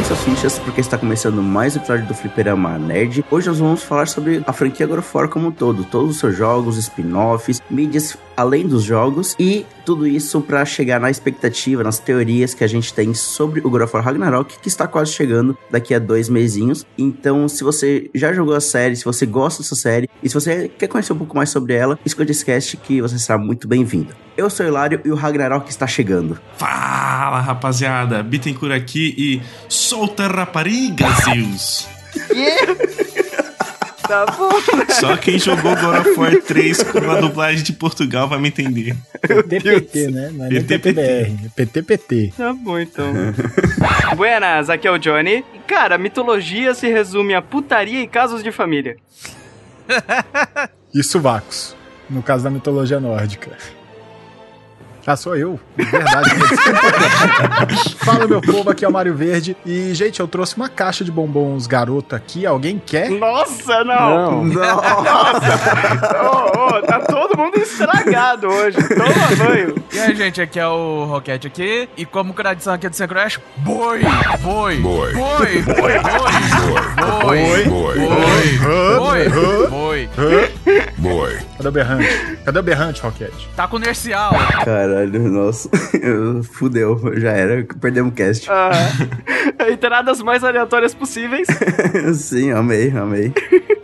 Preparem suas fichas porque está começando mais um episódio do Fliperama Nerd. Hoje nós vamos falar sobre a franquia God of War como um todo, todos os seus jogos, spin-offs, mídias além dos jogos e tudo isso para chegar na expectativa, nas teorias que a gente tem sobre o God of War Ragnarok, que está quase chegando daqui a dois mesinhos. Então, se você já jogou a série, se você gosta dessa série e se você quer conhecer um pouco mais sobre ela, escute esse cast que você será muito bem-vindo. Eu sou o Hilário e o Ragnarok está chegando. Fala, rapaziada! Bittencourt aqui e solta rapariga, Zeus! Yeah. Tá bom, né? Só quem jogou God of War 3 com a dublagem de Portugal vai me entender. PTPT, né? É nem PTPT. PTBR, é PTPT. Tá bom, então. Buenas, aqui é o Johnny. Cara, mitologia se resume a putaria e casos de família. E sovacos, no caso da mitologia nórdica. Ah, sou eu. Verdade. Fala, meu povo, aqui é o Mário Verde. E, gente, eu trouxe uma caixa de bombons garoto aqui. Alguém quer? Nossa, não! Não. Ô, ô, tá todo mundo estragado hoje. Toma banho. E aí, gente, aqui é o Rocket aqui. E como tradição aqui do Syncrash, boi, boi, boi, boi, boi, boi, boi, boi, boi, boi. Cadê o berrante? Cadê o berrante, Rocket? Tá com nercial. Caralho, nossa. Eu- Fudeu, já era. Perdemos o cast. Ah, entradas mais aleatórias possíveis. Sim, amei, amei.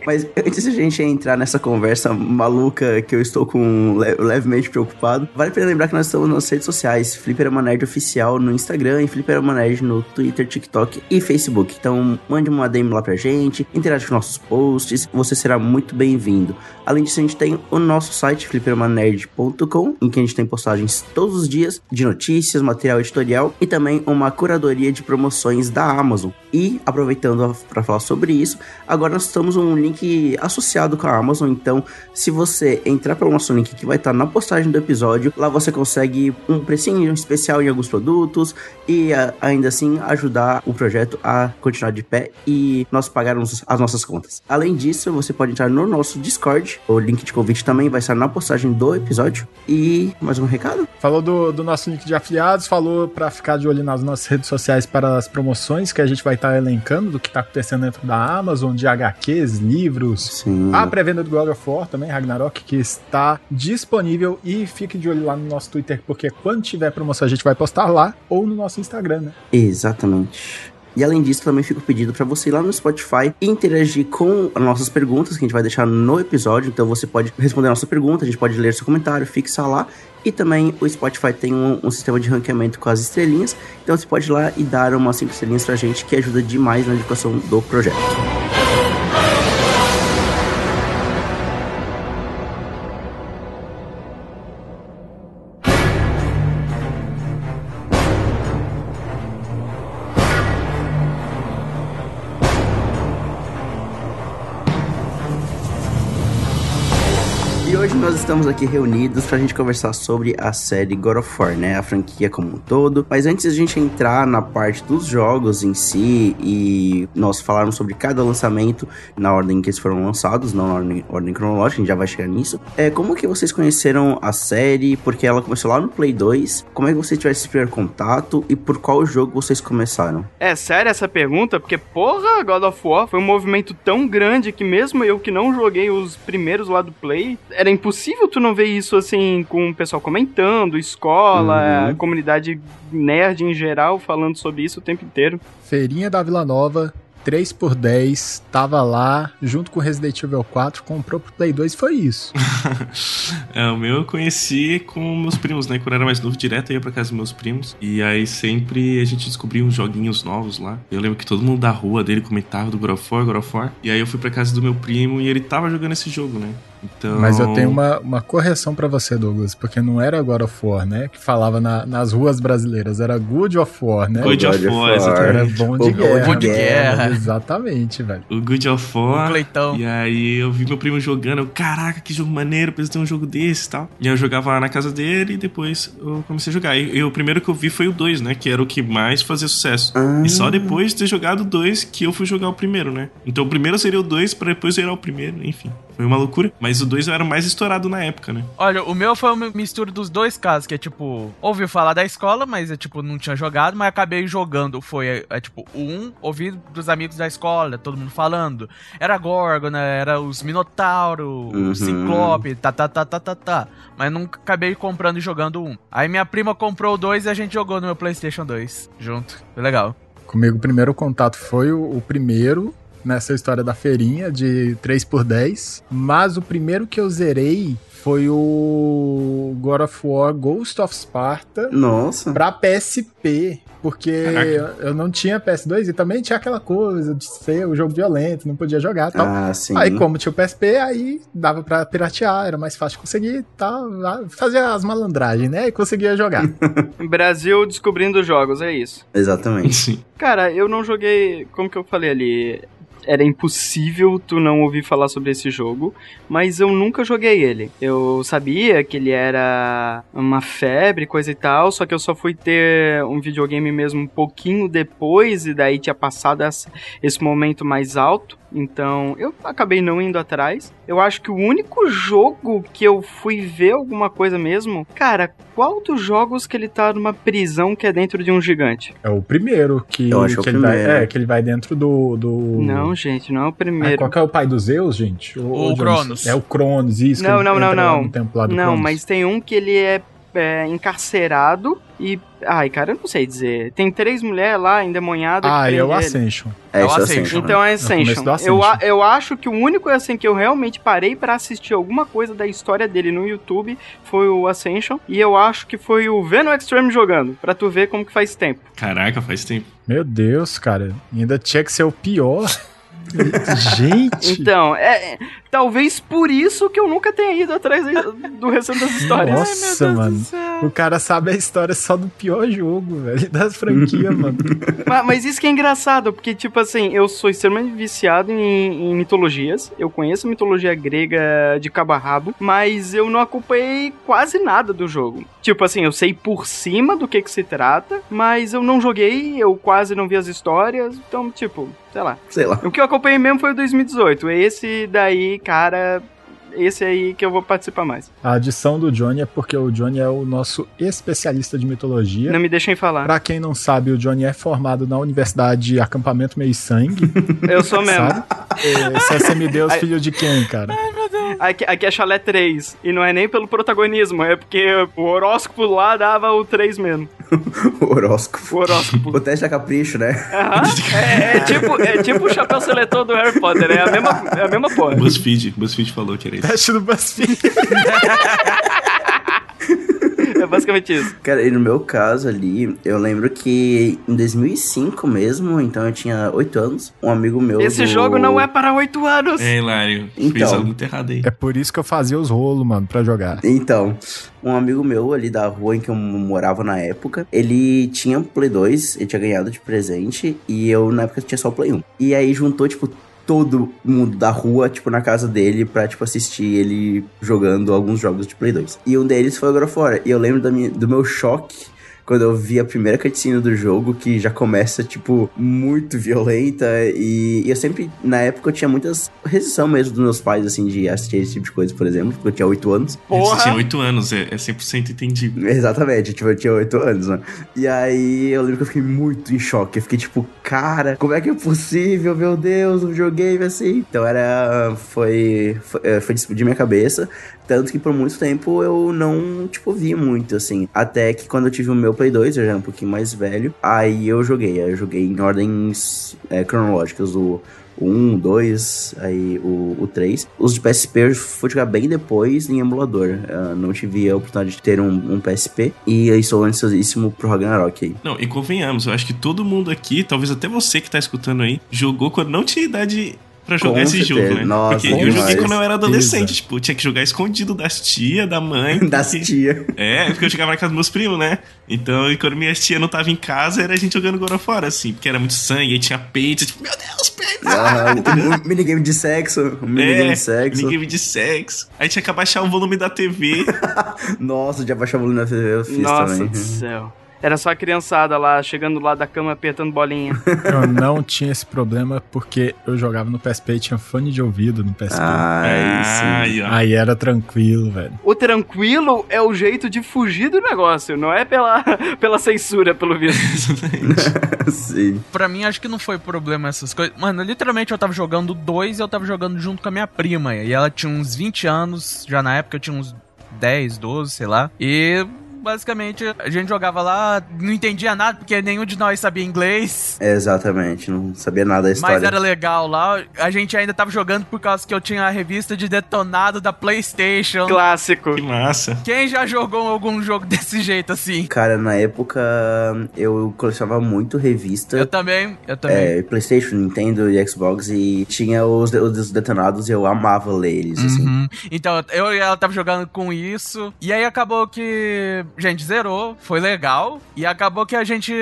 Mas antes de a gente entrar nessa conversa maluca que eu estou com le- levemente preocupado, vale a pena lembrar que nós estamos nas redes sociais, Fliperama Nerd Oficial no Instagram e Fliperama Nerd no Twitter, TikTok e Facebook. Então mande uma DM lá pra gente, interage com nossos posts, você será muito bem-vindo. Além disso, a gente tem o nosso site, fliperamanerd.com, em que a gente tem postagens todos os dias de notícias, material editorial e também uma curadoria de promoções da Amazon. E aproveitando para falar sobre isso, agora nós estamos um link associado com a Amazon, então se você entrar pelo nosso link que vai estar na postagem do episódio, lá você consegue um precinho especial em alguns produtos e ainda assim ajudar o projeto a continuar de pé e nós pagarmos as nossas contas. Além disso, você pode entrar no nosso Discord, o link de convite também vai estar na postagem do episódio. E mais um recado? Falou do, do nosso link de afiliados, falou pra ficar de olho nas nossas redes sociais para as promoções que a gente vai estar elencando do que tá acontecendo dentro da Amazon, de HQs, livros, Sim. A pré-venda do God of War também, Ragnarok, que está disponível e fique de olho lá no nosso Twitter, porque quando tiver promoção a gente vai postar lá ou no nosso Instagram, né? Exatamente. E além disso, também fica o pedido para você ir lá no Spotify e interagir com as nossas perguntas que a gente vai deixar no episódio. Então você pode responder a nossa pergunta, a gente pode ler seu comentário, fixar lá. E também o Spotify tem um, um sistema de ranqueamento com as estrelinhas. Então você pode ir lá e dar umas 5 estrelinhas pra gente, que ajuda demais na divulgação do projeto. Estamos aqui reunidos pra gente conversar sobre a série God of War, né? A franquia como um todo. Mas antes de a gente entrar na parte dos jogos em si e nós falarmos sobre cada lançamento na ordem que eles foram lançados, não na ordem, ordem cronológica, a gente já vai chegar nisso. É, como que vocês conheceram a série? Porque ela começou lá no Play 2. Como é que vocês tiveram esse primeiro contato e por qual jogo vocês começaram? É séria essa pergunta? Porque, porra, God of War foi um movimento tão grande que mesmo eu que não joguei os primeiros lá do Play, era impossível tu não ver isso assim com o pessoal comentando, escola, Uhum. comunidade nerd em geral falando sobre isso o tempo inteiro. Feirinha da Vila Nova, 3x10, tava lá, junto com Resident Evil 4, comprou pro Play 2 foi isso. É, o meu eu conheci com meus primos, né? Quando eu era mais novo, direto eu ia pra casa dos meus primos. E aí sempre a gente descobria uns joguinhos novos lá. Eu lembro que todo mundo da rua dele comentava do God of War, God of War. E aí eu fui pra casa do meu primo e ele tava jogando esse jogo, né? Então... Mas eu tenho uma, uma correção pra você, Douglas, porque não era God of War, né? Que falava na- nas ruas brasileiras, era Good of War, né? Good of War, War. Era exatamente. bom O de bom guerra. Bom de né? guerra. Exatamente, velho. O Good of War. O Cleitão. E aí eu vi meu primo jogando, eu, caraca, que jogo maneiro, preciso ter um jogo desse e tal. E aí eu jogava lá na casa dele e depois eu comecei a jogar. E, e o primeiro que eu vi foi o 2, né? Que era o que mais fazia sucesso. Ah. E só depois de ter jogado o 2 que eu fui jogar o primeiro, né? Então o primeiro seria o 2 pra depois zerar o primeiro, enfim. Foi uma loucura. Mas o 2 era o mais estourado na época, né? Olha, o meu foi uma mistura dos dois casos, que é tipo, ouviu falar da escola, mas é tipo, não tinha jogado, mas acabei jogando. Foi, é, é, tipo, o um, ouvi dos amigos da escola, todo mundo falando. Era Gorgona, era os Minotauro, Uhum. Ciclope, tá, tá, tá, tá, tá, tá. Mas nunca acabei comprando e jogando um. Aí minha prima comprou o dois e a gente jogou no meu PlayStation 2 junto. Foi legal. Comigo o primeiro contato foi o, o primeiro nessa história da feirinha de 3x10. Mas o primeiro que eu zerei foi o God of War Ghost of Sparta Nossa. pra PSP. Porque Caraca. eu não tinha PS2 e também tinha aquela coisa de ser o jogo violento, não podia jogar e tal. Ah, sim. Aí, como tinha o PSP, aí dava pra piratear, era mais fácil de conseguir e tal. Fazia as malandragens, né? E conseguia jogar. Brasil descobrindo jogos, é isso. Exatamente. Cara, eu não joguei. Como que eu falei ali? Era impossível tu não ouvir falar sobre esse jogo, mas eu nunca joguei ele. Eu sabia que ele era uma febre, coisa e tal, só que eu só fui ter um videogame mesmo um pouquinho depois, e daí tinha passado essa- esse momento mais alto. Então eu acabei não indo atrás. Eu acho que o único jogo que eu fui ver alguma coisa mesmo, cara, qual dos jogos que ele tá numa prisão que é dentro de um gigante? É o primeiro que, Eu acho que o que ele vai. É, que ele vai dentro do. do... Não, gente, não é o Ah, primeiro. qual que é o pai dos Zeus, gente? O Jones? Cronos. É o Cronos, isso. que Não, ele não, não, lá não. no templo lá do Não, Cronos. mas tem um que ele é, é, encarcerado e. Ai, cara, eu não sei dizer. Tem três mulheres lá endemoniadas. Ah, e é o. Ascension. É, É o é Ascension. Ascension. Então é É o começo Ascension. Eu, a- Ascension. eu acho que o único assim que eu realmente parei pra assistir alguma coisa da história dele no YouTube foi o Ascension. E eu acho que foi o Venom Extreme jogando. Pra tu ver como que faz tempo. Caraca, faz tempo. Meu Deus, cara. Ainda tinha que ser o pior. gente. Então, é, é, talvez por isso que eu nunca tenha ido atrás do restante das histórias. Nossa, mano. O cara sabe a história só do pior jogo, velho. Das franquias, mano. Mas, mas isso que é engraçado, porque, tipo assim, eu sou extremamente viciado em, em mitologias. Eu conheço mitologia grega de cabo a rabo, mas eu não acompanhei quase nada do jogo. Tipo assim, eu sei por cima do que que se trata, mas eu não joguei, eu quase não vi as histórias, então, tipo, sei lá. Sei lá. O que eu acompanhei mesmo foi o 2018. Esse daí, cara, esse aí que eu vou participar mais. A adição do Johnny é porque o Johnny é o nosso especialista de mitologia. Não me deixem falar. Pra quem não sabe, o Johnny é formado na Universidade Acampamento Meio Sangue, Eu sou mesmo. sabe? É, Você é semideus Ai. filho de quem, cara? Aqui, aqui é chalé 3. E não é nem pelo protagonismo, é porque o horóscopo lá dava o 3 mesmo. O horóscopo. O horóscopo. O teste da capricho, né? Aham. É, é tipo, é tipo o chapéu seletor do Harry Potter, é a mesma, é a mesma porra. BuzzFeed. BuzzFeed falou que era isso. Teste do BuzzFeed. É basicamente isso. Cara, e no meu caso ali, eu lembro que em 2005 mesmo, então eu tinha 8 anos, um amigo meu. Esse do- jogo não é para 8 anos. É, Hilário. Então. Fez algo muito errado aí. É por isso que eu fazia os rolos, mano, pra jogar. Então, um amigo meu ali da rua em que eu morava na época, ele tinha Play 2, ele tinha ganhado de presente, e eu na época tinha só o Play 1. E aí juntou, tipo, todo mundo da rua, tipo, na casa dele pra, tipo, assistir ele jogando alguns jogos de Play 2. E um deles foi o God of War. E eu lembro minha- do meu choque quando eu vi a primeira cutscene do jogo, que já começa, tipo, muito violenta. E, e eu sempre, na época, eu tinha muitas restrição mesmo dos meus pais, assim, de assistir esse tipo de coisa, por exemplo, porque eu tinha 8 anos. Porra. Você tinha 8 anos, é, é 100% entendido. Exatamente, tipo, eu tinha 8 anos, né? E aí eu lembro que eu fiquei muito em choque. Eu fiquei tipo, cara, como é que é possível? Meu Deus, um videogame assim. Então era. Foi. Foi, é, foi de minha cabeça. Tanto que por muito tempo eu não, tipo, vi muito, assim. Até que quando eu tive o meu Play 2, eu já era um pouquinho mais velho. Aí eu joguei. Aí eu joguei em ordens é, cronológicas. O. O 1, 2, aí o, o 3. Os de PSP eu fui jogar bem depois em emulador. Não tive a oportunidade de ter um, um PSP. E eu estou ansiosíssimo pro Ragnarok aí. Não, e convenhamos, eu acho que todo mundo aqui, talvez até você que tá escutando aí, jogou quando não tinha idade pra jogar Com esse certeza. jogo, né? Nossa, Porque eu joguei quando eu era adolescente, tipo, tinha que jogar escondido das tia, da mãe. Das porque- tia. É, porque eu chegava na casa dos meus primos, né? Então, e quando minha tia não tava em casa, era a gente jogando God of War, assim, porque era muito sangue, aí tinha peito, tipo, meu Deus, peito! Ah, minigame de sexo. Um minigame É, de sexo. minigame de sexo. Aí tinha que abaixar o volume da TV. Nossa, já baixou o volume na TV, eu fiz Nossa também. do céu. Era só a criançada lá, chegando lá da cama, apertando bolinha. Eu não tinha esse problema porque eu jogava no PSP e tinha fone de ouvido no PSP. Ai, sim. Ai, ó. Aí era tranquilo, velho. O tranquilo é o jeito de fugir do negócio, não é pela, pela censura, pelo visto. sim. Pra mim, acho que não foi problema essas coisas. Mano, literalmente eu tava jogando dois e eu tava jogando junto com a minha prima. E ela tinha uns 20 anos, já na época eu tinha uns 10, 12, sei lá. E basicamente a gente jogava lá, não entendia nada, porque nenhum de nós sabia inglês. Exatamente, não sabia nada da história. Mas era legal lá. A gente ainda tava jogando por causa que eu tinha a revista de detonado da PlayStation. Clássico. Que massa. Quem já jogou algum jogo desse jeito assim? Cara, na época eu colecionava muito revista. Eu também, eu também. É, Playstation, Nintendo e Xbox e tinha os, os detonados e eu amava ler eles, assim. Uhum. Então, eu e ela tava jogando com isso. E aí acabou que gente zerou, foi legal. E acabou que a gente.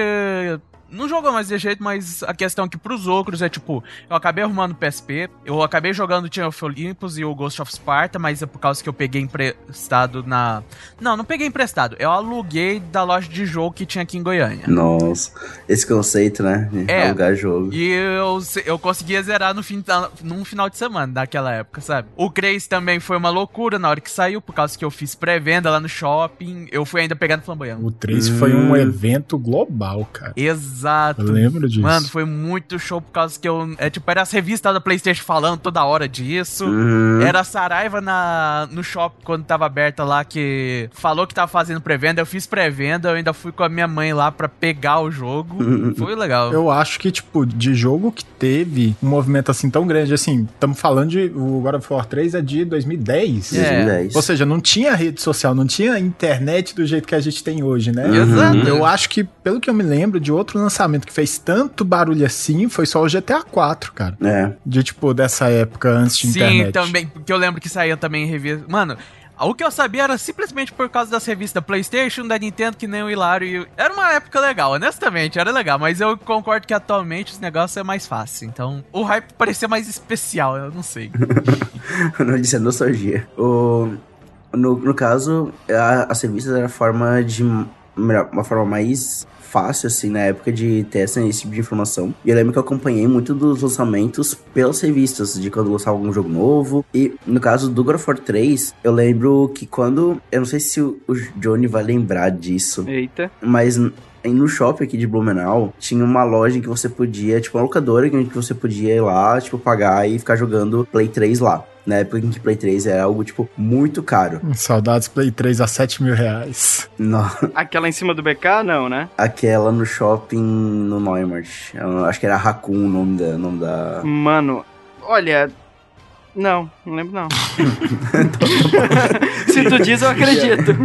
Não jogou mais de jeito, mas a questão é que pros outros é tipo, eu acabei arrumando PSP, eu acabei jogando o Chain of Olympus e o Ghost of Sparta, mas é por causa que eu peguei emprestado na. Não, não peguei emprestado, eu aluguei da loja de jogo que tinha aqui em Goiânia. Nossa, esse conceito, né? De É. alugar jogo. E eu, eu conseguia zerar no fim, num final de semana daquela época, sabe? O Craze também foi uma loucura na hora que saiu, por causa que eu fiz pré-venda lá no shopping. Eu fui ainda pegando flamboyante. O 3 foi um evento global, cara. Exato. Eu lembro disso. Mano, foi muito show por causa que eu. É tipo, era as revistas da PlayStation falando toda hora disso. Uhum. Era a Saraiva na, no shopping quando tava aberta lá que falou que tava fazendo pré-venda. Eu fiz pré-venda, eu ainda fui com a minha mãe lá pra pegar o jogo. Foi legal. Eu acho que, tipo, de jogo que teve um movimento assim tão grande, assim, estamos falando de. O God of War 3 é de 2010. É. 2010. Ou seja, não tinha rede social, não tinha internet do jeito que a gente tem hoje, né? Exato. Eu acho que, pelo que eu me lembro, de outro lançamento que fez tanto barulho assim foi só o GTA 4, cara. É. De, tipo, dessa época antes de Sim, internet. também, porque eu lembro que saía também em revista. Mano, o que eu sabia era simplesmente por causa das revistas da PlayStation, da Nintendo, que nem o Hilário. e- Era uma época legal, honestamente, era legal. Mas eu concordo que atualmente os negócios é mais fácil. Então, o hype parecia mais especial, eu não sei. não disse é nostalgia. O, no, no caso, a, as revistas era a forma de. melhor, Uma forma mais fácil, assim, na época de ter esse tipo de informação. E eu lembro que eu acompanhei muito dos lançamentos pelas revistas, de quando lançava algum jogo novo. E no caso do God of War 3, eu lembro que quando. Eu não sei se o, o Johnny vai lembrar disso, Eita. mas no shopping aqui de Blumenau tinha uma loja em que você podia, tipo, uma locadora em que você podia ir lá, tipo, pagar e ficar jogando Play 3 lá. Na época em que Play 3 era algo, tipo, muito caro. Saudades Play 3 a 7 mil reais. No- Aquela em cima do BK, não, né? aquela no shopping no Neumarkt. Eu acho que era Raccoon o nome da. Nome da... Mano, olha. Não, não lembro não. Se tu diz, eu acredito.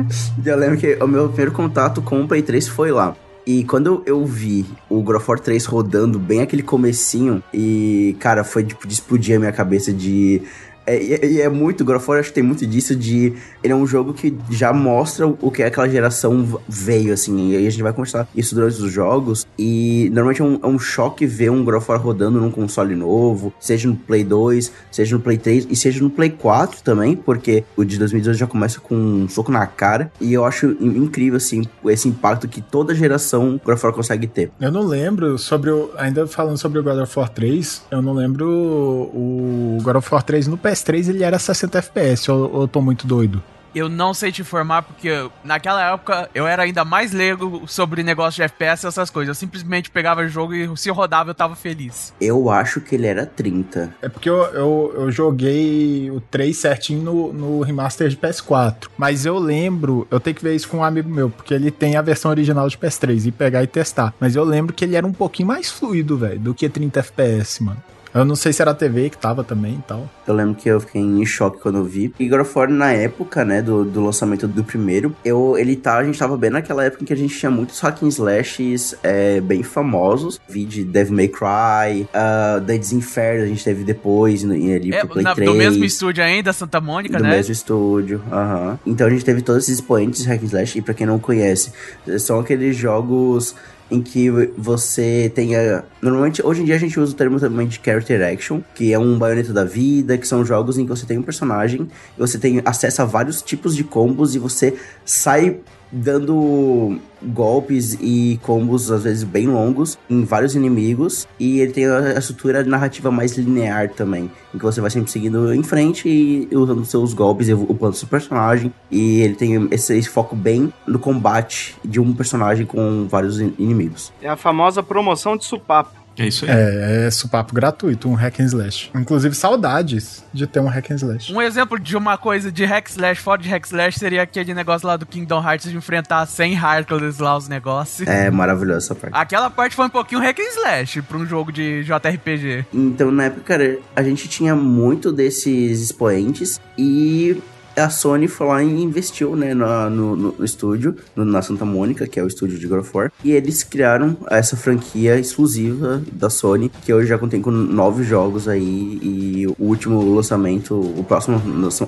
Eu lembro que o meu primeiro contato com o Play 3 foi lá. E quando eu vi o God of War 3 rodando bem aquele comecinho, e, cara, foi tipo de explodir a minha cabeça de. É, e é, e é muito, God of War acho que tem muito disso de. Ele é um jogo que já mostra o que aquela geração veio, assim. E aí a gente vai conversar isso durante os jogos. E normalmente é um, é um choque ver um God of War rodando num console novo, seja no Play 2, seja no Play 3 e seja no Play 4 também, porque o de 2018 já começa com um soco na cara. E eu acho in- incrível, assim, esse impacto que toda geração God of War consegue ter. Eu não lembro sobre o. Ainda falando sobre o God of War 3, eu não lembro o God of War 3 no PS3 ele era 60 FPS, ou, ou eu tô muito doido? Eu não sei te informar porque eu- naquela época eu era ainda mais leigo sobre negócio de FPS e essas coisas. Eu simplesmente pegava o jogo e se rodava eu tava feliz. Eu acho que ele era 30. É porque eu, eu, eu joguei o 3 certinho no, no remaster de PS4. Mas eu lembro, eu tenho que ver isso com um amigo meu, porque ele tem a versão original de PS3 e pegar e testar. Mas eu lembro que ele era um pouquinho mais fluido, velho, do que 30 FPS, mano. Eu não sei se era a TV que tava também e tal. Eu lembro que eu fiquei em choque quando eu vi. E God of War, na época, né, do, do lançamento do primeiro, eu, ele tá, a gente tava bem naquela época em que a gente tinha muitos hack and slashes é, bem famosos. Vi de Devil May Cry, uh, Dead Inferno a gente teve depois, no, ali É, pro Play na- 3. do mesmo estúdio ainda, Santa Mônica, do né? mesmo estúdio, aham. Então a gente teve todos esses expoentes de hack and slash, e pra quem não conhece, são aqueles jogos em que você tenha... Normalmente, hoje em dia a gente usa o termo também de character action, que é um baioneta da vida, que são jogos em que você tem um personagem, você tem acesso a vários tipos de combos, e você sai dando golpes e combos, às vezes, bem longos em vários inimigos. E ele tem a estrutura narrativa mais linear também, em que você vai sempre seguindo em frente e usando seus golpes e upando seu personagem. E ele tem esse, esse, foco bem no combate de um personagem com vários inimigos. É a famosa promoção de supapo. É isso aí. É, é supapo gratuito, um hack and slash. Inclusive, saudades de ter um hack and slash. Um exemplo de uma coisa de hack slash, fora de hack slash, seria aquele negócio lá do Kingdom Hearts de enfrentar 100 Heartless lá os negócios. É maravilhoso essa parte. Aquela parte foi um pouquinho hack and slash pra um jogo de JRPG. Então, na época, cara, a gente tinha muito desses expoentes e a Sony foi lá e investiu, né, no, no, estúdio, no, na Santa Mônica, que é o estúdio de God of War, e eles criaram essa franquia exclusiva da Sony, que hoje já contém com nove jogos aí, e o último lançamento, o próximo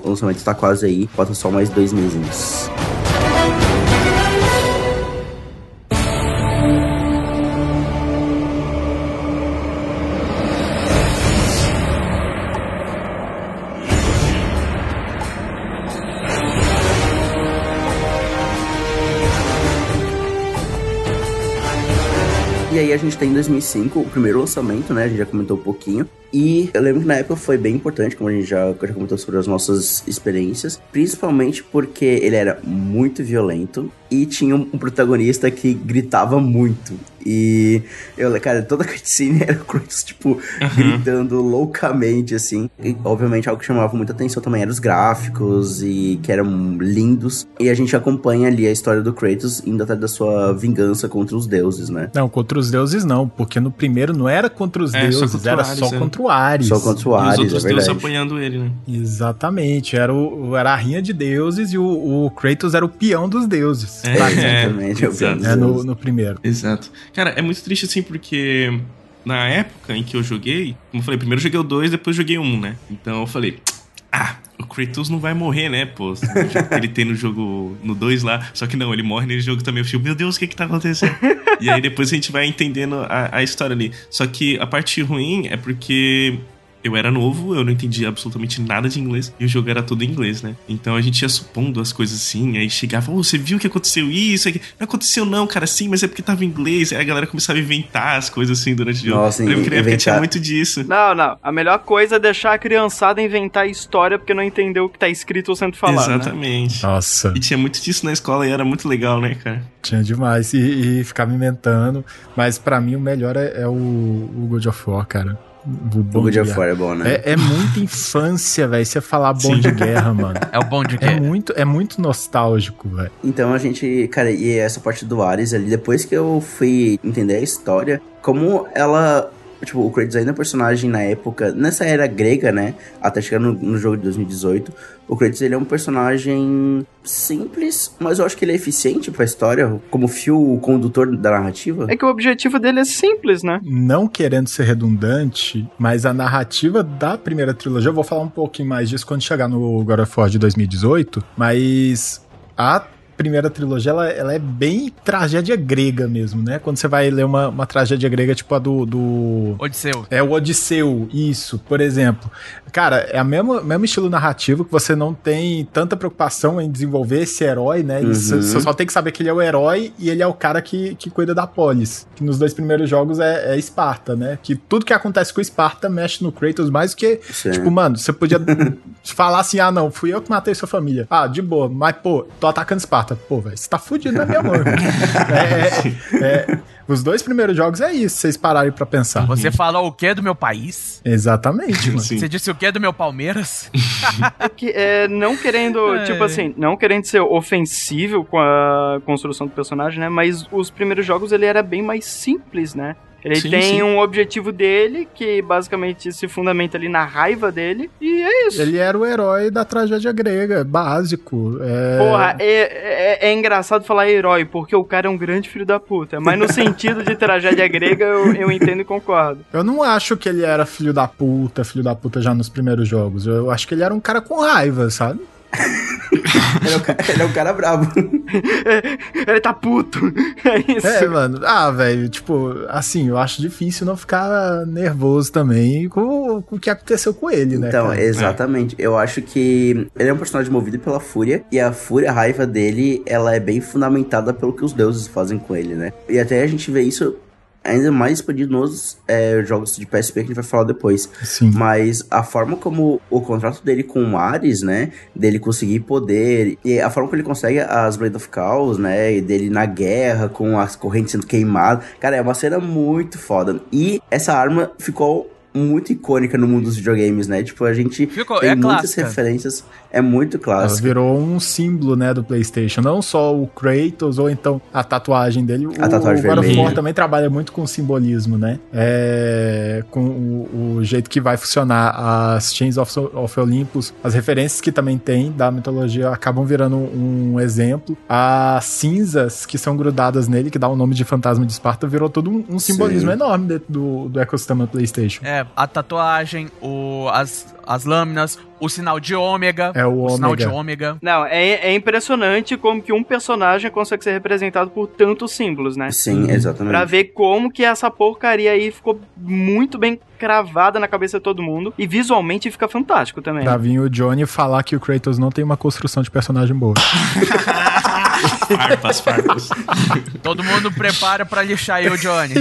lançamento está quase aí, falta só mais dois meses. A gente tem em 2005 o primeiro lançamento, né? A gente já comentou um pouquinho. E eu lembro que na época foi bem importante, como a gente já, já comentou sobre as nossas experiências. Principalmente porque ele era muito violento e tinha um, protagonista que gritava muito. E eu, cara, toda a cutscene era o Kratos, tipo, uhum. gritando loucamente, assim. E, obviamente, algo que chamava muita atenção também eram os gráficos e que eram lindos. E a gente acompanha ali a história do Kratos indo até da sua vingança contra os deuses, né? Não, contra os deuses não, porque no primeiro não era contra os é, deuses, contra era Ares, só é. contra o Ares. Só contra o Ares, e os outros é deuses apanhando ele, né? Exatamente, era, o, era a rinha de deuses e o, o Kratos era o peão dos deuses. É, exatamente, é, é, é no, no primeiro. Exato. Cara, é muito triste assim porque na época em que eu joguei, como eu falei, primeiro eu joguei o 2, depois joguei o 1, um, né? Então eu falei, ah, o Kratos não vai morrer, né, pô? ele tem no jogo no 2 lá. Só que não, ele morre nesse jogo também. Eu fico, meu Deus, o que que tá acontecendo? e aí depois a gente vai entendendo a, a história ali. Só que a parte ruim é porque eu era novo, eu não entendia absolutamente nada de inglês e o jogo era todo em inglês, né? Então a gente ia supondo as coisas assim, aí chegava, oh, você viu que aconteceu isso? Não aconteceu não, cara, sim, mas é porque tava em inglês. Aí a galera começava a inventar as coisas assim durante o jogo. Nossa, eu lembro que inventar... tinha muito disso. Não, não. A melhor coisa é deixar a criançada inventar história porque não entendeu o que tá escrito ou sendo falado. Né? Exatamente. Né? Nossa. E tinha muito disso na escola e era muito legal, né, cara? Tinha demais. E, e ficava inventando. Mas para mim o melhor é, é o, o God of War, cara. O bom of War é bom, né? É, é muita infância, velho. Você falar bom Sim. de guerra, mano. É o bom de é guerra. É muito, é muito nostálgico, velho. Então a gente, cara, e essa parte do Ares ali, depois que eu fui entender a história, como ela Tipo, o Kratos ainda é um personagem na época, nessa era grega, né? Até chegar no, no, jogo de 2018. O Kratos, ele é um personagem simples, mas eu acho que ele é eficiente pra história, como fio condutor da narrativa. É que o objetivo dele é simples, né? Não querendo ser redundante, mas a narrativa da primeira trilogia, eu vou falar um pouquinho mais disso quando chegar no God of War de 2018, mas a primeira trilogia, ela, ela é bem tragédia grega mesmo, né? Quando você vai ler uma, uma tragédia grega, tipo a do, do... Odisseu. É o Odisseu, isso, por exemplo. Cara, é o mesmo, mesmo estilo narrativo que você não tem tanta preocupação em desenvolver esse herói, né? Uhum. Você só tem que saber que ele é o herói e ele é o cara que, que cuida da polis. Que nos dois primeiros jogos é, é Esparta, né? Que tudo que acontece com Esparta mexe no Kratos mais do que... Sim. Tipo, mano, você podia falar assim, ah, não, fui eu que matei sua família. Ah, de boa, mas, pô, tô atacando Esparta Pô, velho, você tá fudido na minha mão. é, é, é, os dois primeiros jogos é isso, vocês pararem pra pensar. Você falou o que do meu país? Exatamente, mano. Você disse o que do meu Palmeiras? é que, é, não querendo, é. tipo assim, não querendo ser ofensivo com a construção do personagem, né? Mas os primeiros jogos ele era bem mais simples, né? Ele sim, tem sim. um objetivo dele, que basicamente se fundamenta ali na raiva dele, e é isso. Ele era o herói da tragédia grega, básico. É... Porra, é, é, é, engraçado falar herói, porque o cara é um grande filho da puta. Mas no sentido de tragédia grega, eu, eu entendo e concordo. Eu não acho que ele era filho da puta, filho da puta já nos primeiros jogos. Eu acho que ele era um cara com raiva, sabe? ele, é um, ele é um cara brabo. ele tá puto. É isso. É, mano. Ah, velho, tipo, assim, eu acho difícil não ficar nervoso também com, com o que aconteceu com ele, né? Então, cara? exatamente. Eu acho que ele é um personagem movido pela fúria, e a fúria, a raiva dele, ela é bem fundamentada pelo que os deuses fazem com ele, né? E até a gente vê isso ainda mais expandido nos é, jogos de PSP que a gente vai falar depois. Sim. Mas a forma como o contrato dele com o Ares, né? Dele conseguir poder. E a forma como ele consegue as Blade of Chaos, né? E dele na guerra, com as correntes sendo queimadas. Cara, é uma cena muito foda. E essa arma ficou muito icônica no mundo dos videogames, né? Tipo, a gente Ficou- tem é muitas clássica. referências. É muito Ela clássico. virou um símbolo, né, do PlayStation. Não só o Kratos ou então a tatuagem dele. A tatuagem o God of também trabalha muito com simbolismo, né? É, com o, o jeito que vai funcionar as Chains of, of Olympus, as referências que também tem da mitologia acabam virando um exemplo. As cinzas que são grudadas nele, que dá o nome de Fantasma de Esparta, virou todo um, um simbolismo Sim. enorme dentro do, do ecossistema do PlayStation. É, a tatuagem, o, as, as lâminas, o sinal de ômega. É o sinal de ômega. ômega. Não, é, é impressionante como que um personagem consegue ser representado por tantos símbolos, né? Sim, exatamente. Pra ver como que essa porcaria aí ficou muito bem cravada na cabeça de todo mundo. E visualmente fica fantástico também. Pra vir o Johnny falar que o Kratos não tem uma construção de personagem boa. farpas, farpas. Todo mundo prepara pra lixar o Johnny.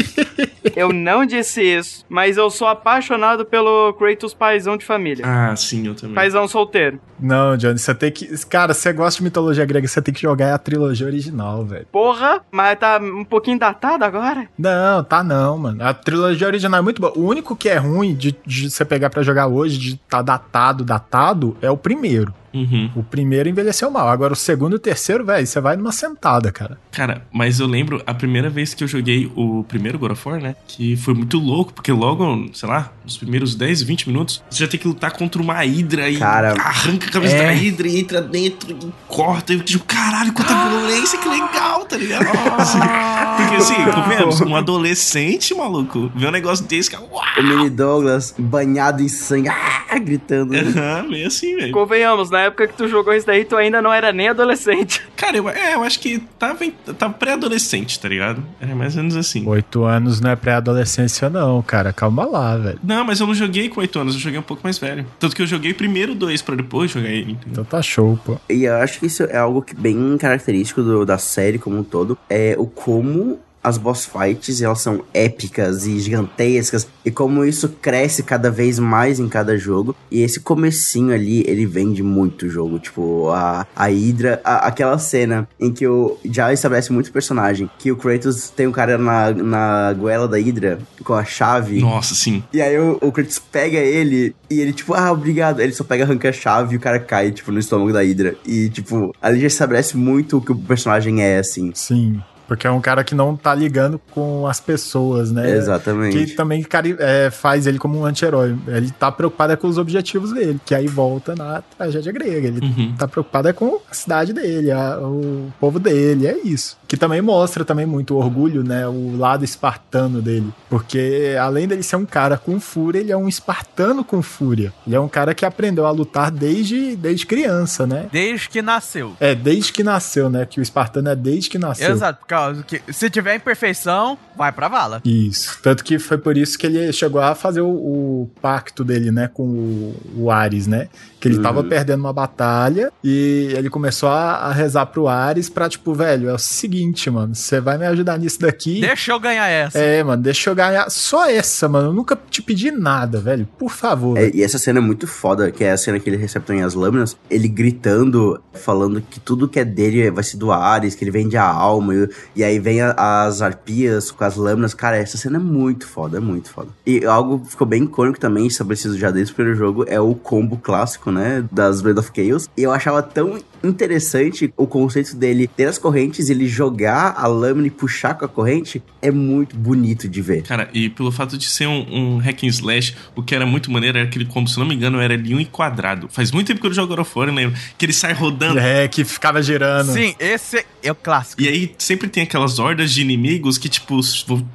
Eu não disse isso, mas eu sou apaixonado pelo Kratos paizão de família. Ah, sim, eu também. Paizão solteiro. Não, Johnny, você tem que. Cara, você gosta de mitologia grega, você tem que jogar a trilogia original, velho. Porra, mas tá um pouquinho datado agora? Não, tá não, mano. A trilogia original é muito boa. O único que é ruim de, de você pegar pra jogar hoje, de tá datado, datado, é o primeiro. Uhum. O primeiro envelheceu mal. Agora o segundo e o terceiro, velho, você vai numa sentada, cara. Cara, mas eu lembro a primeira vez que eu joguei o primeiro God of War, né? Que foi muito louco, porque logo, sei lá, nos primeiros 10, 20 minutos, você já tem que lutar contra uma Hidra e Cara, arranca a cabeça é. da Hidra e entra dentro e corta. E eu digo, caralho, quanta violência, que legal, tá ligado? porque assim, convenhamos, um adolescente, maluco, vê um negócio desse, é uau! O Mini Douglas banhado em sangue, ah, gritando. Aham, meio assim, velho. Convenhamos, na época que tu jogou isso daí, tu ainda não era nem adolescente. Cara, eu, é, eu acho que tava, em- tava pré-adolescente, tá ligado? Era mais ou menos assim. Oito anos não é pré-adolescência, não, cara. Calma lá, velho. Não, mas eu não joguei com 8 anos, eu joguei um pouco mais velho. Tanto que eu joguei primeiro dois pra depois jogar ele, entendeu? Então tá show, pô. E eu acho que isso é algo que bem característico do- da série como um todo. É o como as boss fights elas são épicas e gigantescas. E como isso cresce cada vez mais em cada jogo. E esse comecinho ali, ele vende muito o jogo. Tipo, a, a Hydra... a- aquela cena em que o, já estabelece muito personagem. Que o Kratos tem um cara na, na goela da Hydra com a chave. Nossa, sim. E aí o, o Kratos pega ele e ele, tipo, ah, obrigado. Ele só pega, arranca a chave e o cara cai, tipo, no estômago da Hydra. E, tipo, ali já estabelece muito o que o personagem é, assim. Sim. Porque é um cara que não tá ligando com as pessoas, né? Exatamente. Que também é, faz ele como um anti-herói. Ele tá preocupado é com os objetivos dele, que aí volta na tragédia grega. Ele Uhum. tá preocupado é com a cidade dele, a- o povo dele, é isso. Que também mostra também muito orgulho, né? O lado espartano dele. Porque além dele ser um cara com fúria, ele é um espartano com fúria. Ele é um cara que aprendeu a lutar desde, desde criança, né? Desde que nasceu. É, desde que nasceu, né? Que o espartano é desde que nasceu. Exato, por causa que se tiver imperfeição, vai pra vala. Isso. Tanto que foi por isso que ele chegou a fazer o, o pacto dele, né, com o, o Ares, né? Que ele Uhum. tava perdendo uma batalha e ele começou a, a rezar pro Ares pra, tipo, velho, é o seguinte, mano, você vai me ajudar nisso daqui. Deixa eu ganhar essa. É, mano, deixa eu ganhar só essa, mano. Eu nunca te pedi nada, velho. Por favor. É, e essa cena é muito foda, que é a cena que ele recebe também as lâminas, ele gritando, falando que tudo que é dele vai ser do Ares, que ele vende a alma, e, e aí vem a- as arpias com as lâminas. Cara, essa cena é muito foda, é muito foda. E algo que ficou bem icônico também, estabelecido já desde o primeiro jogo, é o combo clássico, né, das Blade of Chaos. E eu achava tão interessante o conceito dele ter as correntes, ele jogar a lâmina e puxar com a corrente, é muito bonito de ver. Cara, e pelo fato de ser um, um hack and slash, o que era muito maneiro era aquele combo, se não me engano, era linho e quadrado. Faz muito tempo que eu jogo God of War, eu lembro. Que ele sai rodando. É, que ficava girando. Sim, esse é o clássico. E aí sempre tem aquelas hordas de inimigos que, tipo,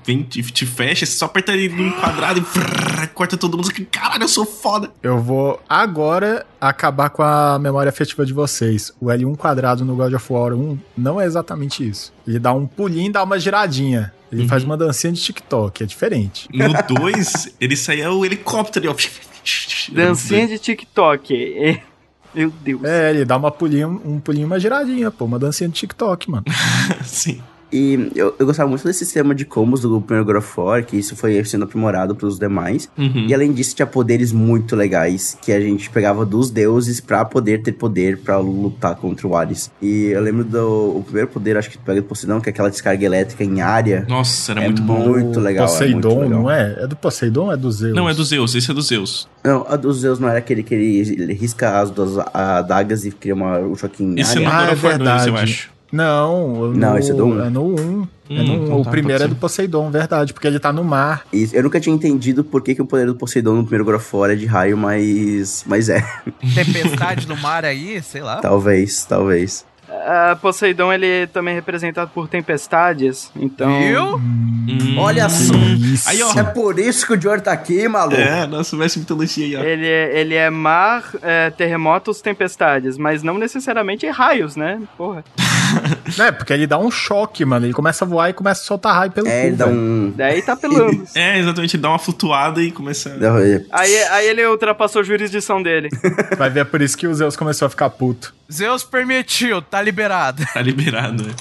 vem te, te fecha, você só aperta ele num quadrado e frrr, corta todo mundo. Caralho, eu sou foda. Eu vou agora acabar com a memória afetiva de vocês. O L1 quadrado no God of War 1 não é exatamente isso. Ele dá um pulinho e dá uma giradinha. Ele Uhum. faz uma dancinha de TikTok, é diferente. No 2, ele saía o helicóptero. Dancinha de TikTok. É. Meu Deus. É, ele dá uma pulinha, um pulinho e uma giradinha, pô, uma dancinha de TikTok, mano. Sim. E eu, eu gostava muito desse sistema de combos do primeiro God of War, que isso foi sendo aprimorado pros demais. Uhum. E além disso, tinha poderes muito legais, que a gente pegava dos deuses pra poder ter poder pra lutar contra o Ares. E eu lembro do o primeiro poder, acho que tu pega do Poseidon, que é aquela descarga elétrica em área. Nossa, era é muito bom. muito legal. é Poseidon, muito legal. não é? É do Poseidon ou é do Zeus? Não, é do Zeus, esse é do Zeus. Não, a dos Zeus não era aquele que ele, ele risca as duas adagas e cria uma, um choquinho em Esse é área. no Ah, God é of War 2, eu acho. Não, Não, no, esse é do um. É no 1. é Hum, no um. então o tá, primeiro é do Poseidon, verdade, porque ele tá no mar. E eu nunca tinha entendido por que, que o poder do Poseidon no primeiro War é de raio, mas, mas é. Tempestade no mar aí, sei lá. talvez, talvez. Ah, Poseidon, ele é também representado por tempestades. Então. Viu? Hum. Olha só. Isso. Aí, ó. É por isso que o Dior tá aqui, maluco. É, nossa, mestre mitologia aí, ó. Ele é, ele é mar, é, terremotos, tempestades, mas não necessariamente raios, né? Porra. É, porque ele dá um choque, mano. Ele começa a voar e começa a soltar raio pelo É, cu, ele dá um. Daí tá pelando. É, exatamente, ele dá uma flutuada e começa. aí, aí ele ultrapassou a jurisdição dele. Vai ver, é por isso que o Zeus começou a ficar puto. Zeus permitiu, tá liberado. Tá liberado, né?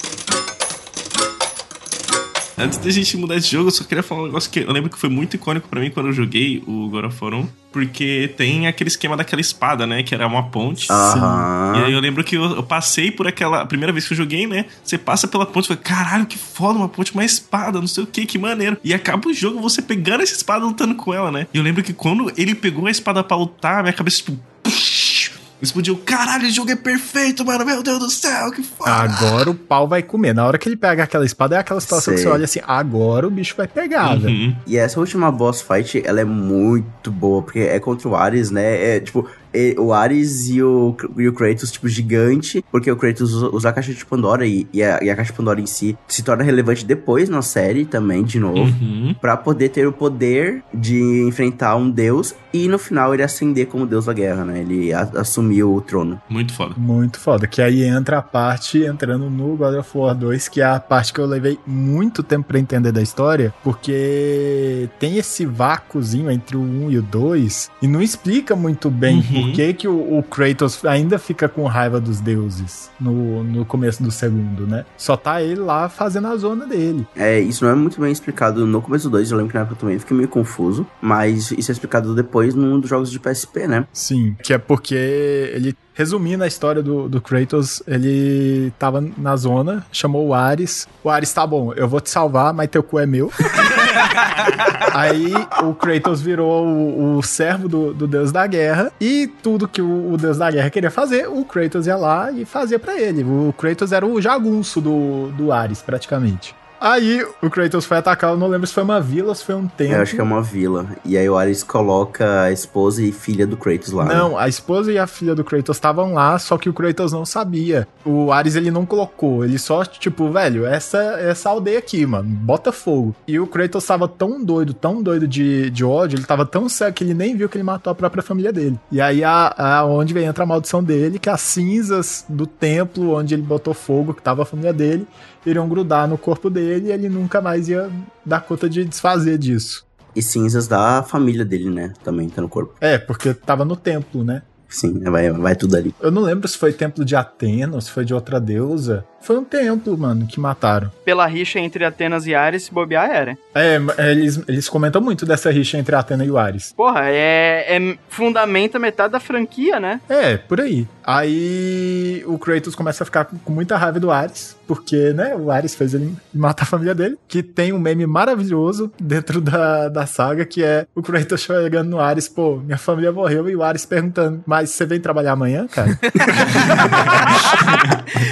Antes da gente mudar de jogo, eu só queria falar um negócio que eu lembro que foi muito icônico pra mim quando eu joguei o God of War 1, porque tem aquele esquema daquela espada, né? Que era uma ponte. Aham. E aí eu lembro que eu, eu passei por aquela. A primeira vez que eu joguei, né? Você passa pela ponte e fala, caralho, que foda, uma ponte, uma espada, não sei o que, que maneiro. E acaba o jogo você pegando essa espada e lutando com ela, né? E eu lembro que quando ele pegou a espada pra lutar, minha cabeça, tipo. Explodiu, caralho, esse jogo é perfeito, mano. Meu Deus do céu, que foda. Agora o pau vai comer. Na hora que ele pega aquela espada, é aquela situação que Sei. você olha assim, agora o bicho vai pegar, velho. Uhum. E essa última boss fight, ela é muito boa, porque é contra o Ares, né? É tipo, o Ares e o, e o Kratos, tipo, gigante, porque o Kratos usa, a caixa de Pandora e, e, a, e a caixa de Pandora em si se torna relevante depois na série também, de novo. Uhum. Pra poder ter o poder de enfrentar um deus e no final ele ascender como deus da guerra, né? Ele a- assumiu o trono. Muito foda. Muito foda. Que aí entra a parte entrando no God of War 2, que é a parte que eu levei muito tempo pra entender da história, porque tem esse vácuozinho entre o 1 e o 2 e não explica muito bem Uhum. Por que, que o, o Kratos ainda fica com raiva dos deuses no, no começo do segundo, né? Só tá ele lá fazendo a zona dele. É, isso não é muito bem explicado no começo do 2, eu lembro que na época eu também fiquei meio confuso, mas isso é explicado depois num dos jogos de PSP, né? Sim, que é porque ele, resumindo a história do, do Kratos, ele tava na zona, chamou o Ares. O Ares, tá bom, eu vou te salvar, mas teu cu é meu. Aí o Kratos virou o, o servo do, do deus da guerra e tudo que o, o deus da guerra queria fazer, o Kratos ia lá e fazia pra ele. O Kratos era o jagunço do, do Ares, praticamente. Aí o Kratos foi atacar, eu não lembro se foi uma vila ou se foi um templo. Eu acho que é uma vila. E aí o Ares coloca a esposa e filha do Kratos lá. né? Não, a esposa e a filha do Kratos estavam lá, só que o Kratos não sabia. O Ares ele não colocou, ele só, tipo, velho, essa essa aldeia aqui, mano, bota fogo. E o Kratos tava tão doido, tão doido de, de ódio, ele tava tão cego que ele nem viu que ele matou a própria família dele. E aí a, a onde vem entra a maldição dele, que as cinzas do templo onde ele botou fogo, que tava a família dele, iriam grudar no corpo dele e ele nunca mais ia dar conta de desfazer disso. E cinzas da família dele, né? Também tá no corpo. É, porque tava no templo, né? Sim, vai, vai tudo ali. Eu não lembro se foi templo de Atena ou se foi de outra deusa. Foi um templo, mano, que mataram. Pela rixa entre Atenas e Ares, se bobear era. É, eles, eles comentam muito dessa rixa entre Atena e o Ares. Porra, é, é fundamenta metade da franquia, né? É, por aí. Aí o Kratos começa a ficar com, com muita raiva do Ares, porque, né, o Ares fez ele matar a família dele, que tem um meme maravilhoso dentro da, da saga, que é o Kratos chegando no Ares, pô, minha família morreu, e o Ares perguntando, mas você vem trabalhar amanhã, cara?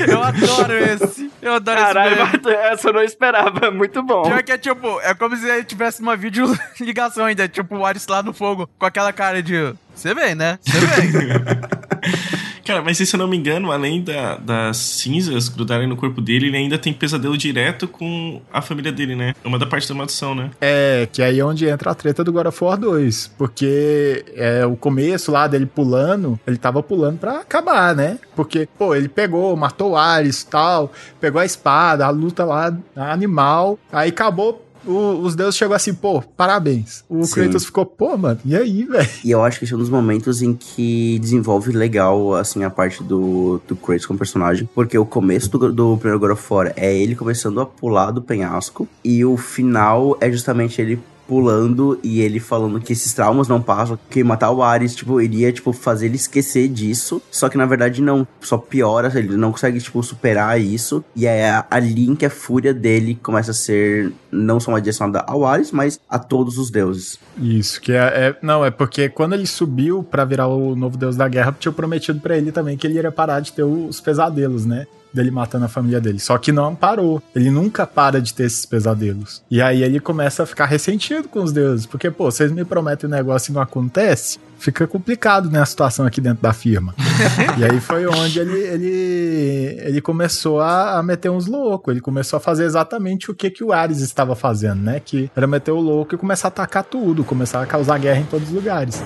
Eu adoro esse. Eu adoro Caralho, esse. meme. essa eu não esperava. Muito bom. Pior que é tipo, é como se ele tivesse uma videoligação ainda, tipo o Ares lá no fogo, com aquela cara de. Você vem, né? Você vem. Cara, mas se eu não me engano, além da, das cinzas grudarem no corpo dele, ele ainda tem pesadelo direto com a família dele, né? É uma da parte da maldição, né? É, que aí é onde entra a treta do God of War 2. Porque é, o começo lá dele pulando, ele tava pulando pra acabar, né? Porque, pô, ele pegou, matou o Ares e tal, pegou a espada, a luta lá, animal, aí acabou o- os deuses chegou assim, pô, parabéns. O Sim. Kratos ficou, pô, mano, e aí, velho? E eu acho que esse é um dos momentos em que desenvolve legal, assim, a parte do, do Kratos como personagem. Porque o começo do, do primeiro God of War é ele começando a pular do penhasco. E o final é justamente ele pulando e ele falando que esses traumas não passam, que matar o Ares, tipo, iria, tipo, fazer ele esquecer disso. Só que, na verdade, não. Só piora, ele não consegue, tipo, superar isso. E é ali que a fúria dele começa a ser não só uma direcionada ao Ares, mas a todos os deuses. Isso, que é, é- Não, é porque quando ele subiu pra virar o novo deus da guerra, tinha prometido pra ele também que ele iria parar de ter os pesadelos, né? Dele matando a família dele. Só que não parou. Ele nunca para de ter esses pesadelos. E aí ele começa a ficar ressentido com os deuses. Porque, pô, vocês me prometem um negócio e não acontece. Fica complicado, né, a situação aqui dentro da firma. e aí foi onde ele, ele, ele começou a, a meter uns loucos. Ele começou a fazer exatamente o que, que o Ares estava fazendo, né? Que era meter o louco e começar a atacar tudo, começar a causar guerra em todos os lugares.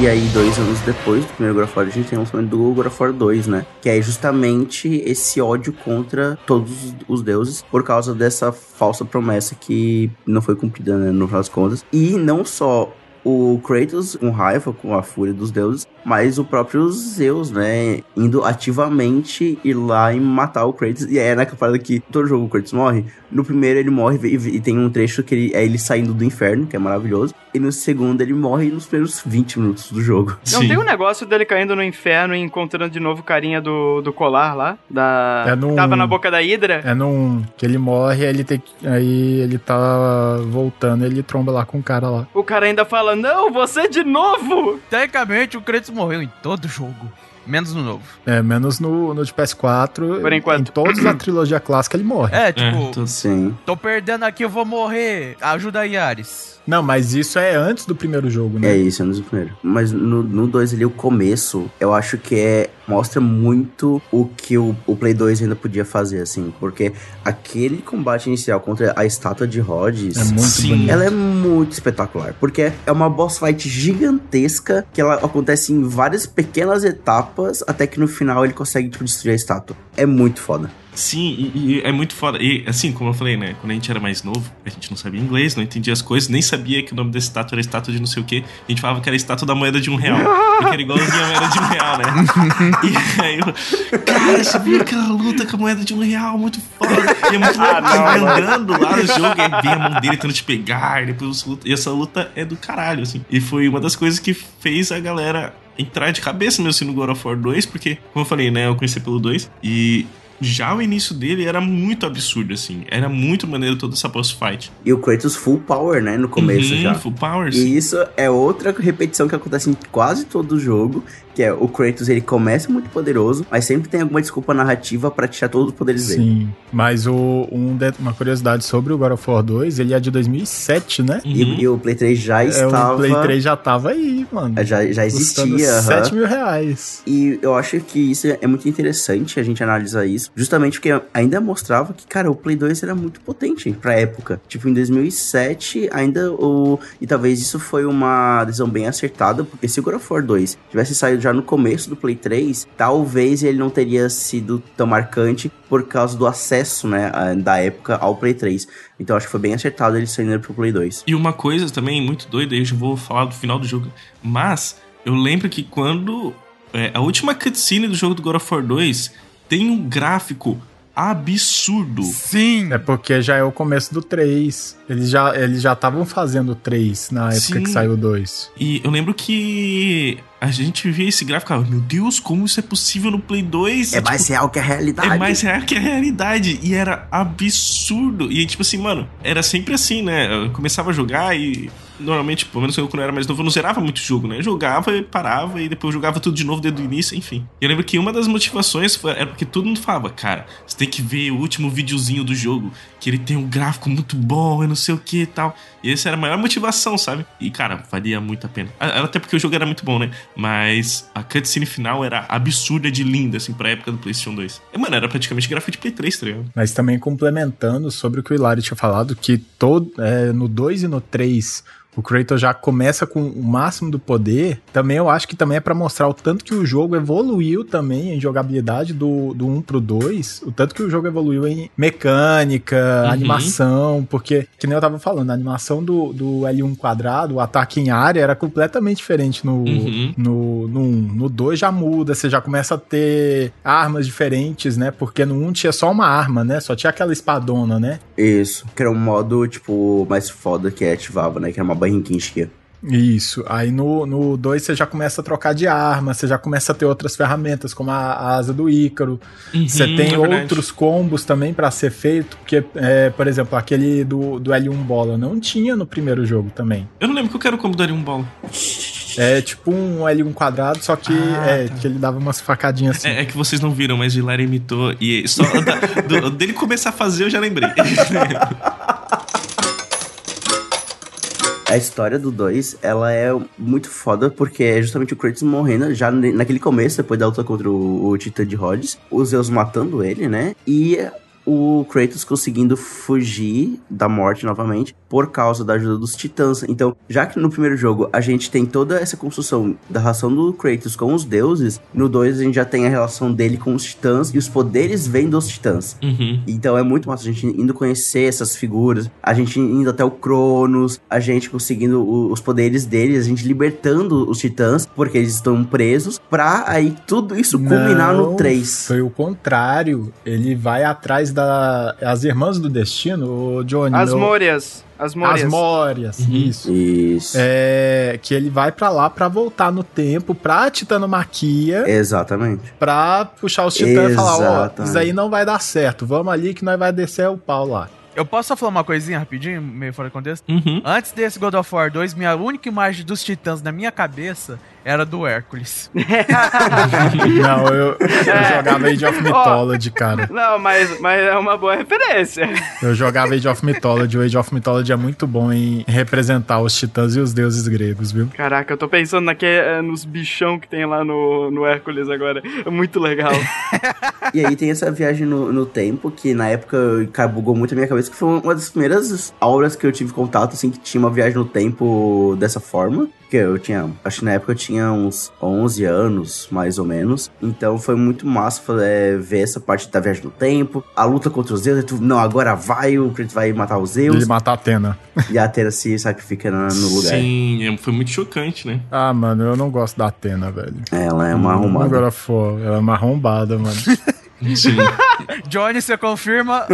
E aí, dois anos depois do primeiro God of War, a gente tem o lançamento do God of War 2, né? Que é justamente esse ódio contra todos os deuses por causa dessa falsa promessa que não foi cumprida, né, no final das contas. E não só o Kratos com raiva, com a fúria dos deuses, mas o próprio Zeus, né? Indo ativamente ir lá e matar o Kratos. E é naquela parada que todo jogo o Kratos morre. No primeiro ele morre e, tem um trecho que ele, é ele saindo do inferno, que é maravilhoso. E no segundo ele morre nos primeiros 20 minutos do jogo. Não Sim. tem um negócio dele caindo no inferno e encontrando de novo o carinha do, do colar lá? Da... É num- Tava na boca da Hidra? É num que ele morre, aí ele tem aí ele tá voltando, ele tromba lá com o cara lá. O cara ainda fala, não, você de novo! Tecnicamente, o Kratos morreu em todo jogo. Menos no novo. É, menos no, no de PS4. Por enquanto. Em todos a trilogia clássica ele morre. É, É, tipo, tô- Sim. tô perdendo aqui, eu vou morrer. Ajuda aí, Ares. Não, mas isso é antes do primeiro jogo, né? É isso, é um dos primeiros. Mas no 2 ali, o começo, eu acho que é. Mostra muito o que o, o Play 2 ainda podia fazer, assim. Porque aquele combate inicial contra a estátua de Rhodes. É muito Sim. Ela é muito espetacular, porque é uma boss fight gigantesca que ela acontece em várias pequenas etapas até que no final ele consegue tipo, destruir a estátua. É muito foda. Sim, e, e é muito foda. E assim, como eu falei, né? Quando a gente era mais novo, a gente não sabia inglês, não entendia as coisas, nem sabia que o nome dessa estátua era estátua de não sei o quê. A gente falava que era estátua da moeda de um real. porque era igualzinho a moeda de um real, né? e aí eu. Cara, você viu aquela luta com a moeda de um real? Muito foda. E é muito não, mano. andando lá no jogo, aí vem a mão dele tentando te pegar, e depois você luta. E essa luta é do caralho, assim. E foi uma das coisas que fez a galera entrar de cabeça mesmo assim, no God of War 2, porque, como eu falei, né, eu conheci pelo 2 e já o início dele era muito absurdo, assim. Era muito maneiro toda essa boss fight. E o Kratos full power, né? No começo Uhum, já. Full powers. E isso é outra repetição que acontece em quase todo o jogo, que é o Kratos, ele começa muito poderoso, mas sempre tem alguma desculpa narrativa pra tirar todos os poderes dele. Sim, mas o, um de- uma curiosidade sobre o God of War 2, ele é de 2007, né? Uhum. E, e o Play 3 já É, estava... o Play 3 já tava aí, mano. Já, já Custando existia. aham. 7 mil reais. E eu acho que isso é muito interessante a gente analisar isso, justamente porque ainda mostrava que, cara, o Play 2 era muito potente pra época. Tipo, em 2007, ainda o. E talvez isso foi uma decisão bem acertada, porque se o God of War 2 tivesse saído já no começo do Play 3, talvez ele não teria sido tão marcante por causa do acesso, né, da época ao Play 3. Então acho que foi bem acertado ele saindo pro Play 2. E uma coisa também muito doida, eu já vou falar do final do jogo, mas eu lembro que quando é, a última cutscene do jogo do God of War 2 tem um gráfico absurdo. Sim. É porque já é o começo do 3. Eles já eles já estavam fazendo o 3 na época Sim. que saiu o 2. E eu lembro que a gente via esse gráfico e falava, meu Deus, como isso é possível no Play 2? É mais real que a realidade. É mais real que a realidade. E era absurdo. E tipo assim, mano, era sempre assim, né? Eu começava a jogar e normalmente, pelo menos eu quando eu era mais novo, eu não zerava muito jogo, né? Eu jogava e parava e depois jogava tudo de novo desde o início, enfim. E eu lembro que uma das motivações foi, era porque todo mundo falava, cara, você tem que ver o último videozinho do jogo, que ele tem um gráfico muito bom e não sei o que e tal. E essa era a maior motivação, sabe? E, cara, valia muito a pena. A- Até porque o jogo era muito bom, né? Mas a cutscene final era absurda de linda, assim, pra época do PlayStation 2. E, mano, era praticamente gráfico de Play 3, tá ligado? Mas também complementando sobre o que o Hilário tinha falado, que todo, é, no 2 e no 3 o Kratos já começa com o máximo do poder, também eu acho que também é pra mostrar o tanto que o jogo evoluiu também em jogabilidade do, do 1 pro 2, o tanto que o jogo evoluiu em mecânica, Uhum. animação, porque, que nem eu tava falando, a animação do, do L1 quadrado, o ataque em área era completamente diferente no, Uhum. no, no 1. No 2 já muda, você já começa a ter armas diferentes, né? Porque no 1 tinha só uma arma, né? Só tinha aquela espadona, né? Isso. Que era um modo, tipo, mais foda que ativava, né? Que era uma barrinha que. Isso. Aí no, no 2 você já começa a trocar de arma, você já começa a ter outras ferramentas, como a, a asa do Ícaro. Você Uhum, tem é outros combos também pra ser feito, porque, é, por exemplo, aquele do, do L1 bola não tinha no primeiro jogo também. Eu não lembro que eu quero como daria um bola. É tipo um L1 quadrado, só que, Ah, é, tá. que ele dava umas facadinhas assim. É, é que vocês não viram, mas o Hilário imitou. E só da- do- dele começar a fazer, eu já lembrei. A história do 2, ela é muito foda porque é justamente o Kratos morrendo já naquele começo, depois da luta contra o, o Titã de Rhodes, os Zeus matando ele, né? E o Kratos conseguindo fugir da morte novamente por causa da ajuda dos titãs. Então, já que no primeiro jogo a gente tem toda essa construção da relação do Kratos com os deuses, no 2 a gente já tem a relação dele com os titãs e os poderes vêm dos titãs. Uhum. Então é muito massa a gente indo conhecer essas figuras, a gente indo até o Cronos, a gente conseguindo o- os poderes deles, a gente libertando os titãs, porque eles estão presos, pra aí tudo isso culminar Não, no 3. Foi o contrário. Ele vai atrás da. As Irmãs do Destino, o Johnny. As meu- Mórias. As Mórias. As Mórias, Uhum. isso. Isso. É, que ele vai pra lá pra voltar no tempo, pra Titanomaquia, Exatamente. pra puxar os titãs e falar: ó, Exatamente. isso aí não vai dar certo, vamos ali que nós vai descer o pau lá. Eu posso só falar uma coisinha rapidinho, meio fora de contexto? Uhum. Antes desse God of War 2, minha única imagem dos titãs na minha cabeça era do Hércules. Não, eu, eu jogava Age of Mythology, cara. Não, mas, mas é uma boa referência. Eu jogava Age of Mythology. O Age of Mythology é muito bom em representar os titãs e os deuses gregos, viu? Caraca, eu tô pensando naque, eh, nos bichão que tem lá no, no Hércules agora. É muito legal. E aí tem essa viagem no, no tempo, que na época cara, bugou muito a minha cabeça, que foi uma das primeiras aulas que eu tive contato, assim, que tinha uma viagem no tempo dessa forma. Que eu tinha, acho que na época eu tinha uns 11 anos, mais ou menos. Então foi muito massa é, ver essa parte da viagem no tempo, a luta contra os Zeus. e tu, não, agora vai, o Kratos vai matar os Ele Zeus. matar a Atena. e a Atena se sacrifica na- no lugar. Sim, é- foi muito chocante, né? Ah, mano, eu não gosto da Atena, velho. Ela é uma No arrumada. God of War, ela é uma arrombada, mano. Sim. Johnny, você confirma?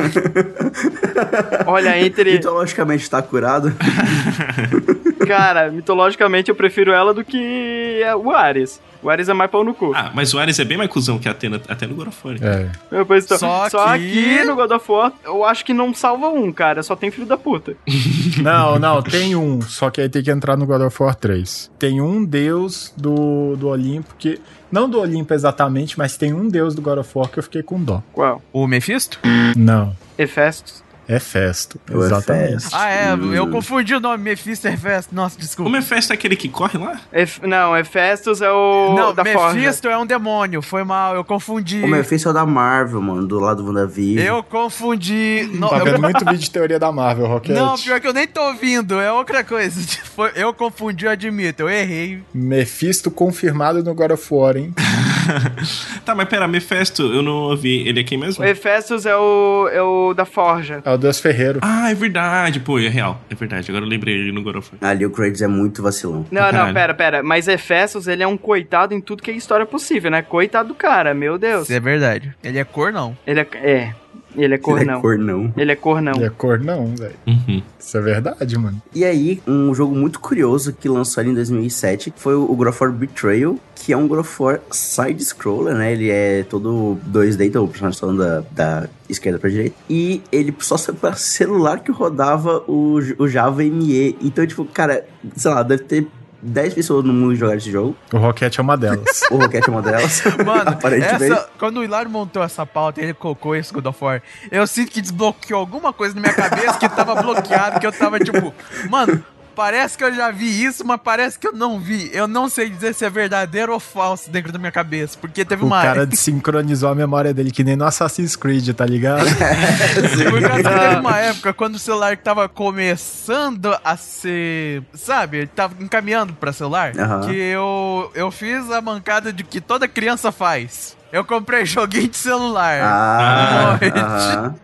Olha, entre. Mitologicamente tá curado. Cara, mitologicamente eu prefiro ela do que o Ares. O Ares é mais pau no cu. Ah, mas o Ares é bem mais cuzão que a Atena, até no God of War. É. Eu, pois, então, Só só que- aqui no God of War, eu acho que não salva um, cara. Só tem filho da puta. Não, não, tem um, só que aí tem que entrar no God of War 3. Tem um deus do, do Olimpo que. Não do Olimpo exatamente, mas tem um deus do God of War que eu fiquei com dó. Qual? O Mephisto? Não. Hefestos. É Festo. O Exatamente. Hefesto. Ah, é, eu confundi o nome Mephisto e Hefesto. Nossa, O desculpa. Mephisto é aquele que corre lá? Hef- Não, Hefestos é o Não, da Forja. Mephisto é um demônio. Foi mal, eu confundi. O Mephisto é o da Marvel, mano, do lado do WandaVision. Eu confundi. Tá eu- vendo muito vídeo de teoria da Marvel, Rocket? não, pior que eu nem tô ouvindo, é outra coisa. Foi- Eu confundi, eu admito, eu errei. Mephisto confirmado no God of War, hein? Tá, mas pera, Mephisto, eu não ouvi. Ele é quem mesmo? O Hefestos é o, é o da Forja. É o Deus Ferreiro. Ah, é verdade, pô, é real. É verdade, agora eu lembrei ele no God of War. Ali o Kratos é muito vacilão. Não, não, Caralho. pera, pera. Mas Hefestos, ele é um coitado em tudo que é história possível, né? Coitado do cara, meu Deus. Isso é verdade. Ele é cor, não. Ele é. É. Ele é Ele é cornão. cornão. Ele é cornão. E é cor não, velho. Uhum. Isso é verdade, mano. E aí, um jogo muito curioso que lançou ali em 2007 foi o God of War Betrayal, que é um God of War side-scroller, né? Ele é todo 2D, então o personagem falando da, da esquerda pra direita. E ele só saiu pra celular que rodava o, o Java ME. Então, tipo, cara, sei lá, deve ter 10 pessoas no mundo jogaram esse jogo. O Rocket é uma delas. O Rocket é uma delas. Mano, Aparentemente. essa, quando o Hilário montou essa pauta e ele colocou esse God of War, eu sinto que desbloqueou alguma coisa na minha cabeça que tava bloqueado, que eu tava tipo, mano, parece que eu já vi isso, mas parece que eu não vi. Eu não sei dizer se é verdadeiro ou falso dentro da minha cabeça, porque teve O uma. cara desincronizou a memória dele, que nem no Assassin's Creed, tá ligado? Por causa que teve uma época quando o celular tava começando a ser. Sabe? Ele tava encaminhando pra celular. Que eu, eu fiz a mancada de que toda criança faz. Eu comprei joguinho de celular. Ah.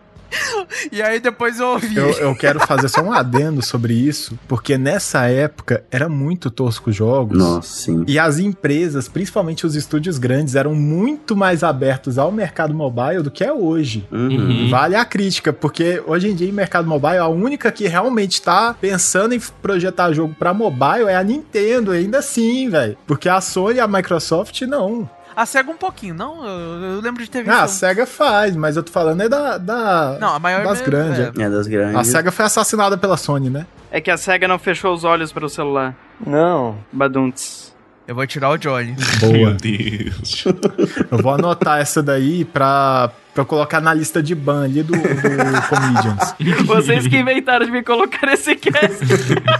E aí depois eu ouvi. Eu, eu quero fazer só um adendo sobre isso, porque nessa época era muito tosco os jogos. Nossa, sim. E as empresas, principalmente os estúdios grandes, eram muito mais abertos ao mercado mobile do que é hoje. Uhum. Vale a crítica, porque hoje em dia em mercado mobile, a única que realmente tá pensando em projetar jogo pra mobile é a Nintendo, ainda assim, velho. Porque a Sony e a Microsoft não. A SEGA um pouquinho, não? Eu, eu lembro de ter visto. Ah, a SEGA faz, mas eu tô falando é da, da Não, a maior das é- grandes. é. É das grandes. A SEGA foi assassinada pela Sony, né? É que a SEGA não fechou os olhos para o celular. Não. Badunts. Eu vou tirar o Johnny. Boa. Meu Deus. Eu vou anotar essa daí pra, pra eu colocar na lista de ban ali do, do Comedians. Vocês que inventaram de me colocar nesse cast.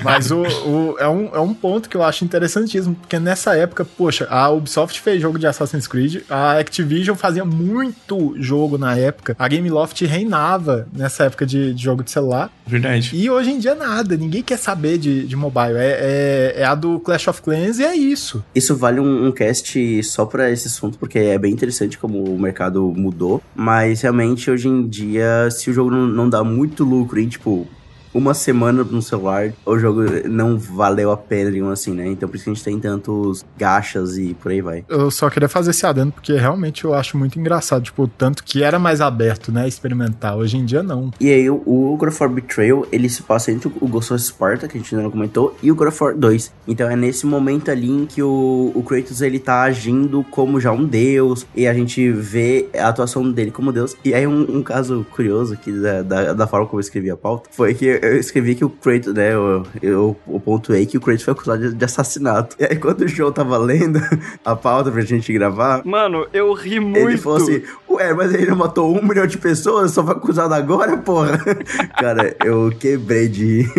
Mas o, o- é, um, é um ponto que eu acho interessantíssimo, porque nessa época, poxa, a Ubisoft fez jogo de Assassin's Creed, a Activision fazia muito jogo na época, a Gameloft reinava nessa época de, de jogo de celular, Verdade. e hoje em dia nada, ninguém quer saber de, de mobile, é, é, é a do Clash of Clans e é isso. Isso vale um, um cast só pra esse assunto, porque é bem interessante como o mercado mudou. Mas realmente, hoje em dia, se o jogo não, não dá muito lucro e, tipo, uma semana no celular, o jogo não valeu a pena, digamos assim, né? Então por isso que a gente tem tantos gachas e por aí vai. Eu só queria fazer esse adendo, porque realmente eu acho muito engraçado, tipo, tanto que era mais aberto, né, experimentar, hoje em dia não. E aí, o, o God of War Betrayal, ele se passa entre o Ghost of Sparta, que a gente ainda não comentou, e o God of War 2. Então é nesse momento ali em que o, o Kratos, ele tá agindo como já um deus, e a gente vê a atuação dele como deus. E aí, um, um caso curioso aqui da, da, da forma como eu escrevi a pauta, foi que eu escrevi que o Kratos, né, eu, eu, eu pontuei que o Kratos foi acusado de, de assassinato. E aí, quando o João tava lendo a pauta pra gente gravar, Mano, eu ri muito. ele falou assim, ué, mas ele não matou um milhão de pessoas, só foi acusado agora, porra? Cara, eu quebrei de.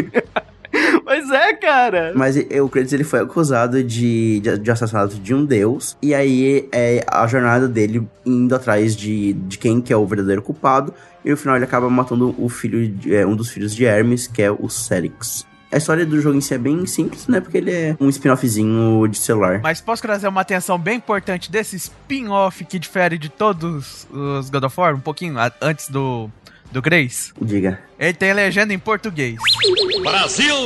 Mas é, cara. Mas o Kratos, ele foi acusado de, de, de assassinato de um deus, e aí é a jornada dele indo atrás de, de quem que é o verdadeiro culpado, e no final ele acaba matando o filho, de- é, um dos filhos de Hermes, que é o Cérix. A história do jogo em si é bem simples, né? Porque ele é um spin-offzinho de celular. Mas posso trazer uma atenção bem importante desse spin-off que difere de todos os God of War, um pouquinho antes do, do Grace? Diga. Ele tem legenda em português.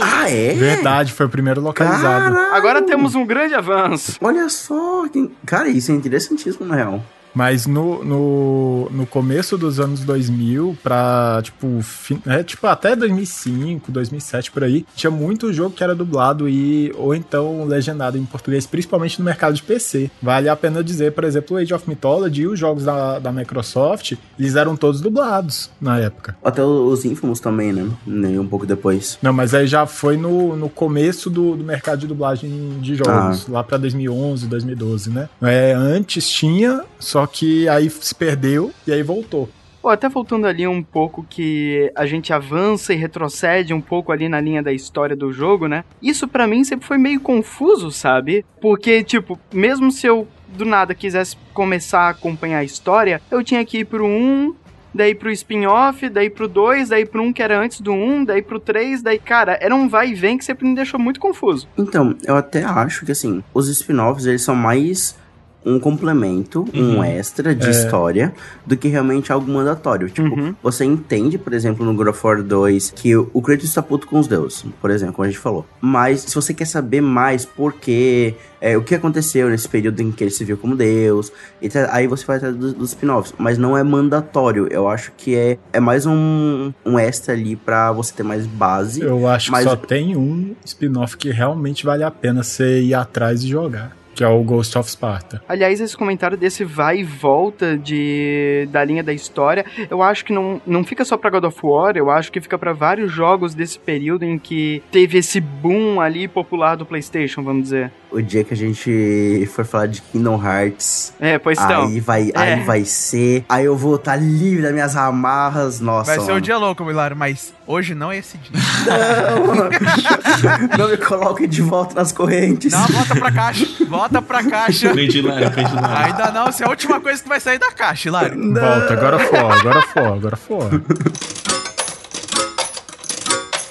Ah, é? Verdade, foi o primeiro localizado. Caralho! Agora temos um grande avanço. Olha só, que- cara, isso é interessantíssimo, na real. Mas no, no, no começo dos anos 2000, pra, tipo, é, tipo, até 2005, 2007, por aí, tinha muito jogo que era dublado e, ou então legendado em português, principalmente no mercado de PC. Vale a pena dizer, por exemplo, o Age of Mythology e os jogos da, da Microsoft, eles eram todos dublados na época. Até os Infamous também, né? Nem Um pouco depois. Não, mas aí já foi no, no começo do, do mercado de dublagem de jogos, lá pra 2011, 2012, né? É, antes tinha, só que aí se perdeu e aí voltou. Pô, até voltando ali um pouco que a gente avança e retrocede um pouco ali na linha da história do jogo, né? Isso pra mim sempre foi meio confuso, sabe? Porque, tipo, mesmo se eu do nada quisesse começar a acompanhar a história, eu tinha que ir pro 1, daí pro spin-off, daí pro 2, daí pro 1 que era antes do 1, daí pro 3, daí, cara, era um vai e vem que sempre me deixou muito confuso. Então, eu até acho que, assim, os spin-offs, eles são mais um complemento, um extra de É. história, do que realmente algo mandatório. Tipo, Uhum. você entende, por exemplo, no God of War 2, que o Kratos está puto com os deuses, por exemplo, como a gente falou. Mas se você quer saber mais por quê, é, o que aconteceu nesse período em que ele se viu como deus, etc., aí você vai atrás dos, dos spin-offs. Mas não é mandatório. Eu acho que é, é mais um, um extra ali pra você ter mais base. Eu acho Mas- que só tem um spin-off que realmente vale a pena você ir atrás e jogar. Que é o Ghost of Sparta. Aliás, esse comentário desse vai e volta de da linha da história, eu acho que não, não fica só pra God of War, eu acho que fica pra vários jogos desse período em que teve esse boom ali popular do PlayStation, vamos dizer. O dia que a gente for falar de Kingdom Hearts, É, pois então. aí vai, É. aí vai ser. Aí eu vou estar livre das minhas amarras. Nossa. Vai ser um mano. dia louco, Milaro, mas hoje não é esse dia. Não, não me coloque de volta nas correntes. Não, volta pra caixa. Volta pra caixa. Prendi lá, prendi lá. Ainda não, essa é a última coisa que vai sair da caixa, Hilário. Volta, agora for, agora for, agora for.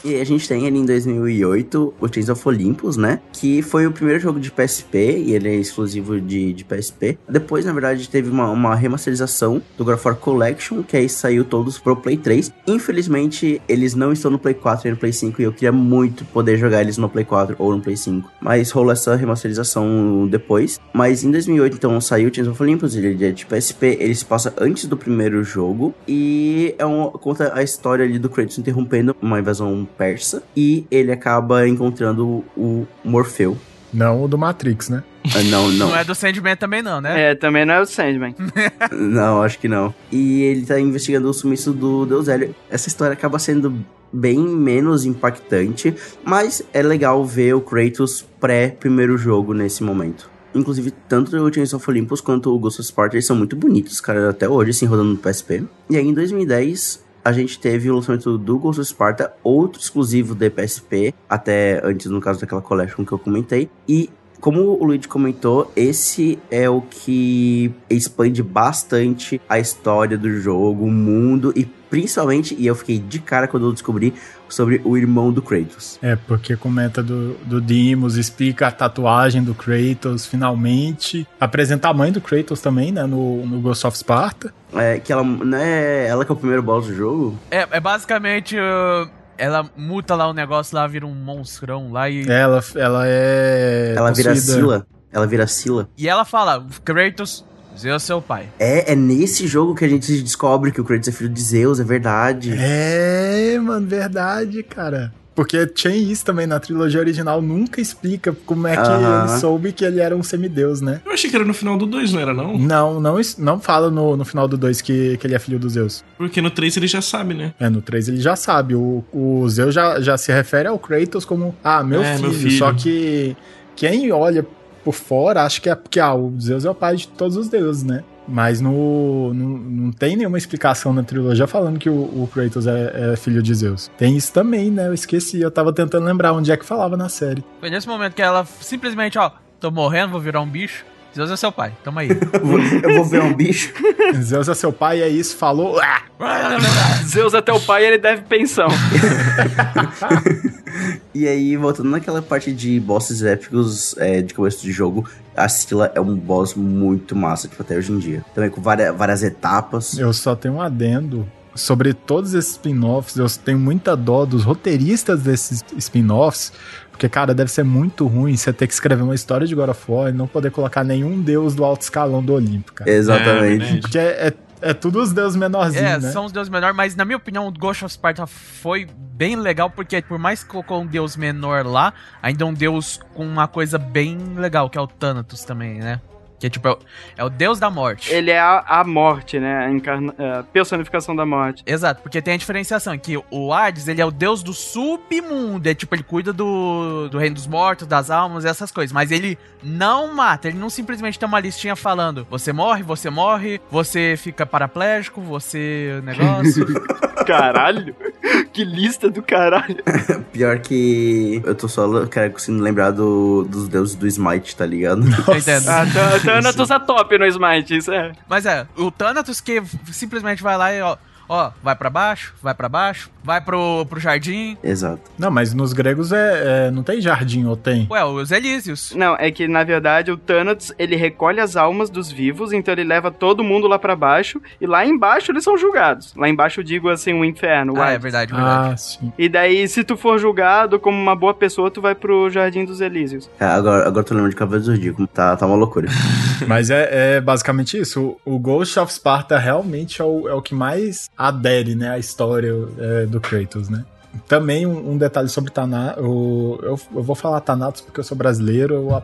E a gente tem ali em 2008 o Chains of Olympus, né? Que foi o primeiro jogo de PSP e ele é exclusivo de, de PSP. Depois, na verdade, teve uma, uma remasterização do God of Collection, que aí saiu todos pro Play 3. Infelizmente, eles não estão no Play 4 e no Play 5 e eu queria muito poder jogar eles no Play 4 ou no Play 5. Mas rolou essa remasterização depois. Mas em 2008, então, saiu Chains of Olympus, ele é de PSP, ele se passa antes do primeiro jogo e é um, conta a história ali do Kratos interrompendo uma invasão persa e ele acaba encontrando o Morfeu. Não o do Matrix, né? Ah, não, não. Não é do Sandman também não, né? É, também não é o Sandman. Não, acho que não. E ele tá investigando o sumiço do Deus Hélio. Essa história acaba sendo bem menos impactante, mas é legal ver o Kratos pré-primeiro jogo nesse momento. Inclusive, tanto o Chains of Olympus quanto o Ghost of Sparta eles são muito bonitos, cara, até hoje, assim, rodando no PSP. E aí, em 2010, a gente teve o lançamento do Ghost of Sparta, outro exclusivo de PSP, até antes, no caso daquela collection que eu comentei. E como o Luigi comentou, esse é o que expande bastante a história do jogo, o mundo e principalmente, e eu fiquei de cara quando eu descobri sobre o irmão do Kratos. É, porque comenta do, do Dimos, explica a tatuagem do Kratos, finalmente. Apresenta a mãe do Kratos também, né? No, no Ghost of Sparta. É, que ela não é ela que é o primeiro boss do jogo? É, é basicamente. uh, ela muta lá o negócio lá, vira um monstrão lá e. Ela, ela é. ela vira possuída- Sila. Ela vira Sila. E ela fala: Kratos, Zeus é seu pai. É, é nesse jogo que a gente descobre que o Kratos é filho de Zeus, é verdade. É, mano, verdade, cara. Porque tinha isso também na trilogia original, nunca explica como é que ele soube que ele era um semideus, né? Eu achei que era no final do 2, não era não? Não, não, não fala no, no final do 2 que, que ele é filho dos Zeus. Porque no 3 ele já sabe, né? É, no 3 ele já sabe. O, o Zeus já, já se refere ao Kratos como, ah, meu, É, filho. meu filho. Só que quem olha por fora acha que é porque ah, o Zeus é o pai de todos os deuses, né? Mas no, no- não tem nenhuma explicação na trilogia falando que o, o Kratos é, é filho de Zeus. Tem isso também, né? Eu esqueci, eu tava tentando lembrar onde é que falava na série. Foi nesse momento que ela simplesmente, ó, tô morrendo, vou virar um bicho. Zeus é seu pai, tamo aí. Eu vou- ver um bicho. Zeus é seu pai, é isso, falou. Ah! Zeus até o pai, ele deve pensão. E aí, voltando naquela parte de bosses épicos é, de começo de jogo, a Scylla é um boss muito massa, tipo, até hoje em dia. Também com várias, várias etapas. Eu só tenho um adendo sobre todos esses spin-offs. Eu tenho muita dó dos roteiristas desses spin-offs. Porque, cara, deve ser muito ruim você ter que escrever uma história de God of War e não poder colocar nenhum deus do alto escalão do Olimpo, cara. Exatamente. É. Porque é, é, é tudo os deuses menorzinhos, É, né? são os deuses menores, mas na minha opinião, o Ghost of Sparta foi bem legal, porque por mais que colocou um deus menor lá, ainda é um deus com uma coisa bem legal, que é o Thanatos também, né? Que é tipo, é o, é o deus da morte. Ele é a, a morte, né? A, encarna, a personificação da morte. Exato, porque tem a diferenciação, que o Hades, ele é o deus do submundo, é tipo, ele cuida do, do reino dos mortos, das almas, essas coisas, mas ele não mata, ele não simplesmente tem uma listinha falando, você morre, você morre, você fica paraplégico, você negócio. Caralho! que lista do caralho! Pior que eu tô só conseguindo lembrar do, dos deuses do Smite, tá ligado? Eu entendo. Ah, Tha- Thanatos é top no Smite, isso é. Mas é, o Thanatos que simplesmente vai lá e ó. Ó, vai pra baixo, vai pra baixo, vai pro, pro jardim. Exato. Não, mas nos gregos é, é- não tem jardim, ou tem? Ué, os Elísios. Não, é que na verdade o Thanatos ele recolhe as almas dos vivos, então ele leva todo mundo lá pra baixo e lá embaixo eles são julgados. Lá embaixo eu digo assim, o inferno, o Ah, é verdade, verdade. Ah, sim. E daí, se tu for julgado como uma boa pessoa, tu vai pro Jardim dos Elísios. É, agora, agora eu tô lembrando de Cavaleiro do Zodíaco. Tá, tá uma loucura. Mas é, é basicamente isso. O, o Ghost of Sparta realmente é o, é o que mais adere, né, à história é, do Kratos, né? Também um, um detalhe sobre Thanatos. Eu, eu vou falar Thanatos porque eu sou brasileiro, eu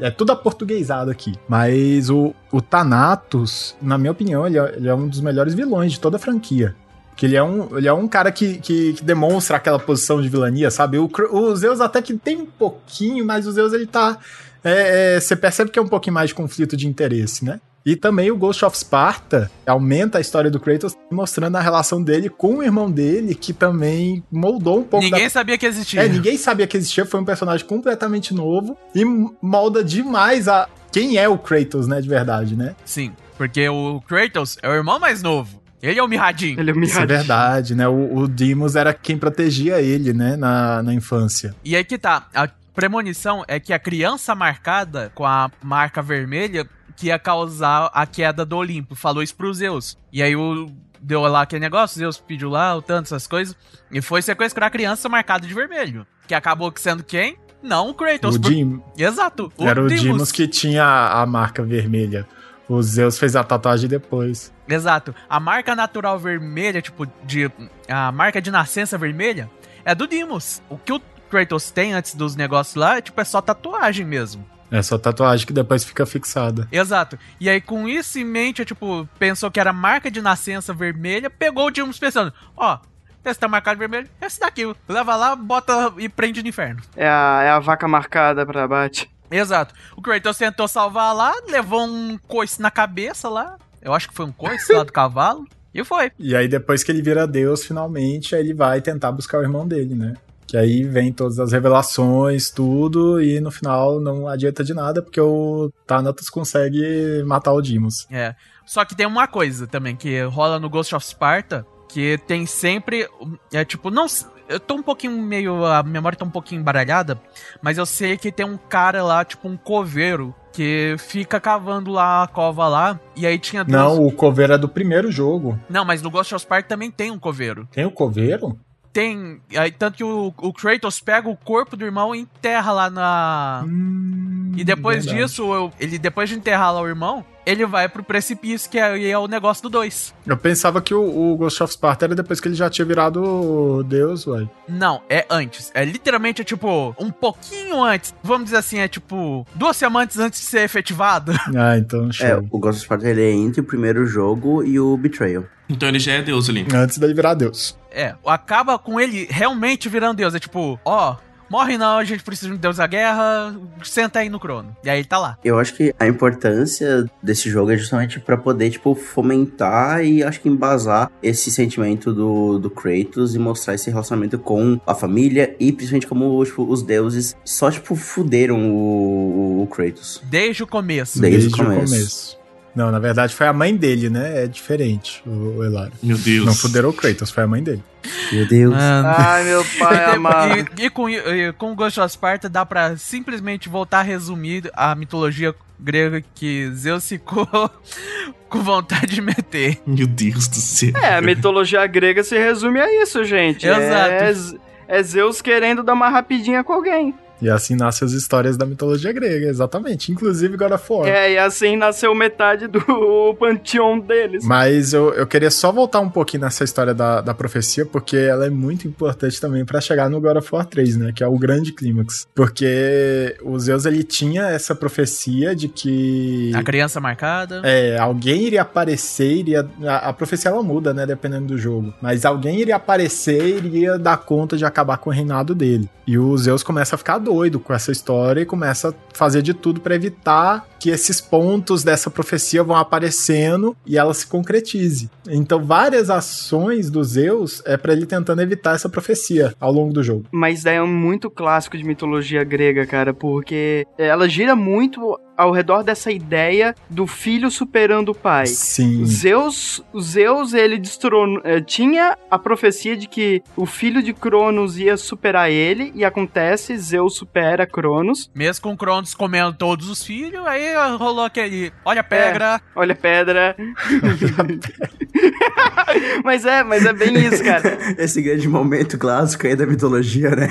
é tudo aportuguesado aqui. Mas o, o Thanatos, na minha opinião, ele é, ele é um dos melhores vilões de toda a franquia. Que ele é um, ele é um cara que, que, que demonstra aquela posição de vilania, sabe? O, o Zeus até que tem um pouquinho, mas o Zeus ele tá. é, é, você percebe que é um pouquinho mais de conflito de interesse, né? E também o Ghost of Sparta aumenta a história do Kratos, mostrando a relação dele com o irmão dele, que também moldou um pouco Ninguém da... sabia que existia. É, ninguém sabia que existia, foi um personagem completamente novo e molda demais a quem é o Kratos, né, de verdade, né? Sim, porque o Kratos é o irmão mais novo. Ele é o mirradinho. Ele é Isso é verdade, né? O, o Deimos era quem protegia ele, né, na, na infância. E aí que tá, a premonição é que a criança marcada com a marca vermelha que ia causar a queda do Olimpo. Falou isso pro Zeus. E aí o deu lá aquele negócio, Zeus pediu lá o tanto, essas coisas, e foi sequestrar a criança marcada de vermelho. Que acabou sendo quem? Não o Kratos. o por- Exato. era o. Dimos que tinha a, a marca vermelha. O Zeus fez a tatuagem depois. Exato. A marca natural vermelha, tipo, de. A marca de nascença vermelha é do Dimos. O que o Kratos tem antes dos negócios lá, é, tipo, é só tatuagem mesmo. É só tatuagem que depois fica fixada. Exato. E aí, com isso em mente, eu, tipo, pensou que era marca de nascença vermelha, pegou o Dimos pensando, ó, esse tá marcado vermelho, esse daqui. Leva lá, bota e prende no inferno. É a, é a vaca marcada pra abate. Exato. O Kratos tentou salvar lá, levou um coice na cabeça lá. Eu acho que foi um coice lá do cavalo. E foi. E aí, depois que ele vira Deus, finalmente, aí ele vai tentar buscar o irmão dele, né? Que aí vem todas as revelações, tudo, e no final não adianta de nada, porque o Thanatos consegue matar o Dimos. É. Só que tem uma coisa também que rola no Ghost of Sparta, que tem sempre. É tipo, não. Eu tô um pouquinho meio. A memória tá um pouquinho embaralhada, mas eu sei que tem um cara lá, tipo um coveiro, que fica cavando lá a cova lá, e aí tinha duas. Não, o coveiro é do primeiro jogo. Não, mas no Ghost of Sparta também tem um coveiro. Tem o coveiro? Tem. Aí, tanto que o, o Kratos pega o corpo do irmão e enterra lá na. Hum, E depois verdade. disso, eu- ele depois de enterrar lá o irmão, ele vai pro precipício, que é, é o negócio do 2. Eu pensava que o, o Ghost of Sparta era depois que ele já tinha virado Deus, uai. Não, é antes. É literalmente, tipo, um pouquinho antes. Vamos dizer assim, é tipo, duas semanas antes de ser efetivado. Ah, então show. É, o Ghost of Sparta ele é entre o primeiro jogo e o Betrayal. Então ele já é Deus ali. Antes dele virar Deus. É, acaba com ele realmente virando Deus. É tipo, ó, morre não, a gente precisa de um Deus da guerra, senta aí no crono. E aí ele tá lá. Eu acho que a importância desse jogo é justamente pra poder, tipo, fomentar e acho que embasar esse sentimento do, do Kratos e mostrar esse relacionamento com a família e principalmente como, tipo, os deuses só, tipo, fuderam o, o Kratos. Desde o começo. Desde o começo. Não, na verdade foi a mãe dele, né? É diferente, o, o Hilário. Meu Deus. Não fuderam o Kratos, foi a mãe dele. Meu Deus. Ai, meu pai amado. E, e com, e com Ghost of Sparta dá pra simplesmente voltar a resumir a mitologia grega que Zeus ficou com vontade de meter. Meu Deus do céu. É, a mitologia grega se resume a isso, gente. Exato. É, é Zeus querendo dar uma rapidinha com alguém. E assim nascem as histórias da mitologia grega, exatamente. Inclusive God of War. É, e assim nasceu metade do panteão deles. Mas eu, eu queria só voltar um pouquinho nessa história da, da profecia, porque ela é muito importante também pra chegar no God of War 3, né? Que é o grande clímax. Porque o Zeus, ele tinha essa profecia de que... A criança marcada. É, alguém iria aparecer, iria. A, a profecia ela muda, né? Dependendo do jogo. Mas alguém iria aparecer e iria dar conta de acabar com o reinado dele. E o Zeus começa a ficar doido com essa história e começa a fazer de tudo pra evitar que esses pontos dessa profecia vão aparecendo e ela se concretize. Então, várias ações dos Zeus é para ele tentando evitar essa profecia ao longo do jogo. Mas daí é muito clássico de mitologia grega, cara, porque ela gira muito ao redor dessa ideia do filho superando o pai. Sim. Zeus, Zeus ele destronou, eh, tinha a profecia de que o filho de Cronos ia superar ele e acontece, Zeus supera Cronos. Mesmo com Cronos comendo todos os filhos, aí rolou aquele, olha a pedra. É, olha a pedra. mas é, mas é bem isso, cara. Esse grande momento clássico aí da mitologia, né?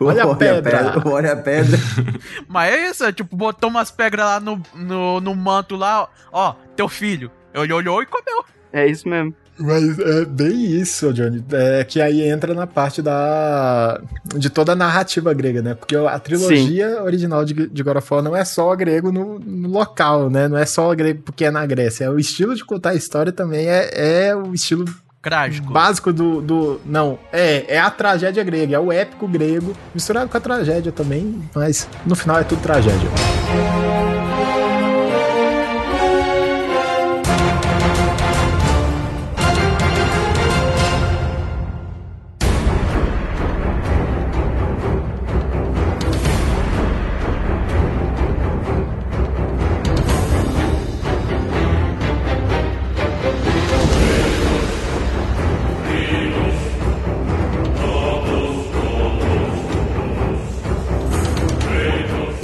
Olha a pedra. a pedra. Olha a pedra. mas é isso, é, tipo, botou umas pedras lá no, no, no manto lá, ó, teu filho. Ele olhou e comeu. É isso mesmo. Mas é bem isso, Johnny. É que aí entra na parte da de toda a narrativa grega, né? Porque a trilogia Sim. original de, de God of War não é só grego no, no, local, né? Não é só grego porque é na Grécia. É o estilo de contar a história também é, é o estilo Trágico. básico do, do. Não, é, é a tragédia grega, é o épico grego, misturado com a tragédia também, mas no final é tudo tragédia.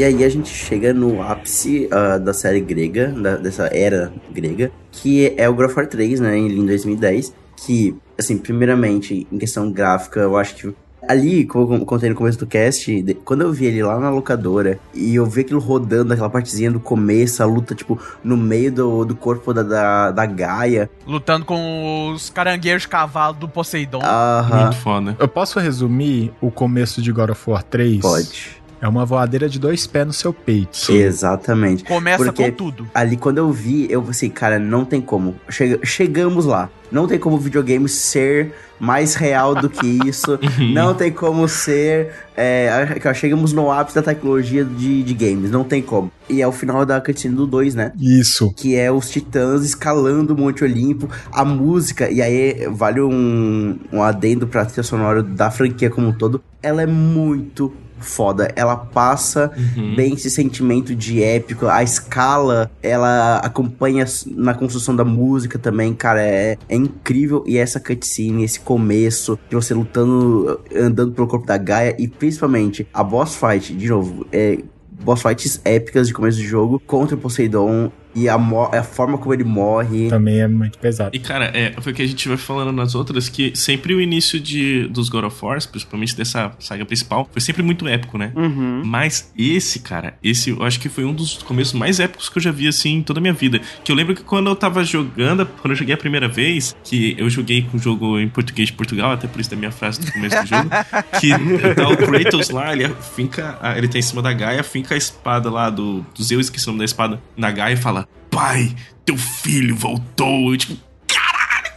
E aí a gente chega no ápice uh, da série grega, da, dessa era grega, que é o God of War 3, né, em 2010, que, assim, primeiramente, em questão gráfica, eu acho que Ali, como eu contei no começo do cast, quando eu vi ele lá na locadora e eu vi aquilo rodando, aquela partezinha do começo, a luta, tipo, no meio do, do corpo da, da, da Gaia. Lutando com os caranguejos cavalo do Poseidon. Aham. Muito foda. Eu posso resumir o começo de God of War 3? Pode. É uma voadeira de dois pés no seu peito. Exatamente. Começa Porque com tudo. Ali, quando eu vi, eu falei assim, cara, não tem como. Chega, chegamos lá. Não tem como o videogame ser mais real do que isso. não tem como ser. É, chegamos no ápice da tecnologia de, de games. Não tem como. E é o final da cutscene do 2, né? Isso. Que é os titãs escalando o Monte Olimpo. A música, e aí vale um, um adendo pra trilha sonora da franquia como um todo. Ela é muito foda. Ela passa uhum. bem esse sentimento de épico. A escala, ela acompanha na construção da música também, cara. É, é incrível. E essa cutscene, esse começo, de você lutando, andando pelo corpo da Gaia. E principalmente a boss fight, de novo, é boss fights épicas de começo de jogo contra o Poseidon e a, a, forma como ele morre. Também é muito pesado. E, cara, é, foi o que a gente vai falando nas outras, que sempre o início de, dos God of War, principalmente dessa saga principal, foi sempre muito épico, né? Uhum. Mas esse, cara, esse eu acho que foi um dos começos mais épicos que eu já vi, assim, em toda a minha vida. Que eu lembro que quando eu tava jogando, quando eu joguei a primeira vez, que eu joguei com o jogo em português de Portugal, até por isso da minha frase do começo do jogo, que tá o Kratos lá, ele finca, ele tá em cima da Gaia, finca a espada lá do, do Zeus, esqueci o nome da espada, na Gaia e fala, pai, teu filho voltou. Eu, tipo,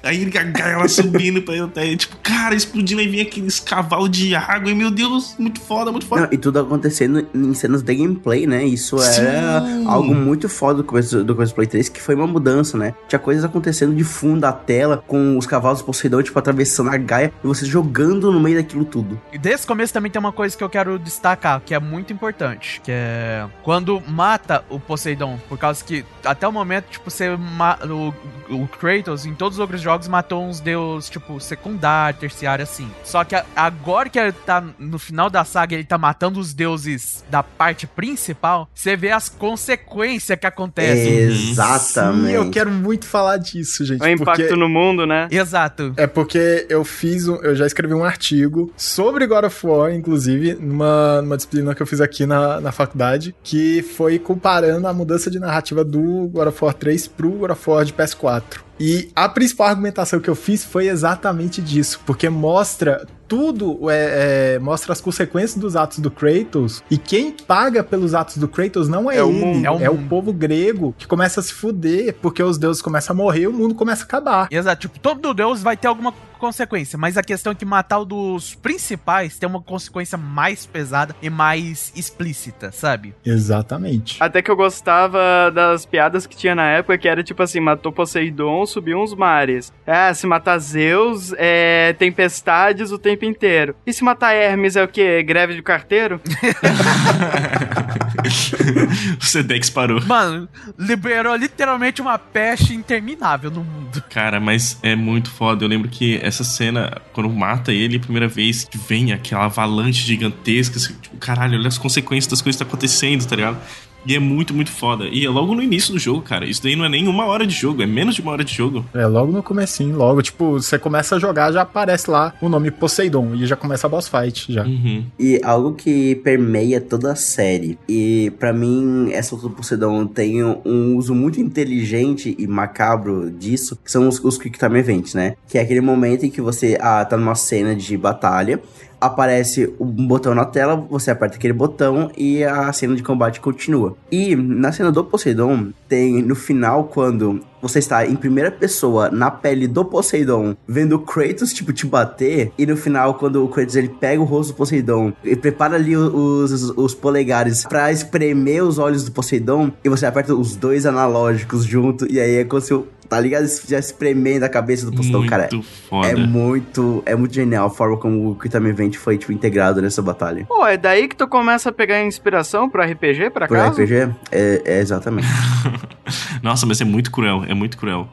Aí ela subindo pra eu até, tipo, cara, explodindo aí vem aqueles cavalos de água. E meu Deus, muito foda, muito foda. Não, e tudo acontecendo em cenas de gameplay, né? Isso era Sim. algo muito foda do começo do Play 3, que foi uma mudança, né? Tinha coisas acontecendo de fundo da tela, com os cavalos Poseidon, tipo, atravessando a Gaia, e você jogando no meio daquilo tudo. E desse começo também tem uma coisa que eu quero destacar, que é muito importante, que é quando mata o Poseidon, por causa que até o momento, tipo, você o, o Kratos, em todos os outros jogos, jogos matou uns deus, tipo, secundário, terciário, assim. Só que agora que ele tá no final da saga, ele tá matando os deuses da parte principal, você vê as consequências que acontecem. Exatamente. Sim, eu quero muito falar disso, gente. O impacto no mundo, né? Exato. É porque eu fiz, um, eu já escrevi um artigo sobre God of War, inclusive, numa, numa disciplina que eu fiz aqui na, na faculdade, que foi comparando a mudança de narrativa do God of War 3 pro God of War de PS4. E a principal argumentação que eu fiz foi exatamente disso, porque mostra tudo é, é, mostra as consequências dos atos do Kratos. E quem paga pelos atos do Kratos não é, É o ele, mundo. é, É o, o mundo. povo grego que começa a se fuder porque os deuses começam a morrer e o mundo começa a acabar. Exato, tipo, todo deus vai ter alguma consequência, mas a questão é que matar o dos principais tem uma consequência mais pesada e mais explícita, sabe? Exatamente. Até que eu gostava das piadas que tinha na época, que era tipo assim, matou Poseidon, subiu uns mares. Ah, se matar Zeus, é tempestades o tempo inteiro. E se matar Hermes é o quê? Greve de carteiro? o Sedex parou. Mano, liberou literalmente uma peste interminável no mundo. Cara, mas é muito foda. Eu lembro que essa cena, quando mata ele a primeira vez, que vem aquela avalanche gigantesca, assim, tipo, caralho, olha as consequências das coisas que tá acontecendo, tá ligado? E é muito, muito foda. E é logo no início do jogo, cara. Isso daí não é nem uma hora de jogo, é menos de uma hora de jogo. É logo no comecinho, logo, tipo, você começa a jogar, já aparece lá o nome Poseidon e já começa a boss fight já. Uhum. E algo que permeia toda a série. E pra mim, essa luta do Poseidon tem um uso muito inteligente e macabro disso, que são os, os Quick Time Events, né? Que é aquele momento em que você ah, tá numa cena de batalha, aparece um botão na tela, você aperta aquele botão e a cena de combate continua. E na cena do Poseidon, tem no final, quando você está em primeira pessoa na pele do Poseidon, vendo o Kratos, tipo, te bater, e no final, quando o Kratos ele pega o rosto do Poseidon e prepara ali os, os, os polegares pra espremer os olhos do Poseidon, e você aperta os dois analógicos junto, e aí é como se, o- tá ligado? Já espremendo a cabeça do Poseidon, muito cara. foda. É muito, é muito genial a forma como o Quitam Event foi, tipo, integrado nessa batalha. Pô, é daí que tu começa a pegar inspiração pro RPG, por Por acaso? RPG, é, é exatamente. Nossa, mas é muito cruel, é muito cruel.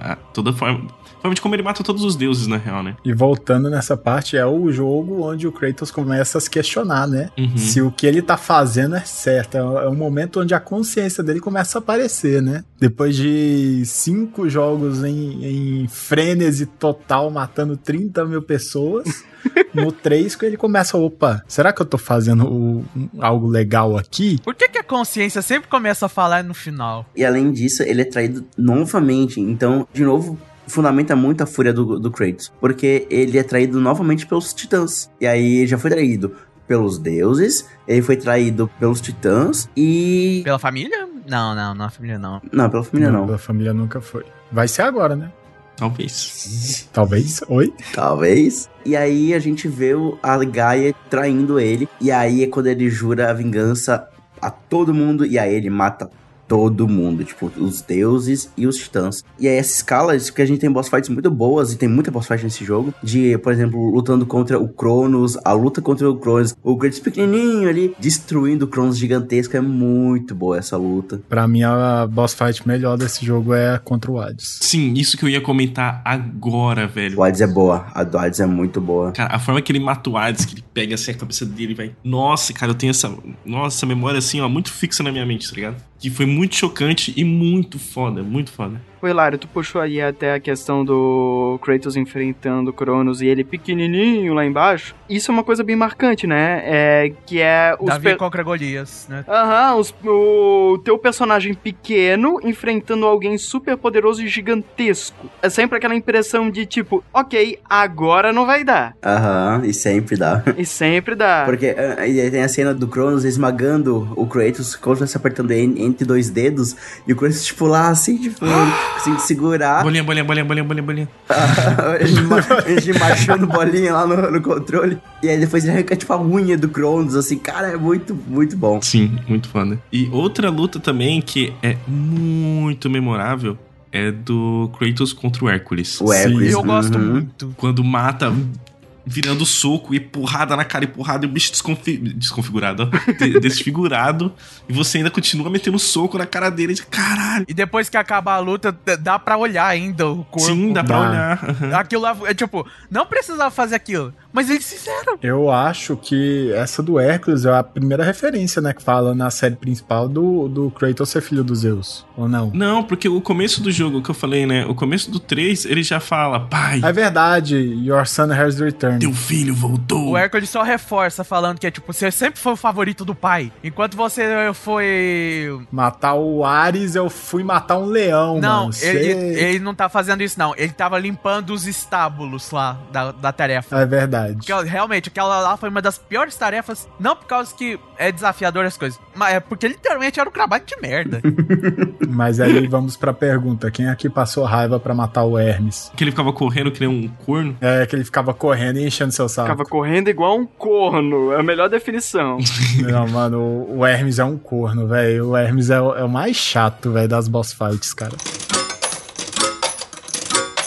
A- toda forma. De como ele mata todos os deuses, na real, né? E voltando nessa parte, é o jogo onde o Kratos começa a se questionar, né? Uhum. Se o que ele tá fazendo é certo. É um momento onde a consciência dele começa a aparecer, né? Depois de cinco jogos em, em frênese total, matando 30 mil pessoas. No 3, que ele começa, opa, será que eu tô fazendo o- um- algo legal aqui? Por que, que a consciência sempre começa a falar no final? E além disso, ele é traído novamente. Então, de novo, fundamenta muito a fúria do, do Kratos. Porque ele é traído novamente pelos titãs. E aí já foi traído pelos deuses, ele foi traído pelos titãs e. Pela família? Não, não, não, a família não. Não, pela família não. A família nunca foi. Vai ser agora, né? Talvez. Talvez. Oi? Talvez. E aí a gente vê o- a Gaia traindo ele. E aí é quando ele jura a vingança a todo mundo. E aí ele mata todo mundo. Tipo, os deuses e os titãs. E aí essa escala, isso que a gente tem boss fights muito boas. E tem muita boss fight nesse jogo. De, por exemplo, lutando contra o Cronos. A luta contra o Cronos. O Kratos pequenininho ali. Destruindo o Cronos gigantesco. É muito boa essa luta. Pra mim, a boss fight melhor desse jogo é contra o Hades. Sim, isso que eu ia comentar agora, velho. O Hades é boa. A do Hades é muito boa. Cara, a forma que ele mata o Hades, que ele pega assim a cabeça dele e vai. Nossa, cara, eu tenho essa. Nossa, essa memória assim, ó, muito fixa na minha mente, tá ligado? Que foi muito chocante e muito foda, muito foda. Ô, Hilário, tu puxou aí até a questão do Kratos enfrentando o Cronos e ele pequenininho lá embaixo. Isso é uma coisa bem marcante, né? É, que é os Davi pe- contra Golias, né? Aham, os- o teu personagem pequeno enfrentando alguém super poderoso e gigantesco. É sempre aquela impressão de tipo, ok, agora não vai dar. Aham, e sempre dá. E sempre dá. Porque ah, e aí tem a cena do Cronos esmagando o Kratos, como se fosse apertando en- entre dois dedos, e o Kratos, tipo, lá, assim, tipo, conseguindo segurar. Bolinha, bolinha, bolinha, bolinha, bolinha, bolinha. a gente ma- a gente marchando bolinha lá no, no controle. E aí depois ele arranca, tipo, a unha do Cronos, assim, cara, é muito, muito bom. Sim, muito foda. E outra luta também que é muito memorável é do Kratos contra o Hércules. O Hércules. Eu gosto uhum. muito. Quando mata virando soco e porrada na cara e porrada e o bicho desconfi... desconfigurado, ó. De- desfigurado. E você ainda continua metendo soco na cara dele. De, Caralho. E depois que acaba a luta, dá pra olhar ainda o corpo. Sim, dá pra Dá. olhar. aham. Aquilo lá é tipo, não precisava fazer aquilo, mas eles fizeram. Eu acho que essa do Hércules é a primeira referência, né, que fala na série principal do, do Kratos ser filho dos Zeus, ou não? Não, porque o começo do jogo que eu falei, né? O começo do 3, ele já fala: Pai, É verdade, Your Son has returned. teu filho voltou. O Hércules só reforça falando que é tipo, você sempre foi o favorito do pai. Enquanto você foi. Matar o Ares, eu fui matar um leão, Não, mano. ele, Cê- ele não tá fazendo isso, não. Ele tava limpando os estábulos lá da, da tarefa. É verdade. Verdade. Porque realmente, aquela lá foi uma das piores tarefas, não por causa que é desafiador as coisas, mas é porque literalmente era um trabalho de merda. Mas aí vamos pra pergunta: quem aqui passou raiva pra matar o Hermes? Que ele ficava correndo que nem um corno. É que ele ficava correndo e enchendo seu saco. Ficava correndo igual um corno. É a melhor definição. Não, mano, o- o Hermes é um corno, velho. O Hermes é o, é o mais chato, velho, das boss fights, cara.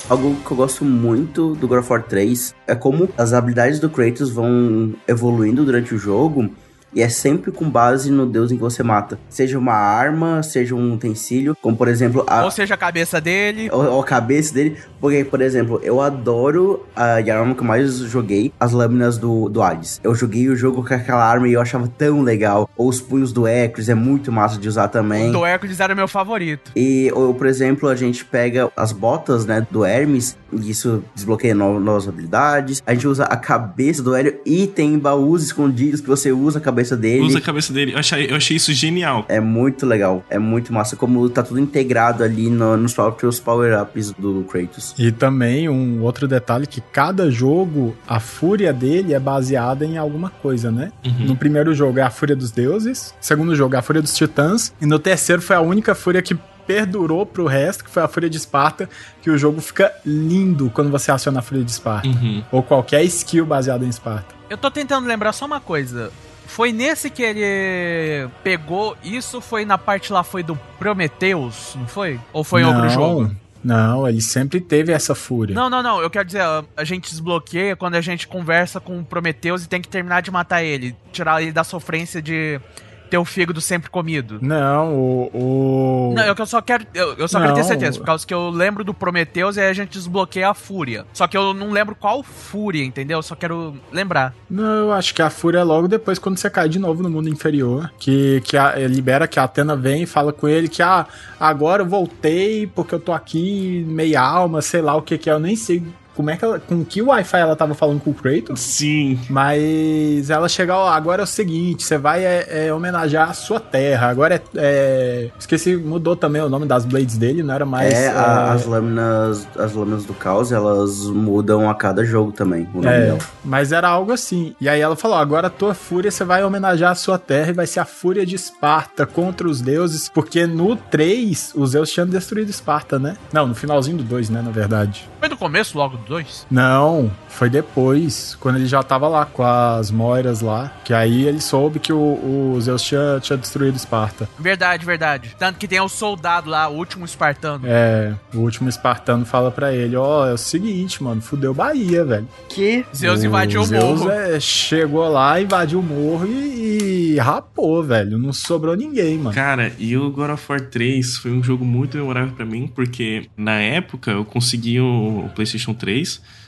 Algo que eu gosto muito do God of War 3 é como as habilidades do Kratos vão evoluindo durante o jogo. E é sempre com base no deus em que você mata. Seja uma arma, seja um utensílio, como por exemplo a, Ou seja, a cabeça dele. ou, ou a cabeça dele. Porque, por exemplo, eu adoro a, a arma que eu mais joguei, as lâminas do, do Hades. Eu joguei o jogo com aquela arma e eu achava tão legal. Ou os punhos do Hercules, é muito massa de usar também. O do Hércules era meu favorito. E, ou, por exemplo, a gente pega as botas, né, do Hermes, e isso desbloqueia no- novas habilidades. A gente usa a cabeça do Hélio e tem baús escondidos que você usa a cabeça dele. Usa a cabeça dele. Eu achei, eu achei isso genial. É muito legal, é muito massa, como tá tudo integrado ali no- nos próprios power-ups do Kratos. E também um outro detalhe que cada jogo, a fúria dele é baseada em alguma coisa, né? Uhum. No primeiro jogo é a fúria dos deuses, no segundo jogo é a fúria dos titãs, e no terceiro foi a única fúria que perdurou pro resto, que foi a fúria de Esparta, que o jogo fica lindo quando você aciona a fúria de Esparta. Uhum. Ou qualquer skill baseada em Esparta. Eu tô tentando lembrar só uma coisa. Foi nesse que ele pegou. Isso foi na parte lá, foi do Prometheus, não foi? Ou foi em outro Não, jogo? Não, ele sempre teve essa fúria. Não, não, não. Eu quero dizer, a, a gente desbloqueia quando a gente conversa com o Prometheus e tem que terminar de matar ele. Tirar ele da sofrência de ter o fígado sempre comido. Não, o. o... Não, eu que eu só quero. Eu, eu só quero ter Não. certeza, por causa que eu lembro do Prometheus e aí a gente desbloqueia a fúria. Só que eu não lembro qual fúria, entendeu? Eu só quero lembrar. Não, eu acho que a fúria é logo depois quando você cai de novo no mundo inferior. Que, que a, libera que a Atena vem e fala com ele que, ah, agora eu voltei porque eu tô aqui meia alma, sei lá o que que é. Eu nem sei como é que ela, com que Wi-Fi ela tava falando com o Kratos. Sim. Mas ela chega, ó, agora é o seguinte, você vai é, é, homenagear a sua terra. Agora é, é- Esqueci, mudou também o nome das blades dele, não era mais. é, a- é, as lâminas, as lâminas do caos, elas mudam a cada jogo também, o nome É, dela. mas era algo assim. E aí ela falou: agora a tua fúria você vai homenagear a sua terra e vai ser a fúria de Esparta contra os deuses. Porque no 3, os Zeus tinham destruído Esparta, né? Não, no finalzinho do 2, né? Na verdade. Foi no começo logo do 2? Não, foi depois, quando ele já tava lá com as Moiras lá. Que aí ele soube que o, o Zeus tinha, tinha destruído Esparta. Verdade, verdade. Tanto que tem o soldado lá, o último espartano. É, o último espartano fala pra ele: Ó, é o seguinte, mano, fudeu Bahia, velho. Que Zeus invadiu o Zeus morro. é, chegou lá, invadiu o morro e, e rapou, velho. Não sobrou ninguém, mano. Cara, e o God of War 3 foi um jogo muito memorável pra mim, porque na época eu consegui o PlayStation 3,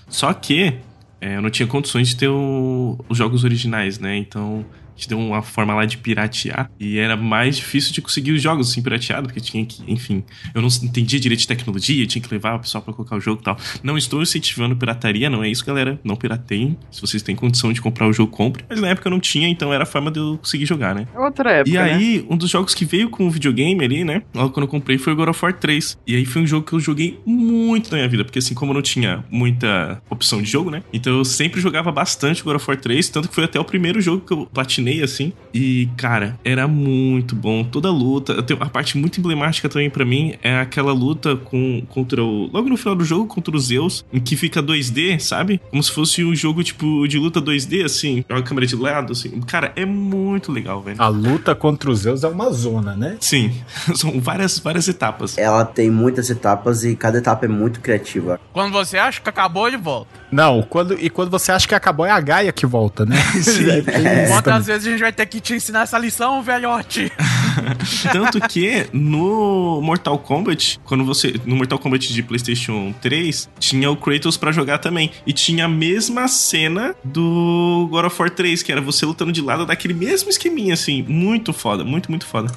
só que é, eu não tinha condições de ter o- os jogos originais, né? Então gente deu uma forma lá de piratear e era mais difícil de conseguir os jogos assim pirateado, porque tinha que, enfim, eu não entendia direito de tecnologia, tinha que levar o pessoal pra colocar o jogo e tal. Não estou incentivando pirataria, não é isso, galera. Não pirateiem. Se vocês têm condição de comprar o jogo, compre. Mas na época eu não tinha, então era a forma de eu conseguir jogar, né? é outra época, E né? aí, um dos jogos que veio com o videogame ali, né? Logo quando eu comprei foi o God of War 3. E aí foi um jogo que eu joguei muito na minha vida, porque assim, como eu não tinha muita opção de jogo, né? Então eu sempre jogava bastante o God of War 3, tanto que foi até o primeiro jogo que eu platinei, assim. E, cara, era muito bom. Toda a luta. Eu tenho- A parte muito emblemática também pra mim é aquela luta com, contra o. Logo no final do jogo, contra os Zeus, em que fica 2D, sabe? Como se fosse um jogo, tipo, de luta 2D, assim, com a câmera de lado, assim. Cara, é muito legal, velho. A luta contra os Zeus é uma zona, né? Sim, são várias, várias etapas. Ela tem muitas etapas e cada etapa é muito criativa. Quando você acha que acabou, ele volta. Não, quando, e quando você acha que acabou, é a Gaia que volta, né? Sim. É, isso Quantas vezes a gente vai ter que te ensinar essa lição, velhote? Tanto que no Mortal Kombat, quando você. No Mortal Kombat de PlayStation 3, tinha o Kratos pra jogar também. E tinha a mesma cena do God of War 3, que era você lutando de lado daquele mesmo esqueminha, assim. Muito foda, muito, muito foda.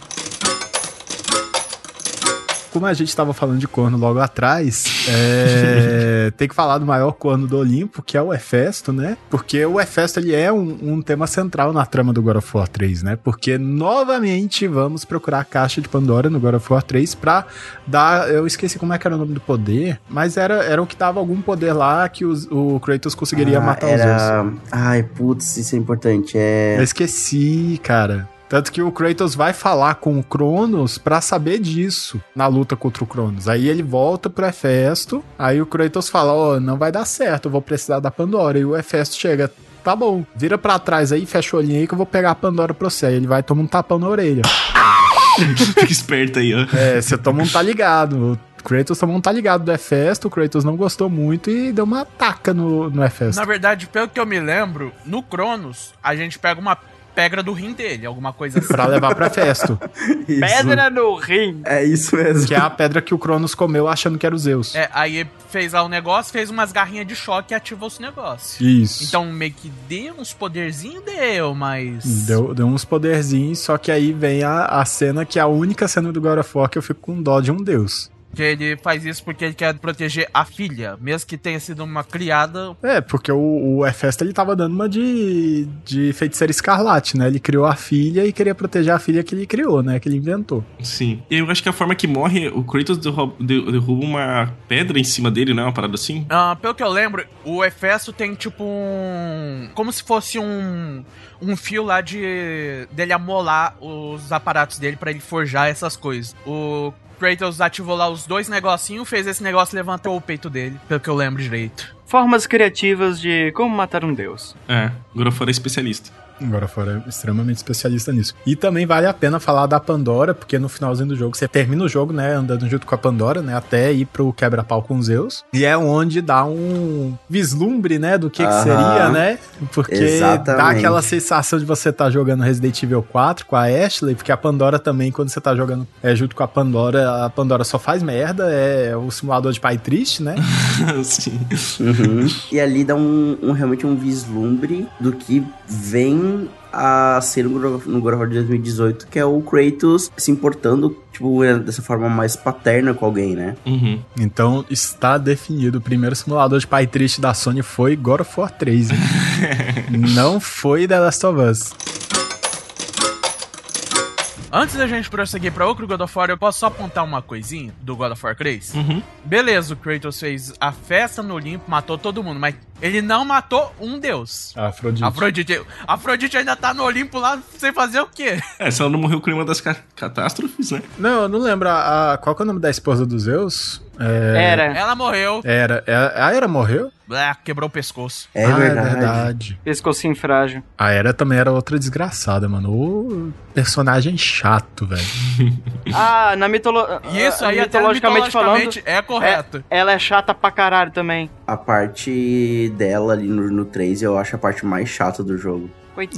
Como a gente tava falando de corno logo atrás, é, tem que falar do maior corno do Olimpo, que é o Hefesto, né? Porque o Hefesto, ele é um, um tema central na trama do God of War 3, né? Porque, novamente, vamos procurar a caixa de Pandora no God of War 3 pra dar... Eu esqueci como é que era o nome do poder, mas era, era o que dava algum poder lá que os, o Kratos conseguiria Ah, matar os era... Zeus. Ai, putz, isso é importante. É. Eu esqueci, cara. Tanto que o Kratos vai falar com o Cronos pra saber disso na luta contra o Cronos. Aí ele volta pro Hefesto, aí o Kratos fala: Ó, não vai dar certo, eu vou precisar da Pandora. E o Hefesto chega. Tá bom, vira pra trás aí, fecha o olhinho aí que eu vou pegar a Pandora pra você. Aí ele vai tomar um tapão na orelha. Fica esperto aí, ó. É, você toma um tá ligado. O Kratos tomou um tá ligado do Hefesto, o Kratos não gostou muito e deu uma taca no, no Hefesto. Na verdade, pelo que eu me lembro, no Cronos, a gente pega uma pedra do rim dele, alguma coisa assim. Pra levar pro Hefesto. Isso. Pedra no rim. É isso mesmo. Que é a pedra que o Cronos comeu achando que era o Zeus. É, aí fez lá o negócio, fez umas garrinhas de choque e ativou esse negócio. Isso. Então meio que deu uns poderzinhos, deu, mas. Deu, deu uns poderzinhos, só que aí vem a, a cena que é a única cena do God of War que eu fico com dó de um deus. Que ele faz isso porque ele quer proteger a filha, mesmo que tenha sido uma criada. É, porque o, o Hefesto ele tava dando uma de, de feiticeira escarlate, né? Ele criou a filha e queria proteger a filha que ele criou, né? Que ele inventou. Sim. E eu acho que a forma que morre, o Kratos derruba, de- derruba uma pedra em cima dele, né? Uma parada assim. Ah, pelo que eu lembro, o Hefesto tem tipo um. Como se fosse um. Um fio lá de. dele amolar os aparatos dele pra ele forjar essas coisas. O Kratos ativou lá os dois negocinhos, fez esse negócio e levantou o peito dele, pelo que eu lembro direito. Formas criativas de como matar um deus. É, of War é especialista. Agora fora extremamente especialista nisso. E também vale a pena falar da Pandora, porque no finalzinho do jogo você termina o jogo, né, andando junto com a Pandora, né, até ir pro quebra-pau com Zeus. E é onde dá um vislumbre, né, do que, que Aham. seria, né? Porque dá Exatamente. aquela sensação de você estar jogando Resident Evil 4 com a Ashley, porque a Pandora também, quando você tá jogando é, junto com a Pandora, a Pandora só faz merda, é o simulador de pai triste, né? Sim. Uhum. E ali dá um, um- realmente um vislumbre do que vem a ser no God of- War de 2018, que é o Kratos se importando, tipo, dessa forma mais paterna com alguém, né? Uhum. Então está definido. O primeiro simulador de pai triste da Sony foi God of War 3. hein? Não foi The Last of Us. Antes da gente prosseguir pra outro God of War, eu posso só apontar uma coisinha do God of War 3? Uhum. Beleza, o Kratos fez a festa no Olimpo, matou todo mundo, mas ele não matou um deus. Afrodite. Afrodite, Afrodite ainda tá no Olimpo lá sem fazer o quê? É, se ela não morreu com nenhuma das ca- catástrofes, né? Não, eu não lembro. A, a- qual que é o nome da esposa do Zeus? É, Era. Ela morreu, Era. é- A Era morreu? blá, quebrou o pescoço. É ah, verdade. é verdade. Pescocinho frágil. A Era também era outra desgraçada, mano. O personagem chato, velho. Ah, na mitologia. Isso aí, até mitologicamente falando, mitologicamente, é correto. ela é chata pra caralho também. A parte dela ali no, no 3 eu acho a parte mais chata do jogo.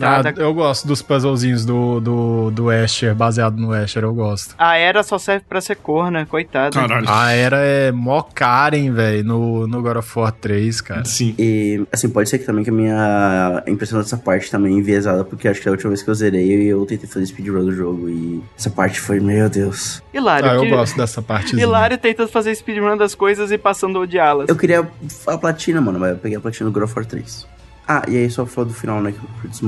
Ah, Coitada. eu gosto dos puzzlezinhos do, do, do Asher, baseado no Asher, eu gosto. A Era só serve pra ser corna, coitada. Caralho. A Era é mó Karen, velho, no, no God of War 3, cara. Sim. E, assim, pode ser que também que a minha impressão dessa parte também é enviesada, porque acho que a última vez que eu zerei, eu tentei fazer speedrun do jogo e essa parte foi, meu Deus. Hilário. Ah, eu que- gosto dessa parte. Hilário tentando fazer speedrun das coisas e passando a odiá-las. Eu queria a platina, mano, mas eu peguei a platina do God of War 3. Ah, e aí só falou do final, né, que o Kratos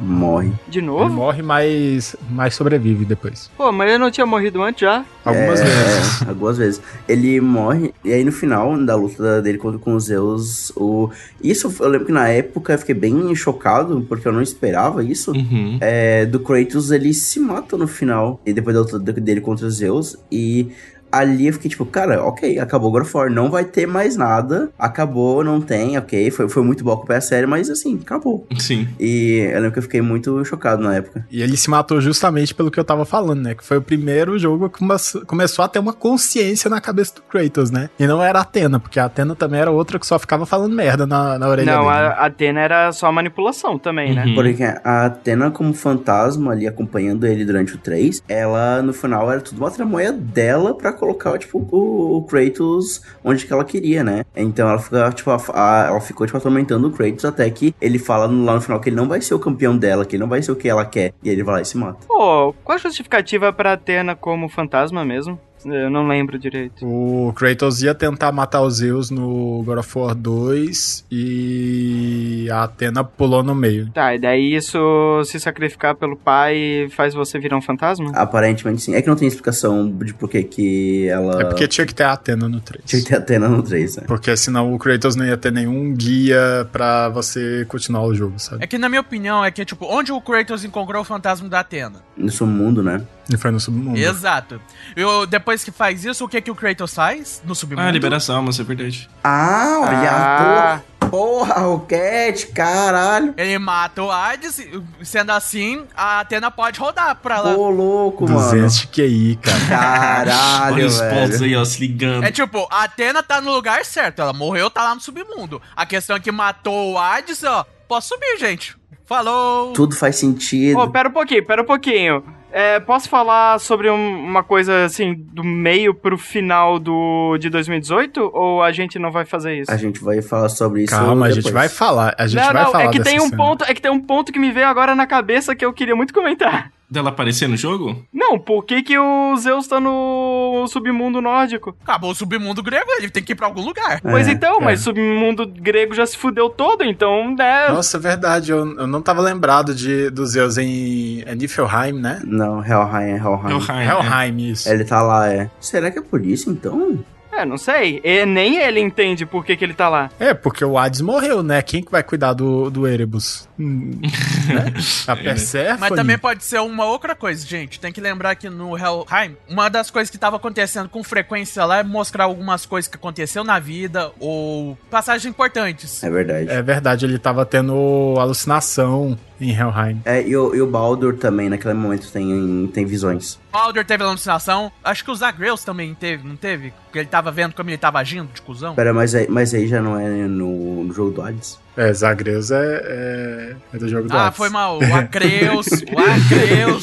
morre. De Ele novo? morre, mas, mas sobrevive depois. Pô, mas ele não tinha morrido antes já? Algumas É, vezes. Algumas vezes. Ele morre, e aí no final da luta dele contra com os Zeus, o... Isso eu lembro que na época eu fiquei bem chocado, porque eu não esperava isso. Uhum. É, do Kratos, ele se mata no final, e depois da luta dele contra os Zeus, e ali eu fiquei tipo, cara, ok, acabou o God of War, não vai ter mais nada, acabou, não tem, ok, foi, foi muito bom acompanhar a série, mas assim, acabou. Sim. E eu lembro que eu fiquei muito chocado na época. E ele se matou justamente pelo que eu tava falando, né? Que foi o primeiro jogo que come- começou a ter uma consciência na cabeça do Kratos, né? E não era a Atena, porque a Atena também era outra que só ficava falando merda na, na orelha não, dele. né? a a Atena era só manipulação também, né? Uhum. Porque a Athena, como fantasma ali acompanhando ele durante o 3, ela no final era tudo uma tramoia dela pra colocar, tipo, o, Kratos onde que ela queria, né? Então ela fica, tipo, a- a- ela ficou, tipo, atormentando o Kratos até que ele fala lá no final que ele não vai ser o campeão dela, que ele não vai ser o que ela quer. E ele vai lá e se mata. Pô, qual a justificativa pra Atena como fantasma mesmo? Eu não lembro direito. O Kratos ia tentar matar os Zeus no God of War 2 e a Atena pulou no meio. Tá, e daí isso se sacrificar pelo pai faz você virar um fantasma? Aparentemente sim. É que não tem explicação de por que que ela... É porque tinha que ter a Atena no 3. Tinha que ter Atena no 3, né? Porque senão o Kratos não ia ter nenhum guia pra você continuar o jogo, sabe? É que na minha opinião é que, tipo, onde o Kratos encontrou o fantasma da Atena? No submundo, né? E foi no submundo. Exato. Eu, depois que faz isso, o que que o Kratos faz no submundo? Ah, libera as almas, é verdade. Ah, olha, Ah. porra, porra, Roquete, caralho. Ele mata o Hades, e, sendo assim, a Atena pode rodar pra lá. Ô, louco, mano. 200 de QI, cara. Caralho, Olha os pontos aí, ó, se ligando. É tipo, a Atena tá no lugar certo, ela morreu, tá lá no submundo. A questão é que matou o Hades, ó, posso subir, gente. Falou! Tudo faz sentido. Ô, pera um pouquinho, pera um pouquinho. É, posso falar sobre um- uma coisa assim, do meio pro final do, de 2018? Ou a gente não vai fazer isso? A gente vai falar sobre isso Calma, a gente vai falar. A gente não, vai não, falar é que tem um cena. ponto, é que tem um ponto que me veio agora na cabeça que eu queria muito comentar. Dela aparecer no jogo? Não, por que, que o Zeus tá no submundo nórdico? Acabou o submundo grego, ele tem que ir pra algum lugar. Pois É, então, é. mas o submundo grego já se fudeu todo, então, né? Nossa, é verdade. Eu, eu não tava lembrado de, dos Zeus em é Niflheim, né? Não, Helheim, é Helheim. Helheim. Helheim, isso. Ele tá lá, é. Será que é por isso, então? É, não sei. E nem ele entende por que, que ele tá lá. É, porque o Hades morreu, né? Quem que vai cuidar do, do Erebus? Hum, né? A Persephone? Mas também pode ser uma outra coisa, gente. Tem que lembrar que no Helheim, uma das coisas que tava acontecendo com frequência lá é mostrar algumas coisas que aconteceu na vida ou passagens importantes. É verdade. É. É verdade, ele tava tendo alucinação em Helheim. e, o, e o Baldur também, naquele momento, tem, tem visões. Baldur teve alucinação. Acho que o Zagreus também teve, não teve? Porque ele tava vendo como ele tava agindo de cuzão. Pera, mas aí, mas aí já não é no, no jogo do Hades? É, Zagreus é, é, é do jogo do Ah, Hades. foi mal. O Acreus, o Acreus.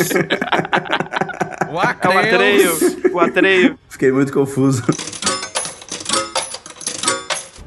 O É o. Atreio. o Atreio. Fiquei muito confuso.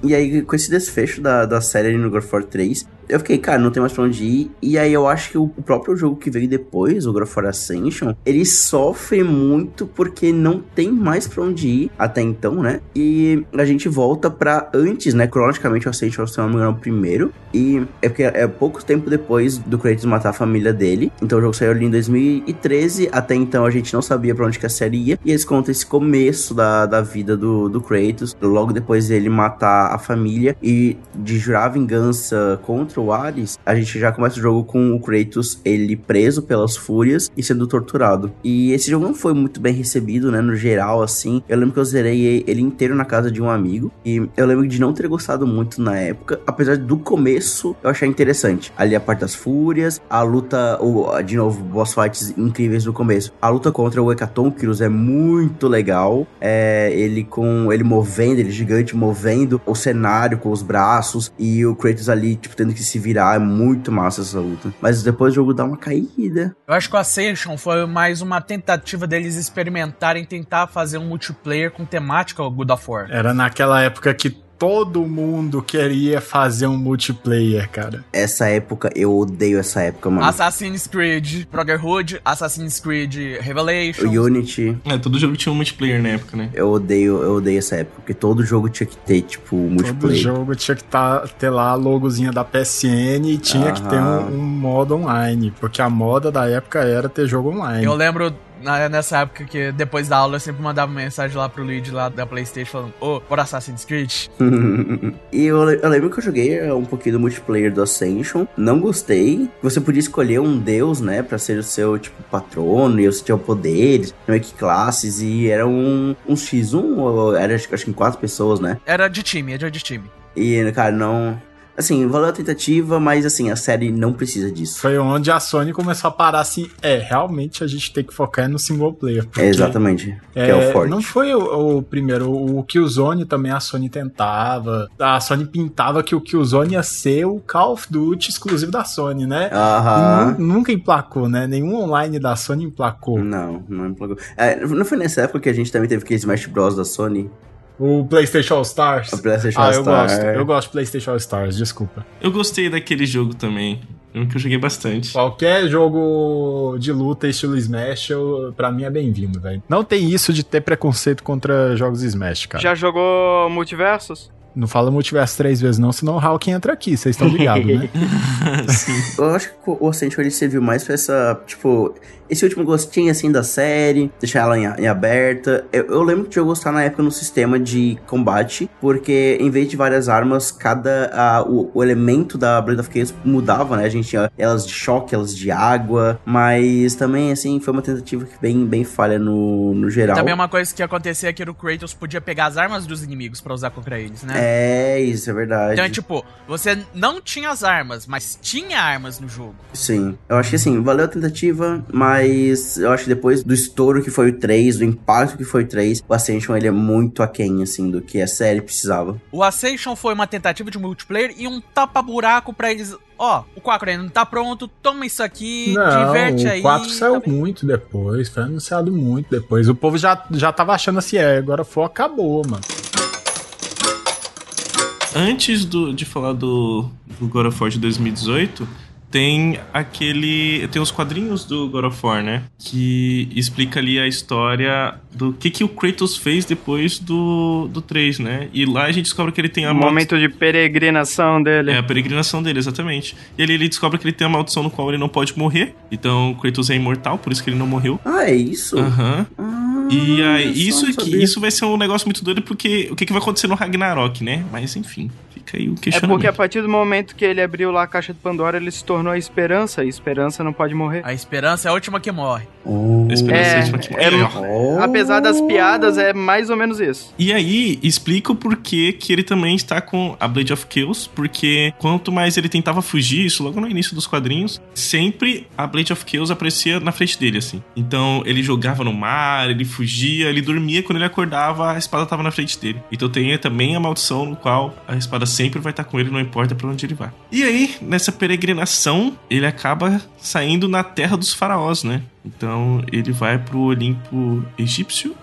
E aí, com esse desfecho da, da série ali no God of War 3, eu fiquei, cara, não tem mais pra onde ir. E aí eu acho que o, próprio jogo que veio depois, o God of War Ascension, ele sofre muito porque não tem mais pra onde ir até então, né? E a gente volta pra antes, né? Cronologicamente, o Ascension, se não me engano, é o primeiro. E é porque é pouco tempo depois do Kratos matar a família dele. Então o jogo saiu ali em 2013. Até então a gente não sabia pra onde que a série ia. E eles contam esse começo da, da vida do, do Kratos. Logo depois dele matar a família e de jurar vingança contra o Ares, a gente já começa o jogo com o Kratos ele preso pelas fúrias e sendo torturado. E esse jogo não foi muito bem recebido, né? No geral, assim. Eu lembro que eu zerei ele inteiro na casa de um amigo. E eu lembro de não ter gostado muito na época. Apesar do começo, eu achei interessante. Ali a parte das fúrias, a luta, o, de novo, boss fights incríveis no começo. A luta contra o Hecatonchirus é muito legal. É, ele com ele movendo, ele gigante movendo o cenário com os braços e o Kratos ali, tipo, tendo que se virar. É muito massa essa luta. Mas depois o jogo dá uma caída. Eu acho que o Ascension foi mais uma tentativa deles experimentarem tentar fazer um multiplayer com temática God of War. Era naquela época que todo mundo queria fazer um multiplayer, cara. Essa época, eu odeio essa época, mano. Assassin's Creed Brotherhood, Assassin's Creed Revelation. O Unity, É, todo jogo tinha um multiplayer na época, né? eu odeio, eu odeio essa época, porque todo jogo tinha que ter, tipo, Todo multiplayer. jogo tinha que tá, ter lá a logozinha da PSN e tinha que ter Aham. um, um modo online. Porque a moda da época era ter jogo online. Eu lembro na- nessa época que depois da aula eu sempre mandava mensagem lá pro Luigi lá da Playstation falando, ô, bora Assassin's Creed? e eu, eu lembro que eu joguei é, um pouquinho do multiplayer do Ascension, não gostei. Você podia escolher um deus, né, pra ser o seu, tipo, patrono, e você tinha poderes, meio que classes, e era um, um X1, ou era acho, acho que em quatro pessoas, né? Era de time, era de time. E, cara, não... Assim, valeu a tentativa, mas assim, a série não precisa disso. Foi onde a Sony começou a parar assim, é, realmente a gente tem que focar no single player. É exatamente, que é, é, o forte. Não foi o, o primeiro, o Killzone também a Sony tentava. A Sony pintava que o Killzone ia ser o Call of Duty exclusivo da Sony, né? Aham. E nu- nunca emplacou, né? Nenhum online da Sony emplacou. Não, não emplacou. É, não foi nessa época que a gente também teve aquele Smash Bros da Sony? O PlayStation All Stars. A PlayStation ah, All eu Star. gosto. Eu gosto de PlayStation All Stars, desculpa. Eu gostei daquele jogo também. Um que eu joguei bastante. Qualquer jogo de luta estilo Smash, eu, pra mim é bem-vindo, velho. Não tem isso de ter preconceito contra jogos Smash, cara. Já jogou Multiversos? Não fala multiverso três vezes, não, senão o Hulk entra aqui, vocês estão ligados, né? Eu acho que o Ascension ele serviu mais pra essa, tipo, esse último gostinho assim da série, deixar ela em, em aberta. Eu, eu, lembro de eu gostar na época no sistema de combate, porque em vez de várias armas, cada a, o, o, elemento da Blade of Chaos mudava, né? A gente tinha elas de choque, elas de água, mas também assim foi uma tentativa bem, bem falha no, no geral. Também uma coisa que acontecia é que o Kratos podia pegar as armas dos inimigos para usar contra eles, né? É, isso é verdade. Então, tipo, você não tinha as armas, mas tinha armas no jogo. Sim. Eu acho que assim, valeu a tentativa, mas eu acho que depois do estouro que foi o 3, do impacto que foi o 3, o Ascension ele é muito aquém, assim, do que a série precisava. O Ascension foi uma tentativa de multiplayer e um tapa-buraco para eles ó, o 4 ainda não tá pronto, toma isso aqui, não, diverte aí. O 4 saiu tá muito depois, foi anunciado muito depois. O povo já, já tava achando assim, é, agora foi, acabou, mano antes do, de falar do, do God of War de 2018, tem aquele. Tem os quadrinhos do God of War, né? Que explica ali a história do que, que o Kratos fez depois do, do 3, né? E lá a gente descobre que ele tem a. O momento de peregrinação dele. É, a peregrinação dele, exatamente. E ali ele descobre que ele tem a maldição no qual ele não pode morrer. Então o Kratos é imortal, por isso que ele não morreu. Ah, é isso? Aham. Uhum. Ah, e aí, isso, isso vai ser um negócio muito doido, porque o que, que vai acontecer no Ragnarok, né? Mas enfim. Fica aí o questionamento. É porque a partir do momento que ele abriu lá a caixa de Pandora, ele se tornou a esperança. E esperança não pode morrer. A esperança é a última que morre. Oh. A esperança é, é a última que morre. É, oh. Apesar das piadas, é mais ou menos isso. E aí, explica o porquê que ele também está com a Blade of Kills. Porque quanto mais ele tentava fugir, isso logo no início dos quadrinhos, sempre a Blade of Kills aparecia na frente dele, assim. Então, ele jogava no mar, ele fugia, ele dormia. Quando ele acordava, a espada estava na frente dele. Então tem também a maldição no qual a espada sempre vai estar com ele, não importa para onde ele vá. E aí, nessa peregrinação, ele acaba saindo na terra dos faraós, né? Então ele vai pro Olimpo egípcio.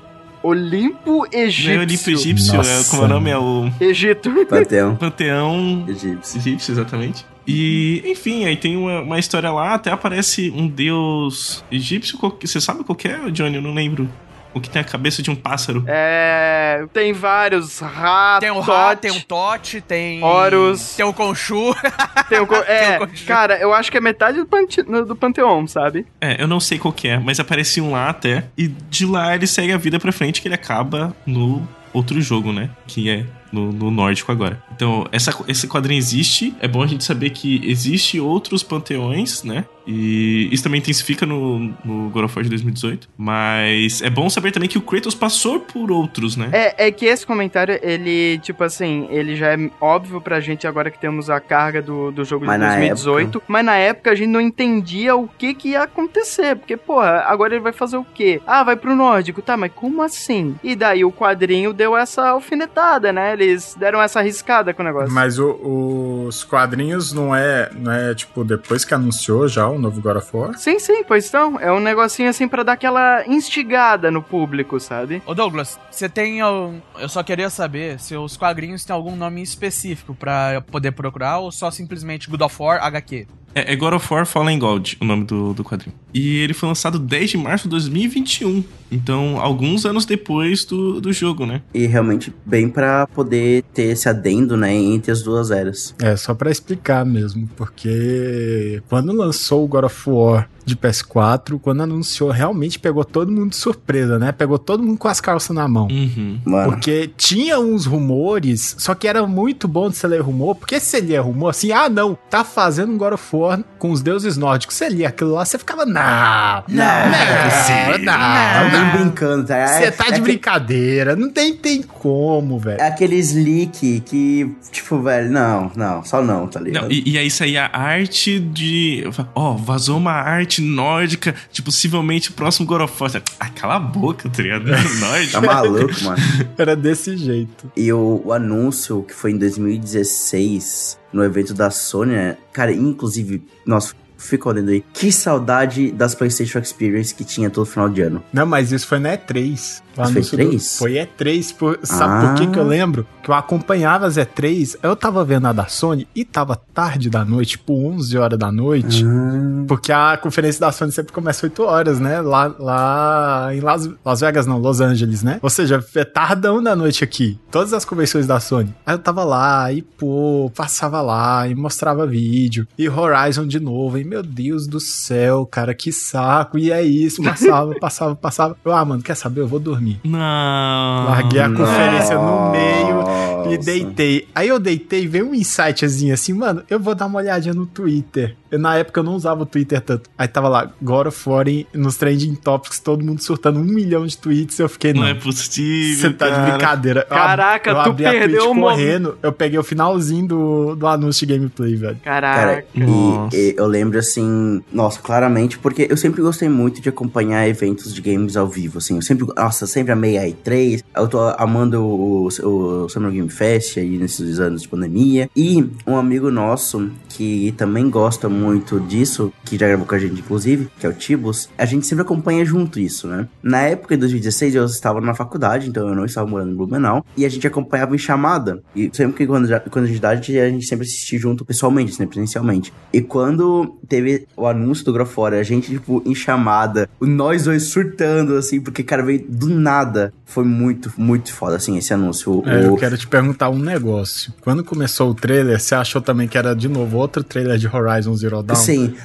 Olimpo egípcio. Não é Olimpo egípcio, é, como é o nome? É o. Egito. Panteão. Panteão egípcio. Egípcio, exatamente. E, enfim, aí tem uma, uma história lá, até aparece um deus egípcio. Você sabe qual é, Johnny? Eu não lembro. O que tem a cabeça de um pássaro. É. Tem vários ratos. Tem o rato, tem o Tote, tem. Horus. Tem o Conchu. Tem o, co... é, tem o. Cara, eu acho que é metade do, pante... do Panteão, sabe? É, eu não sei qual que é, mas aparece um lá até. E de lá ele segue a vida pra frente que ele acaba no outro jogo, né? Que é no, no nórdico agora. Então, essa, esse quadrinho existe. É bom a gente saber que existe outros panteões, né? E isso também intensifica no, no God of War de 2018. Mas é bom saber também que o Kratos passou por outros, né? É, é que esse comentário, ele, tipo assim, ele já é óbvio pra gente agora que temos a carga do, do jogo mas de 2018. Época... Mas na época a gente não entendia o que que ia acontecer. Porque, porra, agora ele vai fazer o quê? Ah, vai pro nórdico. Tá, mas como assim? E daí o quadrinho deu essa alfinetada, né? Eles deram essa arriscada com o negócio. Mas o, os quadrinhos não é, não é, tipo, depois que anunciou já o novo God of War? Sim, sim, pois então. É um negocinho assim para dar aquela instigada no público, sabe? Ô Douglas, você tem. Eu só queria saber se os quadrinhos têm algum nome específico para poder procurar ou só simplesmente God of War HQ? É, é God of War Fallen God, o nome do, do quadrinho. E ele foi lançado 10 de março de 2021. Então, alguns anos depois do, do jogo, né? E realmente bem para poder ter esse adendo, né, entre as duas eras. É, só para explicar mesmo, porque quando lançou o God of War de PS4, quando anunciou, realmente pegou todo mundo de surpresa, né? Pegou todo mundo com as calças na mão. Uhum. Porque tinha uns rumores, só que era muito bom de você ler rumor, porque se você lia rumor assim, ah, não, tá fazendo um God of War com os deuses nórdicos. Você lia aquilo lá, você ficava, não, não, não, é não, não, não, brincando, tá? Você é, tá de é brincadeira, não tem, tem como, velho. É aqueles leak que, tipo, velho, não, não, só não, tá ligado? Não, e, e aí, a arte de, ó, oh, vazou uma arte nórdica, tipo, possivelmente o próximo God of War. Ah, cala a boca, tá ligado? Nórdica. tá maluco, mano. Era desse jeito. E o, o anúncio que foi em 2016, no evento da Sony, né? Cara, inclusive, nossa, fica olhando aí. Que saudade das PlayStation Experience que tinha todo final de ano. Não, mas isso foi na E3. O anúncio foi do- três? Foi E3. Por, sabe por que, que eu Ah. lembro? Que eu acompanhava as E3, eu tava vendo a da Sony e tava tarde da noite, tipo 11 horas da noite. Ah, Porque a conferência da Sony sempre começa 8 horas, né? Lá, lá em Las, Las Vegas, não, Los Angeles, né? Ou seja, é tardão da noite aqui. Todas as convenções da Sony. Aí eu tava lá e, pô, passava lá e mostrava vídeo. E Horizon de novo. E, meu Deus do céu, cara, que saco. E é isso, passava, passava, passava. Eu, ah, mano, quer saber? Eu vou dormir. Não. Larguei a conferência no meio e nossa. deitei. Aí eu deitei e veio um insightzinho assim, mano, eu vou dar uma olhadinha no Twitter. Eu, na época eu não usava o Twitter tanto. Aí tava lá, God of War em- nos trending topics, todo mundo surtando um milhão de tweets. Eu fiquei, Não não. é possível. Você tá de cara. brincadeira. Eu Caraca, eu tu abri a perdeu o correndo. Eu peguei o finalzinho do, do anúncio de gameplay, velho. Cara, Caraca. Nossa. e, e eu lembro assim, nossa, claramente, porque eu sempre gostei muito de acompanhar eventos de games ao vivo, assim, eu sempre, nossa, sempre amei a E3, eu tô amando o, o Summer Game Fest aí nesses anos de pandemia, e um amigo nosso que também gosta muito disso, que já gravou com a gente inclusive, que é o Tibus, a gente sempre acompanha junto isso, né? Na época de 2016 eu estava na faculdade, então eu não estava morando em Blumenau, e a gente acompanhava em chamada, e sempre que quando, a gente idade, a gente sempre assistia junto pessoalmente, né, presencialmente. E quando teve o anúncio do Grafora, a gente, tipo, em chamada, nós dois surtando, assim, porque, cara, veio do nada. Foi muito, muito foda, assim, esse anúncio. O- É, eu o- quero te perguntar um negócio. Quando começou o trailer, você achou também que era de novo outro trailer de Horizon Zero Dawn? Sim,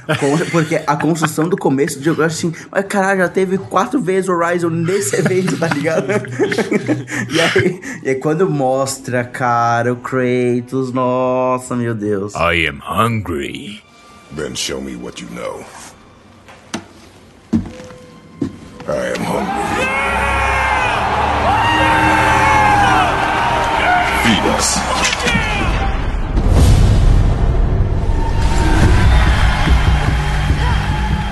porque a construção do começo de assim, mas caralho, já teve quatro vezes Horizon nesse evento, tá ligado? e, aí, e aí quando mostra, cara, o Kratos, nossa, meu Deus. I am hungry. Then show me what you know. I am hungry.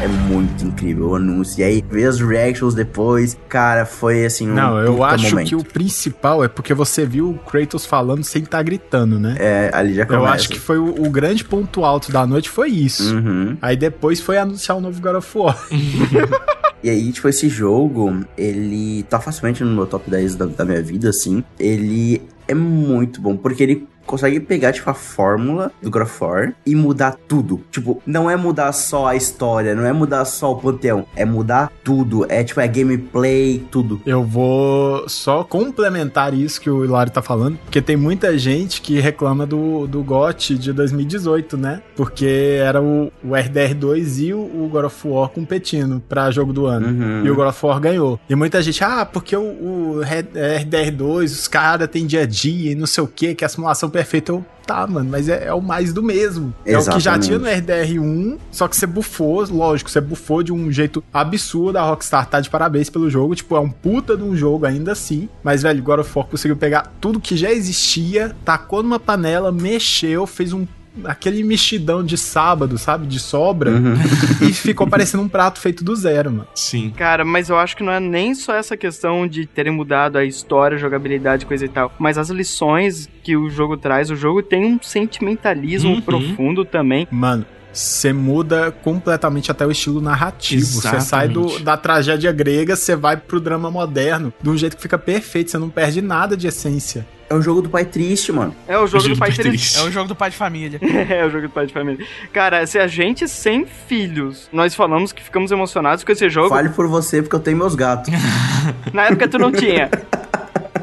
É muito incrível o anúncio. E aí, ver as reactions depois, cara, foi assim um Não, eu puta acho momento. que o principal é porque você viu o Kratos falando sem estar gritando, né? É, ali já começa. Eu acho que foi o, o grande ponto alto da noite foi isso. Uhum. Aí depois foi anunciar o novo God of War. E aí, tipo, esse jogo, ele tá facilmente no meu top 10 da, da minha vida, assim. Ele é muito bom, porque ele consegue pegar, tipo, a fórmula do God of War e mudar tudo. Tipo, não é mudar só a história, não é mudar só o panteão, é mudar tudo. É, tipo, é gameplay, tudo. Eu vou só complementar isso que o Hilário tá falando, porque tem muita gente que reclama do, do GOT de 2018, né? Porque era o, o RDR2 e o, o God of War competindo pra jogo do ano. Uhum. E o God of War ganhou. E muita gente, ah, porque o, o Red- RDR2, os caras têm dia a dia e não sei o que, que é a simulação perfeita. Eu, tá, mano, mas é, é o mais do mesmo. É o que já Exatamente. tinha no RDR1, só que você bufou, lógico, você bufou de um jeito absurdo. A Rockstar tá de parabéns pelo jogo. Tipo, é um puta de um jogo ainda assim. Mas, velho, God of War conseguiu pegar tudo que já existia, tacou numa panela, mexeu, fez um. Aquele mexidão de sábado, sabe? De sobra. Uhum. E ficou parecendo um prato feito do zero, mano. Sim. Cara, mas eu acho que não é nem só essa questão de terem mudado a história, a jogabilidade, coisa e tal, mas as lições que o jogo traz. O jogo tem um sentimentalismo Uhum. profundo também. Mano, você muda completamente até o estilo narrativo. Você sai do, da tragédia grega, você vai pro drama moderno, de um jeito que fica perfeito, você não perde nada de essência. É o jogo do pai triste, mano. É o jogo Jogo do pai triste. triste. É o jogo do pai de família. É o jogo do pai de família. Cara, se a gente sem filhos, nós falamos que ficamos emocionados com esse jogo, Fale por você, porque eu tenho meus gatos. na época tu não tinha.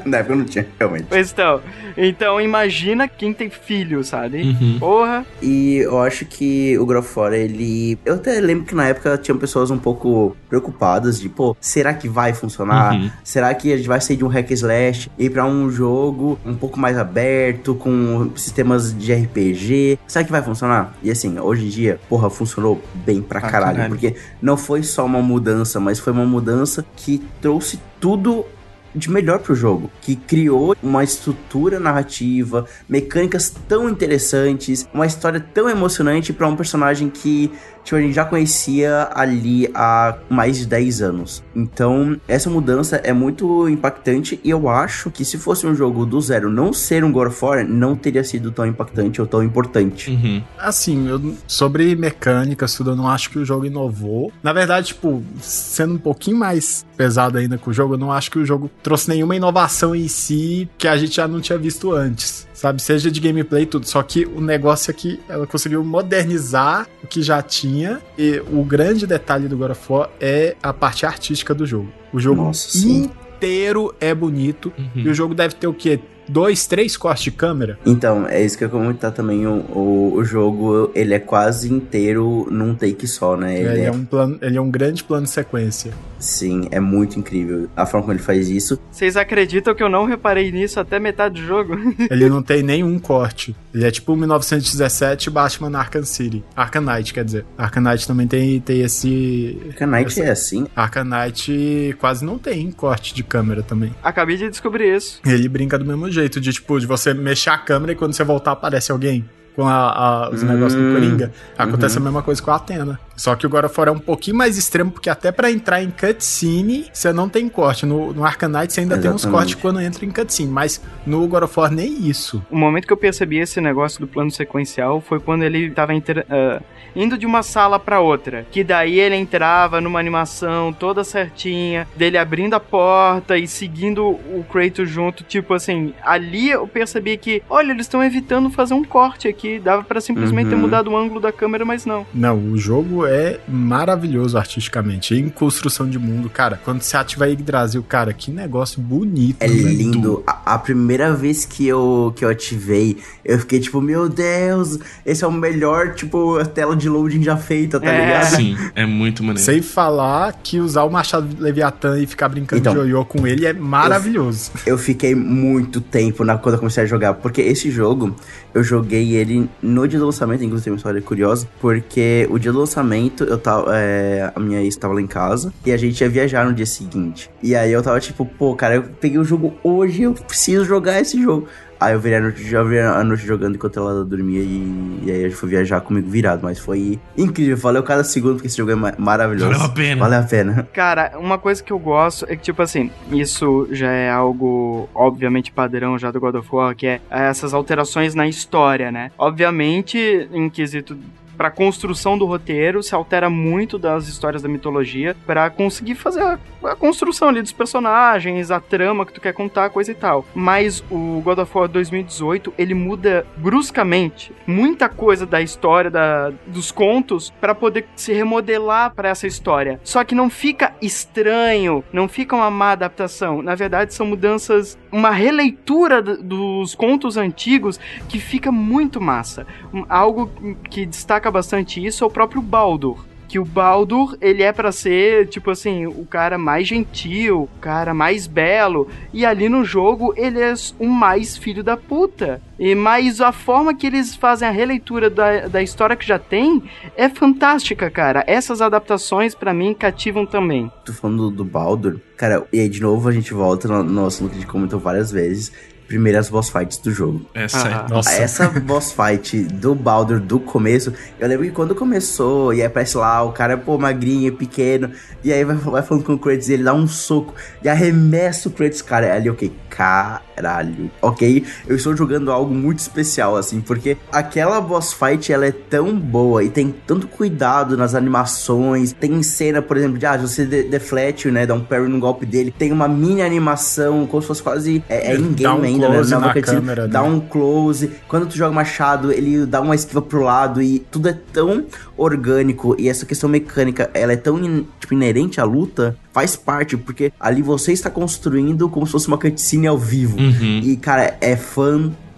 Na época eu não tinha, realmente. Pois então. Então imagina quem tem filho, sabe? Uhum. Porra. E eu acho que o War, ele. Eu até lembro que na época tinham pessoas um pouco preocupadas de, pô, será que vai funcionar? Uhum. Será que a gente vai sair de um hack and slash e ir pra um jogo um pouco mais aberto, com sistemas de RPG? Será que vai funcionar? E assim, hoje em dia, porra, funcionou bem pra caralho, caralho. Porque não foi só uma mudança, mas foi uma mudança que trouxe tudo de melhor pro jogo, que criou uma estrutura narrativa, mecânicas tão interessantes, uma história tão emocionante para um personagem que tipo, a gente já conhecia ali há mais de 10 anos. Então, essa mudança é muito impactante e eu acho que se fosse um jogo do zero não ser um God of War, não teria sido tão impactante ou tão importante. Uhum. Assim, eu- sobre mecânicas, tudo, eu não acho que o jogo inovou. Na verdade, tipo, sendo um pouquinho mais pesado ainda com o jogo, eu não acho que o jogo trouxe nenhuma inovação em si que a gente já não tinha visto antes. Sabe, seja de gameplay e tudo. Só que o negócio é que ela conseguiu modernizar o que já tinha. E o grande detalhe do God of War é a parte artística do jogo. O jogo Nossa, sim. inteiro é bonito. Uhum. E o jogo deve ter o quê? Dois, três cortes de câmera? Então, é isso que eu ia comentar também. O, o, o jogo, ele é quase inteiro num take só, né? Ele Ele é, é, um plano, ele é um grande plano de sequência. sim, é muito incrível a forma como ele faz isso. Vocês acreditam que eu não reparei nisso até metade do jogo? Ele não tem nenhum corte. Ele é tipo 1917 Batman Arkham City. Arkham Knight, quer dizer. Arkham Knight também tem, tem esse... Knight esse- é assim. Arkham Knight quase não tem corte de câmera também. Acabei de descobrir isso. Ele brinca do mesmo jeito, de tipo, de você mexer a câmera e quando você voltar aparece alguém. Com a- a- os Hum, negócios do Coringa. Acontece uhum. a mesma coisa com a Atena. Só que o God of War é um pouquinho mais extremo, porque até pra entrar em cutscene, você não tem corte. No, no Knight você ainda tem uns Exatamente. cortes quando entra em cutscene, mas no God of War nem isso. O momento que eu percebi esse negócio do plano sequencial foi quando ele tava inter- ah, indo de uma sala pra outra. Que daí ele entrava numa animação toda certinha, dele abrindo a porta e seguindo o Kratos junto. Tipo assim, ali eu percebi que, olha, eles estão evitando fazer um corte aqui. Dava pra simplesmente ter Uhum. mudado o ângulo da câmera, mas não. Não, o jogo é maravilhoso artisticamente. Em construção de mundo, cara. Quando você ativa a Yggdrasil, cara, que negócio bonito. É velho. lindo. A, a primeira vez que eu, que eu ativei, eu fiquei tipo, meu Deus, esse é o melhor, tipo, tela de loading já feita, tá É. ligado? Sim, é muito maneiro. Sem falar que usar o Machado Leviatã e ficar brincando Então, de ioiô com ele é maravilhoso. Eu fiquei muito tempo na, quando eu comecei a jogar, porque esse jogo, eu joguei ele no dia do lançamento, inclusive tem uma história curiosa, porque o dia do lançamento, eu tava, é, a minha ex tava lá em casa, e a gente ia viajar no dia seguinte. E aí eu tava tipo, pô, cara, eu peguei o jogo hoje, eu preciso jogar esse jogo. Aí eu virei a noite, já virei a noite jogando enquanto ela dormia e, e aí a gente foi viajar comigo virado, mas foi incrível, valeu cada segundo porque esse jogo é ma- maravilhoso. Valeu a pena. Valeu a pena. Cara, uma coisa que eu gosto é que, tipo assim, isso já é algo, obviamente, padrão já do God of War, que é essas alterações na história, né? Obviamente, em quesito pra construção do roteiro, se altera muito das histórias da mitologia pra conseguir fazer a, a construção ali dos personagens, a trama que tu quer contar, coisa e tal. Mas o God of War 2018, ele muda bruscamente muita coisa da história, da, dos contos, pra poder se remodelar pra essa história. Só que não fica estranho, não fica uma má adaptação. Na verdade, são mudanças, uma releitura dos contos antigos que fica muito massa. Algo que destaca bastante isso é o próprio Baldur. Que o Baldur, ele é pra ser, tipo assim, o cara mais gentil, o cara mais belo. E ali no jogo, ele é o mais filho da puta. E mas a forma que eles fazem a releitura da, da história que já tem é fantástica, cara. Essas adaptações, pra mim, cativam também. Tô falando do, do Baldur. Cara, e aí de novo a gente volta no, no assunto que a gente comentou várias vezes. Primeiras boss fights do jogo. Essa Ah. é. Nossa. Essa boss fight do Baldur do começo, eu lembro que quando começou, e aí aparece lá, o cara, pô, magrinho, pequeno, e aí vai, vai falando com o Kratos e ele dá um soco e arremessa o Kratos, cara. Ali, ok, caralho. Ok, eu estou jogando algo muito especial, assim, porque aquela boss fight, ela é tão boa e tem tanto cuidado nas animações. Tem cena, por exemplo, de, ah, você de deflete, né, dá um parry no golpe dele, tem uma mini animação, como se fosse quase, é, é in-game um ainda, né? close Não, na câmera, dá né? um close. Quando tu joga machado, ele dá uma esquiva pro lado e tudo é tão orgânico e essa questão mecânica, ela é tão in- tipo, inerente à luta, faz parte, porque ali você está construindo como se fosse uma cutscene ao vivo. Uhum. E, cara, é fantástico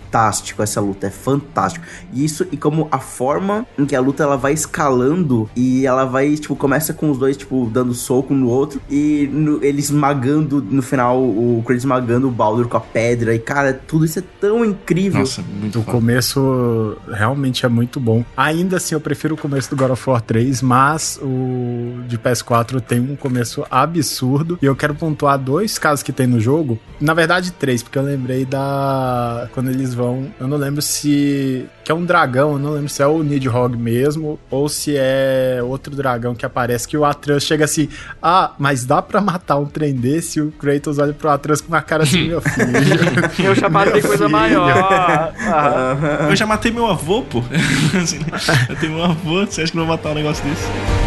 essa luta, é fantástico. E isso, e como a forma em que a luta ela vai escalando e ela vai, tipo, começa com os dois, tipo, dando soco no outro e no, ele esmagando no final, o Kratos esmagando o Baldur com a pedra. E, cara, tudo isso é tão incrível. Nossa, muito O foda. começo realmente é muito bom. Ainda assim, eu prefiro o começo do God of War 3, mas o de PS4 tem um começo absurdo. E eu quero pontuar dois casos que tem no jogo. Na verdade, três, porque eu lembrei da. Quando eles vão. Eu não lembro se. Que é um dragão, eu não lembro se é o Nidhogg mesmo, ou se é outro dragão que aparece que o Atreus chega assim. Ah, mas dá pra matar um trem desse? E o Kratos olha pro Atreus com uma cara assim, meu filho. Eu já matei coisa filho. maior. Ah, Eu já matei meu avô, pô. Né? Matei meu avô, você acha que não vou matar um negócio desse?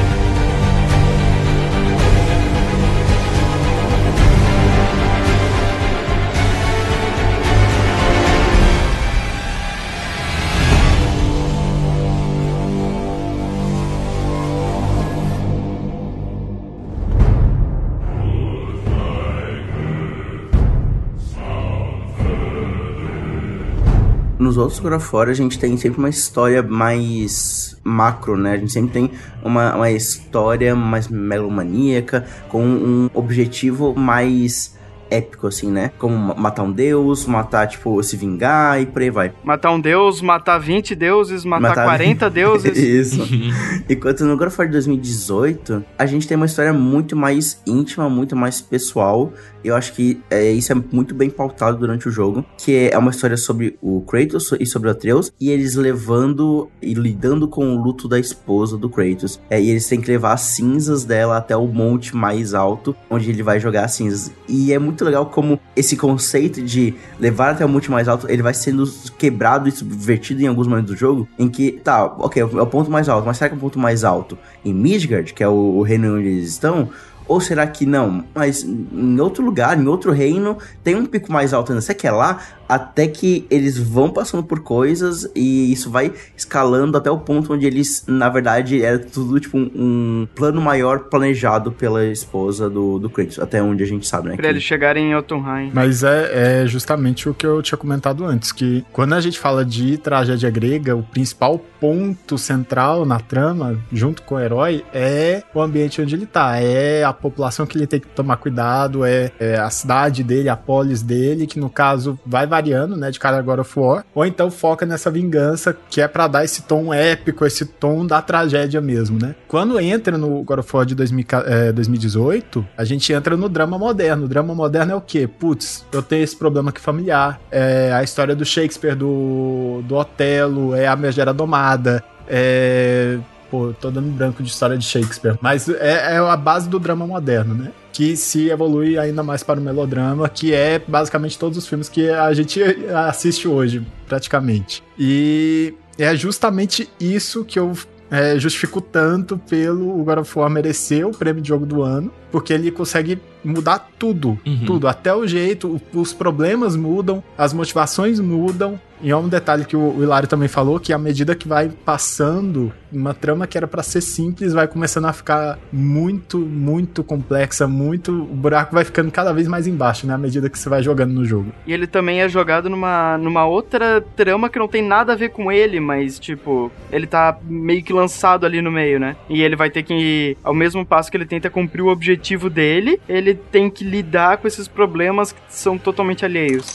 Nos outros War, a gente tem sempre uma história mais macro, né? A gente sempre tem uma, uma história mais melomaníaca, com um objetivo mais épico, assim, né? Como ma- matar um deus, matar, tipo, se vingar e por aí vai. matar um deus, matar 20 deuses, matar, Matar- 40 deuses. Isso. Enquanto no God of War de 2018, a gente tem uma história muito mais íntima, muito mais pessoal. Eu acho que é, isso é muito bem pautado durante o jogo. Que é uma história sobre o Kratos e sobre o Atreus. E eles levando e lidando com o luto da esposa do Kratos. É, e eles têm que levar as cinzas dela até o monte mais alto, onde ele vai jogar as cinzas. E é muito legal como esse conceito de levar até o monte mais alto, ele vai sendo quebrado e subvertido em alguns momentos do jogo, em que, tá, ok, é o ponto mais alto, mas será que é o ponto mais alto em Midgard, que é o, o reino onde eles estão? Ou será que não? Mas em outro lugar, em outro reino, tem um pico mais alto ainda. Será que é lá? Até que eles vão passando por coisas e isso vai escalando até o ponto onde eles, na verdade, era tudo tipo um, um plano maior planejado pela esposa do, do Kratos. Até onde a gente sabe, né? Pra eles que- chegarem em Jotunheim. Mas é, é justamente o que eu tinha comentado antes, que quando a gente fala de tragédia grega, o principal ponto central na trama, junto com o herói, é o ambiente onde ele tá, é a população que ele tem que tomar cuidado, é, é a cidade dele, a polis dele, que no caso vai variando, né, de cada God of War, ou então foca nessa vingança, que é pra dar esse tom épico, esse tom da tragédia mesmo, né. Quando entra no God of War de 2000, é, 2018, a gente entra no drama moderno. O drama moderno é o quê? Putz, eu tenho esse problema aqui familiar, é a história do Shakespeare, do, do Otelo, é a megera domada, é... Pô, tô dando branco de história de Shakespeare. Mas é, é a base do drama moderno, né? Que se evolui ainda mais para o melodrama, que é basicamente todos os filmes que a gente assiste hoje, praticamente. E é justamente isso que eu é, justifico tanto pelo God of War merecer o prêmio de jogo do ano, porque ele consegue mudar tudo, Uhum. tudo, até o jeito, o- os problemas mudam, as motivações mudam. E é um detalhe que o Hilário também falou, que à medida que vai passando, uma trama que era pra ser simples vai começando a ficar muito, muito complexa, muito... O buraco vai ficando cada vez mais embaixo, né, à medida que você vai jogando no jogo. E ele também é jogado numa, numa outra trama que não tem nada a ver com ele, mas, tipo, ele tá meio que lançado ali no meio, né? E ele vai ter que, ao mesmo passo que ele tenta cumprir o objetivo dele, ele tem que lidar com esses problemas que são totalmente alheios.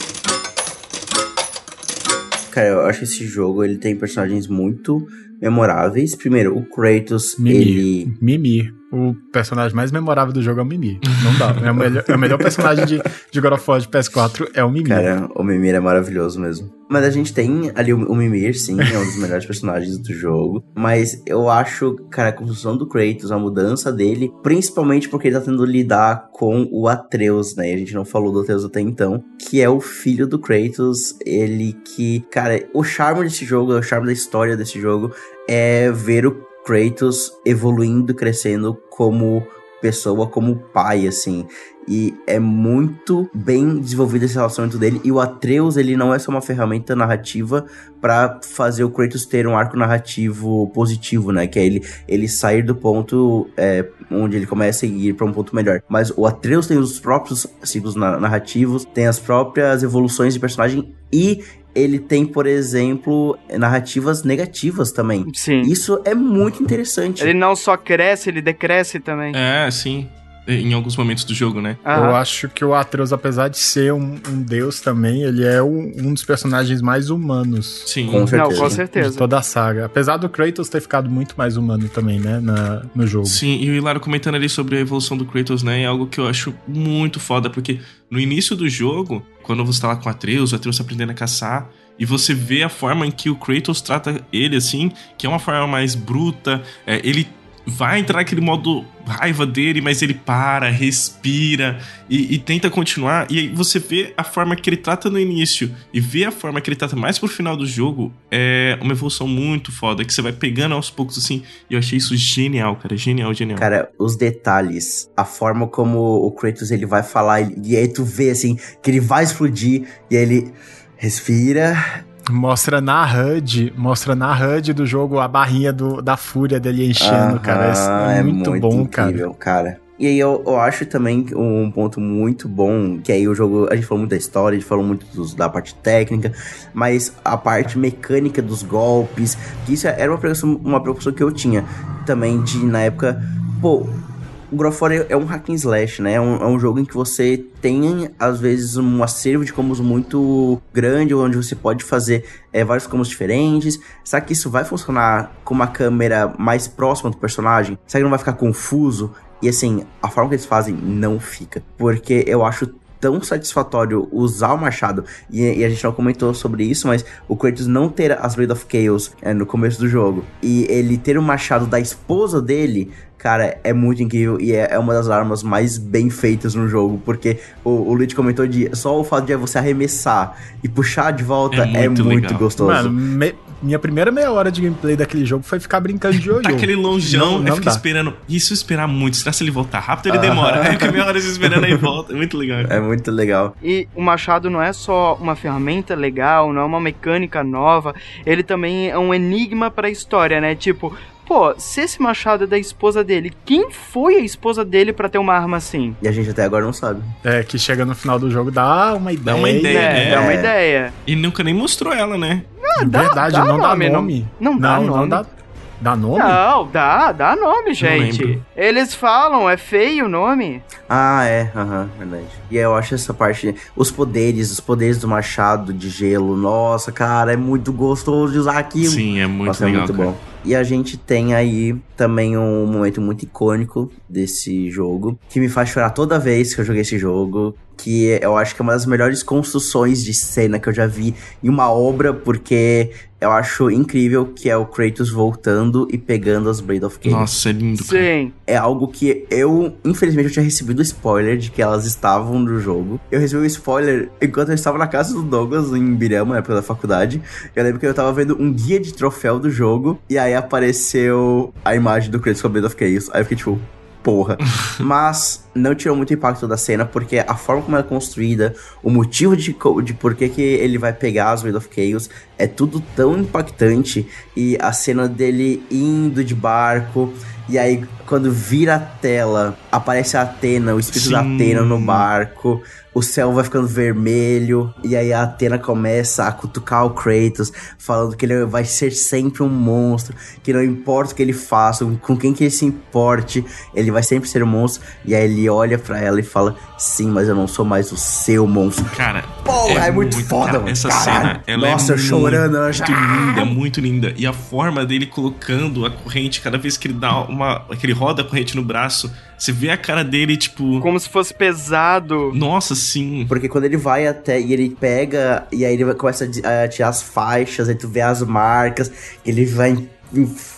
Cara, eu acho que esse jogo ele tem personagens muito memoráveis. Primeiro, o Kratos, Mimi. ele. Mimi. O personagem mais memorável do jogo é o Mimi. Não dá. É o melhor, é o melhor personagem de, de God of War de PS4 é o Mimi. Cara, o Mimir é maravilhoso mesmo. Mas a gente tem ali o, o Mimir, sim, é um dos melhores personagens do jogo. Mas eu acho, cara, a construção do Kratos, a mudança dele, principalmente porque ele tá tendo lidar com o Atreus, né? E a gente não falou do Atreus até então, que é o filho do Kratos, ele que, cara, o charme desse jogo, o charme da história desse jogo é ver o Kratos evoluindo, crescendo como pessoa, como pai, assim. E é muito bem desenvolvido esse relacionamento dele. E o Atreus, ele não é só uma ferramenta narrativa pra fazer o Kratos ter um arco narrativo positivo, né? Que é ele, ele sair do ponto é, onde ele começa e ir pra um ponto melhor. Mas o Atreus tem os próprios ciclos na- narrativos, tem as próprias evoluções de personagem e ele tem, por exemplo, narrativas negativas também. Sim. Isso é muito interessante. Ele não só cresce, ele decresce também. É, sim. Em alguns momentos do jogo, né? Aham. Eu acho que o Atreus, apesar de ser um, um deus também, ele é um, um dos personagens mais humanos Sim. Com certeza. Não, com de certeza. toda a saga. Apesar do Kratos ter ficado muito mais humano também, né, na- no jogo. Sim, e o Hilário comentando ali sobre a evolução do Kratos, né? É algo que eu acho muito foda, porque no início do jogo, quando você tá lá com o Atreus, o Atreus tá aprendendo a caçar, e você vê a forma em que o Kratos trata ele, assim, que é uma forma mais bruta, é, ele vai entrar naquele modo raiva dele, mas ele para, respira e, e tenta continuar. E aí você vê a forma que ele trata no início e vê a forma que ele trata mais pro final do jogo, é uma evolução muito foda, que você vai pegando aos poucos, assim. E eu achei isso genial, cara. Genial, genial. Cara, os detalhes, a forma como o Kratos ele vai falar, e aí tu vê assim, que ele vai explodir, e aí ele respira. Mostra na HUD, mostra na HUD do jogo a barrinha do, da fúria dele enchendo, cara. Aham, é, muito, bom, cara. incrível, cara. E aí eu, eu acho também um ponto muito bom, que aí o jogo, a gente falou muito da história, a gente falou muito dos- da parte técnica, mas a parte mecânica dos golpes, que isso era uma preocupação, uma preocupação que eu tinha também de, na época, pô, o é- é um hack and slash, né? É um, é um jogo em que você tem, às vezes, um acervo de combos muito grande, onde você pode fazer é, vários combos diferentes. Será que isso vai funcionar com uma câmera mais próxima do personagem? Será que não vai ficar confuso? E assim, a forma que eles fazem não fica. Porque eu acho tão satisfatório usar o machado, e, e a gente não comentou sobre isso, mas o Kratos não ter as Blade of Chaos é, no começo do jogo, e ele ter o machado da esposa dele, cara, é muito incrível, e é, é uma das armas mais bem feitas no jogo, porque o, o Luigi comentou de só o fato de você arremessar e puxar de volta É é muito muito, legal. gostoso. Mano, me- minha primeira meia hora de gameplay daquele jogo foi ficar brincando de ioiô. Tá aquele longeão, Não, aí não fica dá. esperando. E se eu esperar muito? Será se ele voltar rápido ele demora? Aí fica meia hora esperando aí volta. É muito legal. é muito legal. E o machado não é só uma ferramenta legal, não é uma mecânica nova, ele também é um enigma pra história, né? Tipo, pô, se esse machado é da esposa dele, quem foi a esposa dele pra ter uma arma assim? E a gente até agora não sabe. É, que chega no final do jogo, dá uma ideia. Dá uma ideia. É, É. dá uma ideia. E nunca nem mostrou ela, né? dá- Verdade, dá não dá nome, nome. não- não dá Não nome. dá, dá nome? Não, dá, dá nome, gente. Eles falam, é feio o nome. Ah, é, aham, verdade. E aí eu acho essa parte. Os poderes, os poderes do machado de gelo. Nossa, cara, é muito gostoso de usar aquilo. Sim, é muito Nossa, legal. é muito cara. E a gente tem aí também um momento muito icônico desse jogo, que me faz chorar toda vez que eu joguei esse jogo, que eu acho que é uma das melhores construções de cena que eu já vi em uma obra, porque eu acho incrível que é o Kratos voltando e pegando as Blade of Chaos. Nossa, é lindo, cara. Sim. É algo que eu, infelizmente, eu tinha recebido spoiler de que elas estavam no jogo. Eu recebi o spoiler enquanto eu estava na casa do Douglas, em Birama, na época da faculdade. Eu lembro que eu tava vendo um guia de troféu do jogo, e aí apareceu a imagem do Kratos com a Blade of Chaos. Aí eu fiquei tipo, porra. Mas não tirou muito impacto da cena, porque a forma como ela é construída, o motivo de, de por que, que ele vai pegar as Blade of Chaos, é tudo tão impactante. E a cena dele indo de barco, e aí quando vira a tela, aparece a Atena, o espírito da Sim. Atena no barco. O céu vai ficando vermelho, e aí a Atena começa a cutucar o Kratos, falando que ele vai ser sempre um monstro, que não importa o que ele faça, com quem que ele se importe, ele vai sempre ser um monstro. E aí ele olha pra ela e fala: Sim, mas eu não sou mais o seu monstro. Cara, Porra, é, muito, foda, cara, mano. Essa Caralho. cena, ela Nossa, é eu chorando, eu muito já- linda, muito linda. E a forma dele colocando a corrente, cada vez que ele dá uma. Que ele roda a corrente no braço, você vê a cara dele, tipo. Como se fosse pesado. Nossa, sim. Porque quando ele vai até e ele pega, e aí ele começa a tirar as faixas, aí tu vê as marcas, ele vai.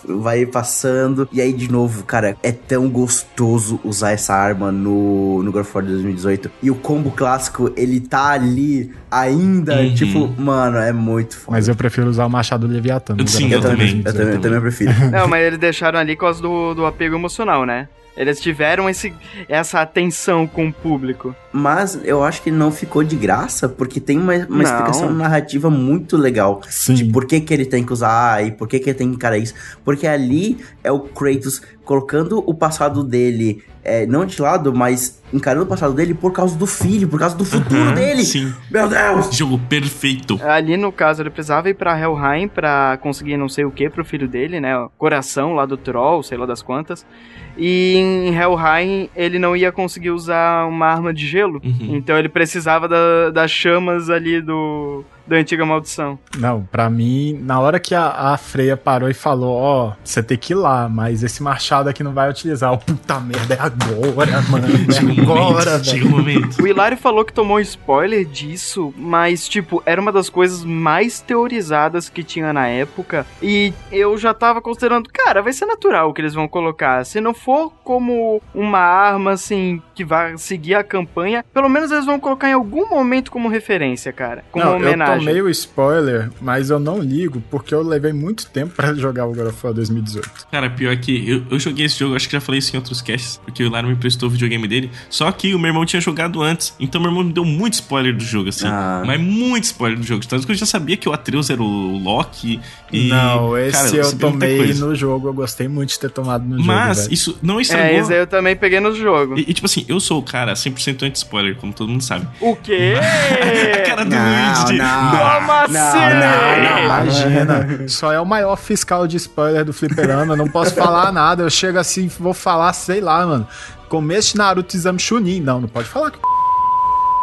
Vai passando, e aí de novo, cara, é tão gostoso usar essa arma no, no God of War 2018. E o combo clássico, ele tá ali ainda, Uhum. tipo, mano, é muito foda. Mas eu prefiro usar o machado Leviatã. no Sim, eu, também, eu 2018. também, eu também prefiro. Não, mas eles deixaram ali por causa do, do apego emocional, né? Eles tiveram esse, essa atenção com o público. Mas eu acho que não ficou de graça, porque tem uma, uma explicação narrativa muito legal. Sim. de por que, que ele tem que usar e por que, que ele tem que encarar isso. Porque ali é o Kratos colocando o passado dele é, não de lado, mas encarando o passado dele por causa do filho, por causa do futuro Aham, dele. Sim. Meu Deus! Jogo perfeito. Ali, no caso, ele precisava ir pra Helheim pra conseguir não sei o que pro filho dele, né? O coração lá do Troll, sei lá das quantas. E em Helheim, ele não ia conseguir usar uma arma de gelo. Uhum. Então ele precisava da- das chamas ali do da antiga maldição. Não, pra mim, na hora que a, a Freya parou e falou, ó, você tem que ir lá, mas esse machado aqui não vai utilizar. Oh, puta merda, é agora, mano. É agora, chega velho. um momento. O Hilário falou que tomou spoiler disso, mas, tipo, era uma das coisas mais teorizadas que tinha na época. E eu já tava considerando, cara, vai ser natural o que eles vão colocar. Se não for como uma arma, assim, que vai seguir a campanha, pelo menos eles vão colocar em algum momento como referência, cara. Como Não, homenagem. Tomei o spoiler, mas eu não ligo, porque eu levei muito tempo pra jogar o God of War 2018. Cara, pior que eu, eu joguei esse jogo, acho que já falei isso em outros casts, porque o Hilário me emprestou o videogame dele. Só que o meu irmão tinha jogado antes, então meu irmão me deu muito spoiler do jogo, assim. Ah. Mas muito spoiler do jogo. Tanto que eu já sabia que o Atreus era o Loki. E, não, esse cara, eu muita tomei no jogo, eu gostei muito de ter tomado no jogo. Mas isso não estragou. É, isso aí eu também peguei no jogo. E, e, tipo assim, eu sou o cara 100% anti-spoiler, como todo mundo sabe. O quê? A cara do Luigi Como assim? Não, imagina. Só é o maior fiscal de spoiler do fliperama. Eu não posso falar nada. Eu chego assim, vou falar, sei lá, mano. Começo de Naruto Exame Chunin. Não, não pode falar que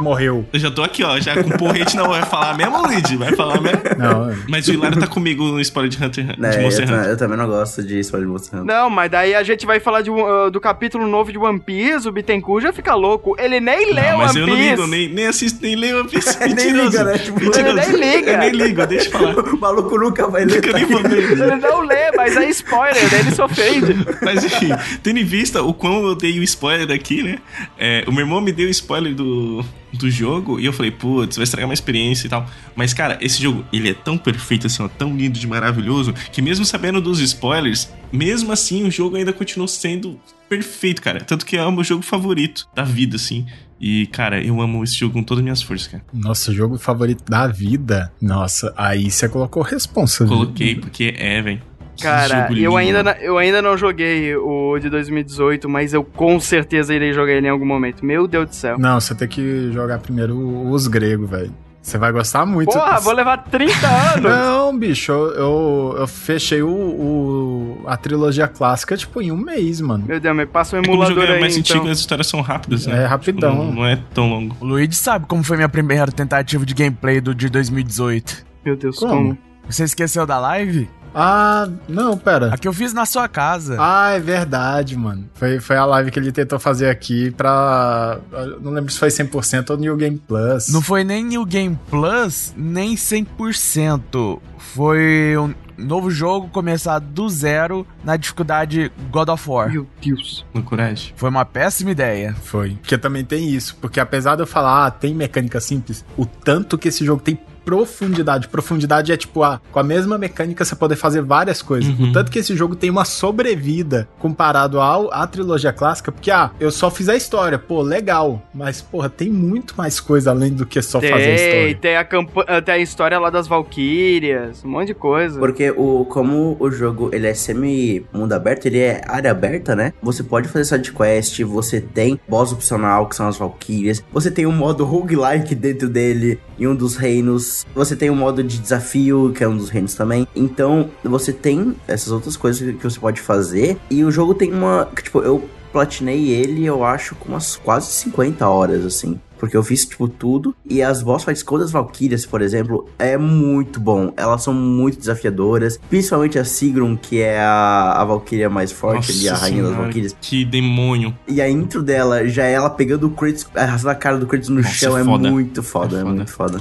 morreu. Eu já tô aqui, ó, já com porrete não vai falar mesmo, Luigi? Vai falar mesmo? Não, Mas o Hilário tá comigo no spoiler de Hunter Hunter, Né, de eu, Monster ta- Hunter. eu também não gosto de spoiler de Monster Hunter. Não, mas daí a gente vai falar de, uh, do capítulo novo de One Piece, o Bittencourt já fica louco. Ele nem lê Não, mas One eu Piece. não ligo, nem, nem assisto, nem leio One Piece. Nem liga, né? Tipo, Mentiroso. ele nem liga. Eu nem ligo, deixa eu falar. O maluco nunca vai ler. Nunca nem tá vou ler. Ele não lê, mas é spoiler, daí ele se ofende. Mas enfim, tendo em vista o quão eu dei o spoiler aqui, né? É, o meu irmão me deu o spoiler do, do jogo e eu falei, putz, vai estragar uma experiência e tal. Mas, cara, esse jogo, ele é tão perfeito, assim, ó, tão lindo de maravilhoso, que mesmo sabendo dos spoilers, mesmo assim o jogo ainda continua sendo perfeito, cara. Tanto que é o meu jogo favorito da vida, assim. E, cara, eu amo esse jogo com todas as minhas forças, cara. Nossa, jogo favorito da vida. Nossa, aí você colocou responsa. Coloquei porque é, velho. Cara, jogo eu lindo, ainda, eu ainda não joguei o de 2018, mas eu com certeza irei jogar ele em algum momento. Meu Deus do céu. Não, você tem que jogar primeiro os gregos, velho. Você vai gostar muito. Porra, vou levar 30 anos. Não, bicho, eu, eu, eu fechei o, o- a trilogia clássica, tipo, em um mês, mano. Meu Deus, me passa um Como o jogo emulador é aí, mais então. antigo, as histórias são rápidas, né? É rapidão. Tipo, não, não é tão longo. O Luigi sabe como foi minha primeira tentativa de gameplay do de 2018. Meu Deus, Como? como? Você esqueceu da live? Ah, não, pera. A que eu fiz na sua casa. Ah, é verdade, mano. Foi, foi a live que ele tentou fazer aqui pra. Não lembro se foi 100% ou New Game Plus. Não foi nem New Game Plus, nem 100%. Foi um novo jogo começado do zero na dificuldade God of War. Meu Deus. No Coragem. Foi uma péssima ideia. Foi. Porque também tem isso. Porque apesar de eu falar, ah, tem mecânica simples, o tanto que esse jogo tem profundidade. Profundidade é tipo, ah, com a mesma mecânica você poder fazer várias coisas. Uhum. Tanto que esse jogo tem uma sobrevida comparado ao, à trilogia clássica, porque, ah, eu só fiz a história, pô, legal. Mas, porra, tem muito mais coisa além do que só fazer a Tem, história. tem a, campa- tem a história lá das Valkyrias, um monte de coisa. Porque o, como o jogo ele é semi-mundo aberto, ele é área aberta, né? Você pode fazer side quest, você tem boss opcional, que são as Valkyrias. Você tem um modo roguelike dentro dele, em um dos reinos. Você tem um modo de desafio, que é um dos reinos também. Então, você tem essas outras coisas que você pode fazer. E o jogo tem uma... que, Tipo, eu platinei ele, eu acho, com umas quase 50 horas, assim. Porque eu fiz, tipo, tudo. E as boss fights com as Valkyrias, por exemplo, é muito bom. Elas são muito desafiadoras. Principalmente a Sigrun, que é a, a Valkyria mais forte ali, a rainha das senhora, Valkyrias. Que demônio. E a intro dela, já é ela pegando o Kratos, arrastando a cara do Kratos no Nossa, chão, é é, foda. muito foda, É é, foda. muito foda.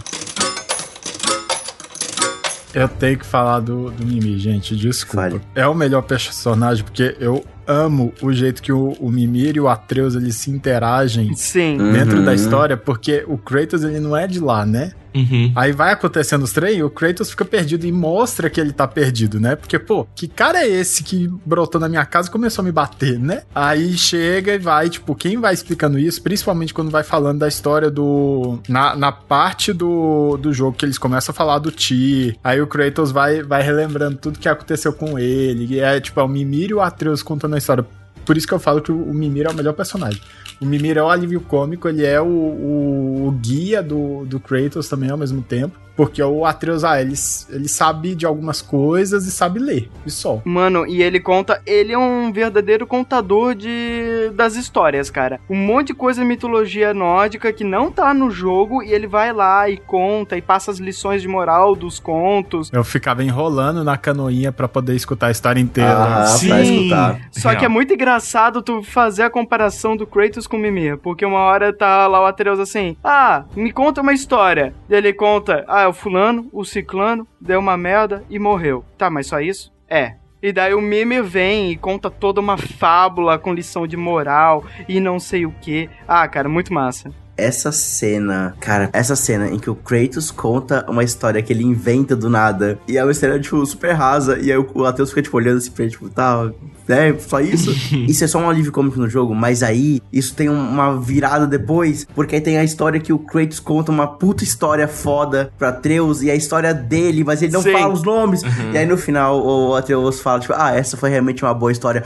Eu tenho que falar do, do Mimi, gente, desculpa. Fale. É o melhor personagem, porque eu amo o jeito que o, o Mimir e o Atreus eles se interagem Sim. dentro Uhum. da história, porque o Kratos ele não é de lá, né? Uhum. Aí vai acontecendo os trem, o Kratos fica perdido e mostra que ele tá perdido, né? Porque, pô, que cara é esse que brotou na minha casa e começou a me bater, né? Aí chega e vai, tipo, quem vai explicando isso, principalmente quando vai falando da história do. Na, na parte do, do jogo que eles começam a falar do Ti, aí o Kratos vai, vai relembrando tudo que aconteceu com ele, e é tipo, é o Mimir e o Atreus contando a história. por isso que eu falo que o Mimir é o melhor personagem. O Mimir é o alívio cômico, ele é o, o, o guia do, do Kratos também ao mesmo tempo. Porque o Atreus, ah, ele, ele sabe de algumas coisas e sabe ler, e só. Mano, e ele conta, ele é um verdadeiro contador de das histórias, cara. Um monte de coisa de mitologia nórdica que não tá no jogo e ele vai lá e conta e passa as lições de moral dos contos. Eu ficava enrolando na canoinha para poder escutar a história inteira. Ah, Sim. pra escutar. Só que é muito engraçado tu fazer a comparação do Kratos com o Mimir, porque uma hora tá lá o Atreus assim, ah, me conta uma história. E ele conta, ah, o fulano, o ciclano, deu uma merda e morreu. Tá, mas só isso? É. E daí o Mimir vem e conta toda uma fábula com lição de moral e não sei o que. Ah, cara, muito massa. Essa cena, cara, essa cena em que o Kratos conta uma história que ele inventa do nada. E é uma história, tipo, super rasa. E aí o, o Atreus fica, tipo, olhando assim pra ele, tipo, tá, é, só isso? isso é só um alívio cômico no jogo, mas aí isso tem uma virada depois, porque aí tem a história que o Kratos conta uma puta história foda pra Atreus e a história dele, mas ele não Sim. fala os nomes. E aí no final o Atreus fala, tipo, ah, essa foi realmente uma boa história.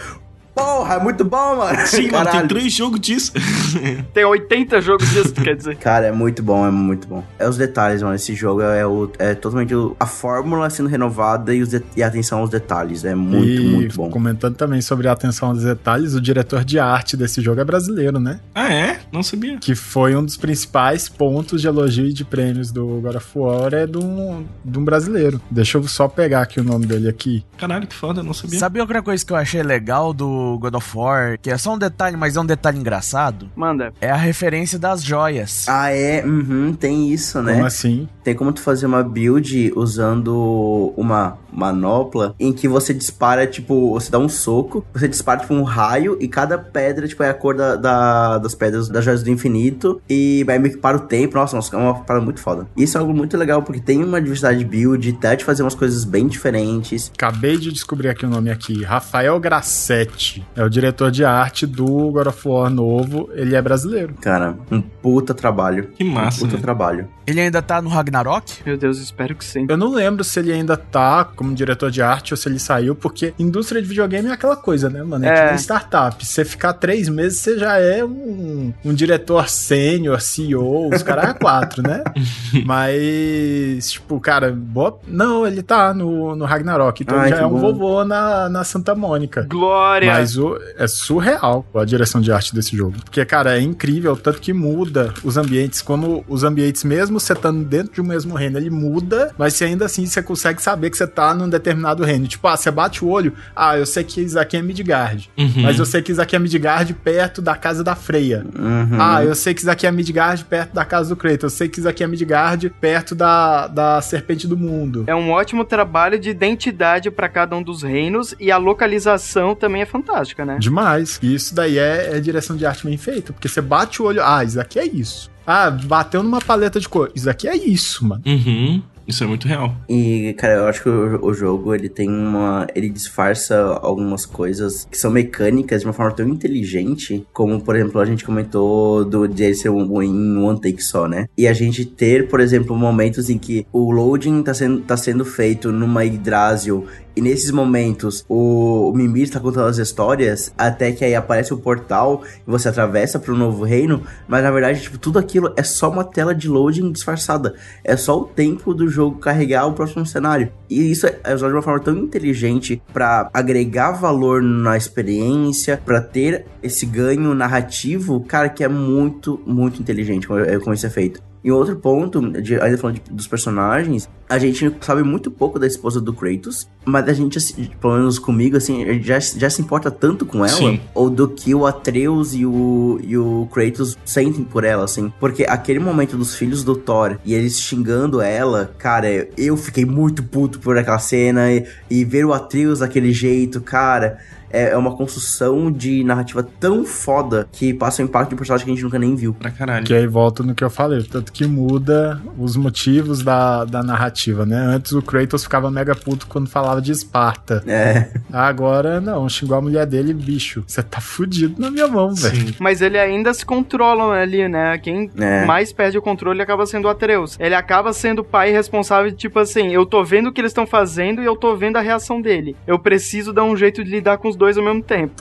Porra, é muito bom, mano. Sim, mano, tem Caralho. três jogos disso. Tem 80 jogos disso, quer dizer. Cara, é muito bom, é muito bom. É os detalhes, mano. Esse jogo é, o, é totalmente a fórmula sendo renovada e, os de- e a atenção aos detalhes. É muito, e muito bom. comentando também sobre a atenção aos detalhes, o diretor de arte desse jogo é brasileiro, né? ah, é? Não sabia. Que foi um dos principais pontos de elogio e de prêmios do God of War, é de um, de um brasileiro. Deixa eu só pegar aqui o nome dele aqui. Caralho, que foda, não sabia. Sabe outra coisa que eu achei legal do God of War, que é só um detalhe, mas é um detalhe engraçado? Manda. É a referência das joias. Ah, é? Uhum, tem isso, né? Como assim? Tem como tu fazer uma build usando uma manopla em que você dispara, tipo, você dá um soco, você dispara, tipo, um raio e cada pedra, tipo, é a cor da, da- das pedras das joias do infinito e vai meio que para o tempo. Nossa, nossa, é uma parada muito foda. Isso é algo muito legal porque tem uma diversidade de build, até de fazer umas coisas bem diferentes. Acabei de descobrir aqui o nome aqui. Rafael Grassetti. É o diretor de arte do God of War novo. Ele é brasileiro. Cara, um puta trabalho. Que massa, Um puta né? trabalho. Ele ainda tá no Ragnarok? Meu Deus, espero que sim. Eu não lembro se ele ainda tá como diretor de arte ou se ele saiu, porque indústria de videogame é aquela coisa, né, mano? É, É. que nem startup. Você ficar três meses, você já é um, um diretor sênior, CEO, os caras é quatro, né? Mas, tipo, cara, boa... não, ele tá no, no Ragnarok, então Ai, já é um bom. vovô na, na Santa Mônica. Glória! Mas o, é surreal a direção de arte desse jogo. Porque, cara, é incrível, tanto que muda os ambientes, como os ambientes, mesmo você estando dentro de um mesmo reino, ele muda, mas se ainda assim você consegue saber que você tá num determinado reino. Tipo, ah, você bate o olho, ah, eu sei que isso aqui é Midgard, Uhum. mas eu sei que isso aqui é Midgard perto da casa da Freya. Uhum. Ah, eu sei que isso aqui é Midgard perto da casa do Kratos. Eu sei que isso aqui é Midgard perto da, da Serpente do Mundo. É um ótimo trabalho de identidade pra cada um dos reinos e a localização também é fantástica, né? Demais. E isso daí é, é direção de arte bem feita. Porque você bate o olho, ah, isso aqui é isso. Ah, bateu numa paleta de cor. Isso aqui é isso, mano. Uhum. Isso é muito real. E, cara, eu acho que o, o jogo, ele tem uma... Ele disfarça algumas coisas que são mecânicas de uma forma tão inteligente, como, por exemplo, a gente comentou do, de ele ser um, em one take só, né? E a gente ter, por exemplo, momentos em que o loading tá sendo, tá sendo feito numa Yggdrasil e nesses momentos o, o Mimir está contando as histórias, até que aí aparece o portal e você atravessa para o novo reino, mas na verdade, tipo, tudo aquilo é só uma tela de loading disfarçada. É só o tempo do jogo carregar o próximo cenário. E isso é usado de uma forma tão inteligente para agregar valor na experiência, para ter esse ganho narrativo, cara, que é muito, muito inteligente como, como isso é feito. E outro ponto, de- ainda falando de- dos personagens, a gente sabe muito pouco da esposa do Kratos, mas a gente, assim, pelo menos comigo, assim, já, já se importa tanto com ela, Sim. ou do que o Atreus e o, e o Kratos sentem por ela, assim. Porque aquele momento dos filhos do Thor e eles xingando ela, cara, eu fiquei muito puto por aquela cena e, e ver o Atreus daquele jeito, cara. É é uma construção de narrativa tão foda que passa um impacto de personagem que a gente nunca nem viu. Pra caralho. Que aí volta no que eu falei. Tanto que muda os motivos da, da narrativa, né? Antes o Kratos ficava mega puto quando falava de Esparta. É. Agora, não. Xingou a mulher dele, bicho. Você tá fudido na minha mão, velho. Sim. Mas ele ainda se controla ali, né? Quem É. mais perde o controle acaba sendo o Atreus. Ele acaba sendo o pai responsável, tipo assim, eu tô vendo o que eles estão fazendo e eu tô vendo a reação dele. Eu preciso dar um jeito de lidar com os dois ao mesmo tempo.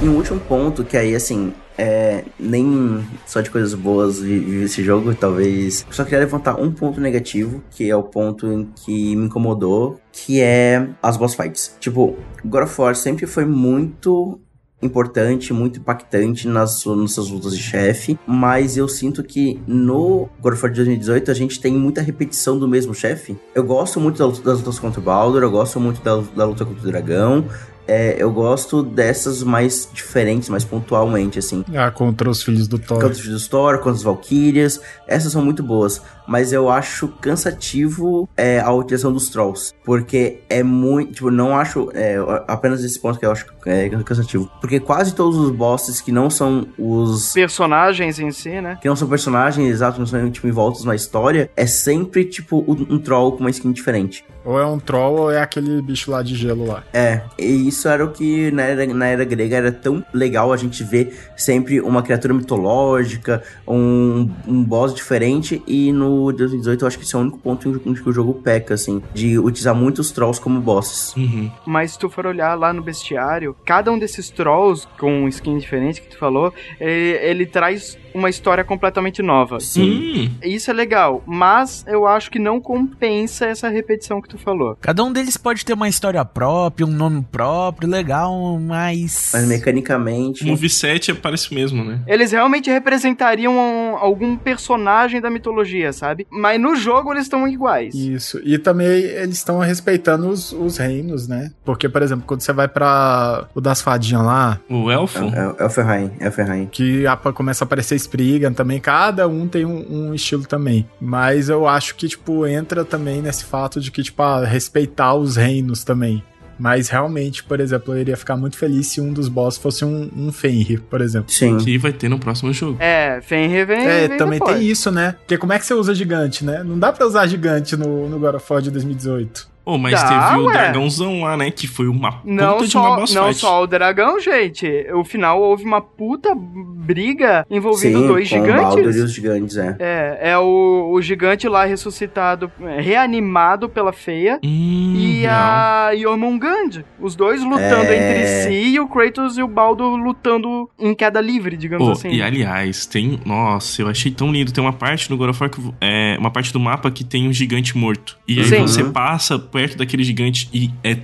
E um último ponto que aí, assim, é, nem só de coisas boas vive esse jogo, talvez. Só queria levantar um ponto negativo, que é o ponto em que me incomodou, que é as boss fights. Tipo, God of War sempre foi muito importante, muito impactante nas, nas suas lutas de chefe, mas eu sinto que no God of War de 2018 a gente tem muita repetição do mesmo chefe. Eu gosto muito das, das lutas contra o Baldur, eu gosto muito da, da luta contra o dragão, é, eu gosto dessas mais diferentes, mais pontualmente, assim. Ah, contra os filhos do Thor. Contra os filhos do Thor, contra as Valkyrias. Essas são muito boas. Mas eu acho cansativo é, a utilização dos Trolls. Porque é muito. Tipo, não acho. É, apenas esse ponto que eu acho é, cansativo. Porque quase todos os bosses que não são os. Personagens em si, né? Que não são personagens, exato, não são tipo, envoltos na história. É sempre, tipo, um, um troll com uma skin diferente. Ou é um troll ou é aquele bicho lá de gelo lá. É, e isso era o que na era, na era grega era tão legal a gente ver sempre uma criatura mitológica, um, um boss diferente, e no 2018 eu acho que esse é o único ponto em que o jogo peca, assim, de utilizar muitos trolls como bosses. Uhum. Mas se tu for olhar lá no bestiário, cada um desses trolls com skin diferente que tu falou, ele, ele traz uma história completamente nova. Sim. Isso é legal, mas eu acho que não compensa essa repetição que tu falou. Cada um deles pode ter uma história própria, um nome próprio, legal, mas. Mas mecanicamente. O moveset parece mesmo, né? Eles realmente representariam um, algum personagem da mitologia, sabe? Mas no jogo eles estão iguais. Isso. E também eles estão respeitando os, os, reinos, né? Porque, por exemplo, quando você vai para o das fadinhas lá. O elfo? É, é, o Ferrain, é o Ferrain. Que a, começa a aparecer Spriggan também. Cada um tem um, um, estilo também. Mas eu acho que, tipo, entra também nesse fato de que, tipo, ah, respeitar os reinos também. Mas realmente, por exemplo, eu iria ficar muito feliz se um dos boss fosse um, um Fenrir, por exemplo. Sim. Que vai ter no próximo jogo. É, Fenrir vem. É, vem também depois. tem isso, né? Porque como é que você usa gigante, né? Não dá pra usar gigante no, no God of War de 2018. Oh, mas Dá, teve o ué. dragãozão lá, né? Que foi uma Não puta de uma só, boss não fight. só o dragão, gente. No final houve uma puta briga envolvendo Sim, dois com o Baldur e gigantes. os gigantes, é. É, é o, o gigante lá ressuscitado, é, reanimado pela feia. Hum, E real. a Jormungand. Os dois lutando É. entre si e o Kratos e o Baldur lutando em queda livre, digamos Oh, assim. E aliás, tem. Nossa, eu achei tão lindo. Tem uma parte no God of War que, é, uma parte do mapa que tem um gigante morto. E aí Sim. você Uhum. passa perto daquele gigante e é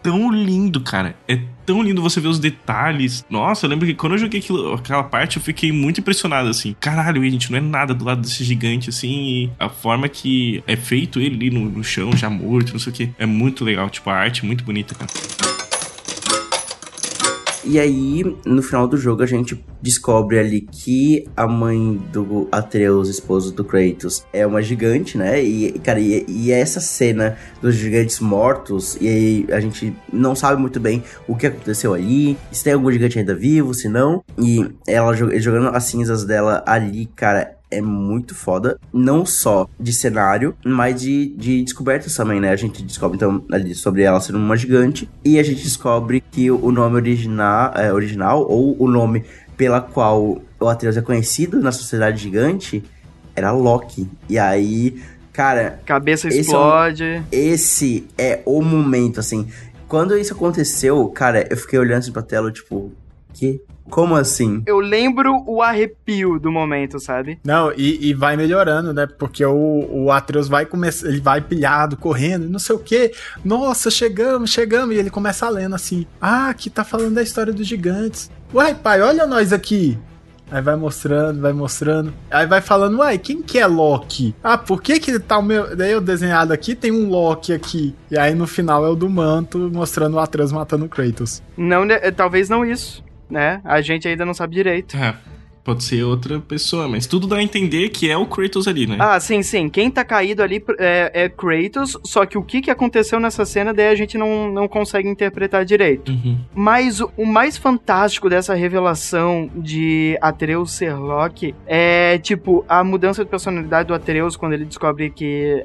tão lindo, cara. É tão lindo você ver os detalhes. Nossa, eu lembro que quando eu joguei aquilo, aquela parte, eu fiquei muito impressionado, assim. Caralho, gente não é nada do lado desse gigante, assim. A forma que é feito ele ali no, no chão, já morto, não sei o que. É muito legal. Tipo, a arte é muito bonita, cara. E aí, no final do jogo, a gente descobre ali que a mãe do Atreus, esposo do Kratos, é uma gigante, né? E, cara, e, e essa cena dos gigantes mortos, e aí a gente não sabe muito bem o que aconteceu ali, se tem algum gigante ainda vivo, se não. E ela jo- jogando as cinzas dela ali, cara, é muito foda, não só de cenário, mas de, de descobertas também, né? A gente descobre então ali sobre ela sendo uma gigante e a gente descobre que o nome original, é, original ou o nome pela qual o Atreus é conhecido na sociedade gigante era Loki. E aí, cara, Cabeça Esse é um- explode. esse é o momento, assim. Quando isso aconteceu, cara, eu fiquei olhando assim pra tela, tipo, que? Como assim? Eu lembro o arrepio do momento, sabe? Não, e, e vai melhorando, né? Porque o, o Atreus vai começar, ele vai pilhado, correndo, e não sei o quê. Nossa, chegamos, chegamos. E ele começa lendo assim: Ah, aqui tá falando da história dos gigantes. Uai, pai, olha nós aqui. Aí vai mostrando, vai mostrando. Aí vai falando, uai, quem que é Loki? Ah, por que que tá o meu... Daí eu desenhado aqui, tem um Loki aqui. E aí no final é o do manto, mostrando o Atreus matando o Kratos. Não, né, talvez não isso, né? A gente ainda não sabe direito. É, pode ser outra pessoa, mas tudo dá a entender que é o Kratos ali, né? Ah, sim, sim. Quem tá caído ali é, é Kratos, só que o que, que aconteceu nessa cena, daí a gente não, não consegue interpretar direito. Uhum. Mas o, o mais fantástico dessa revelação de Atreus ser Loki é, tipo, a mudança de personalidade do Atreus quando ele descobre que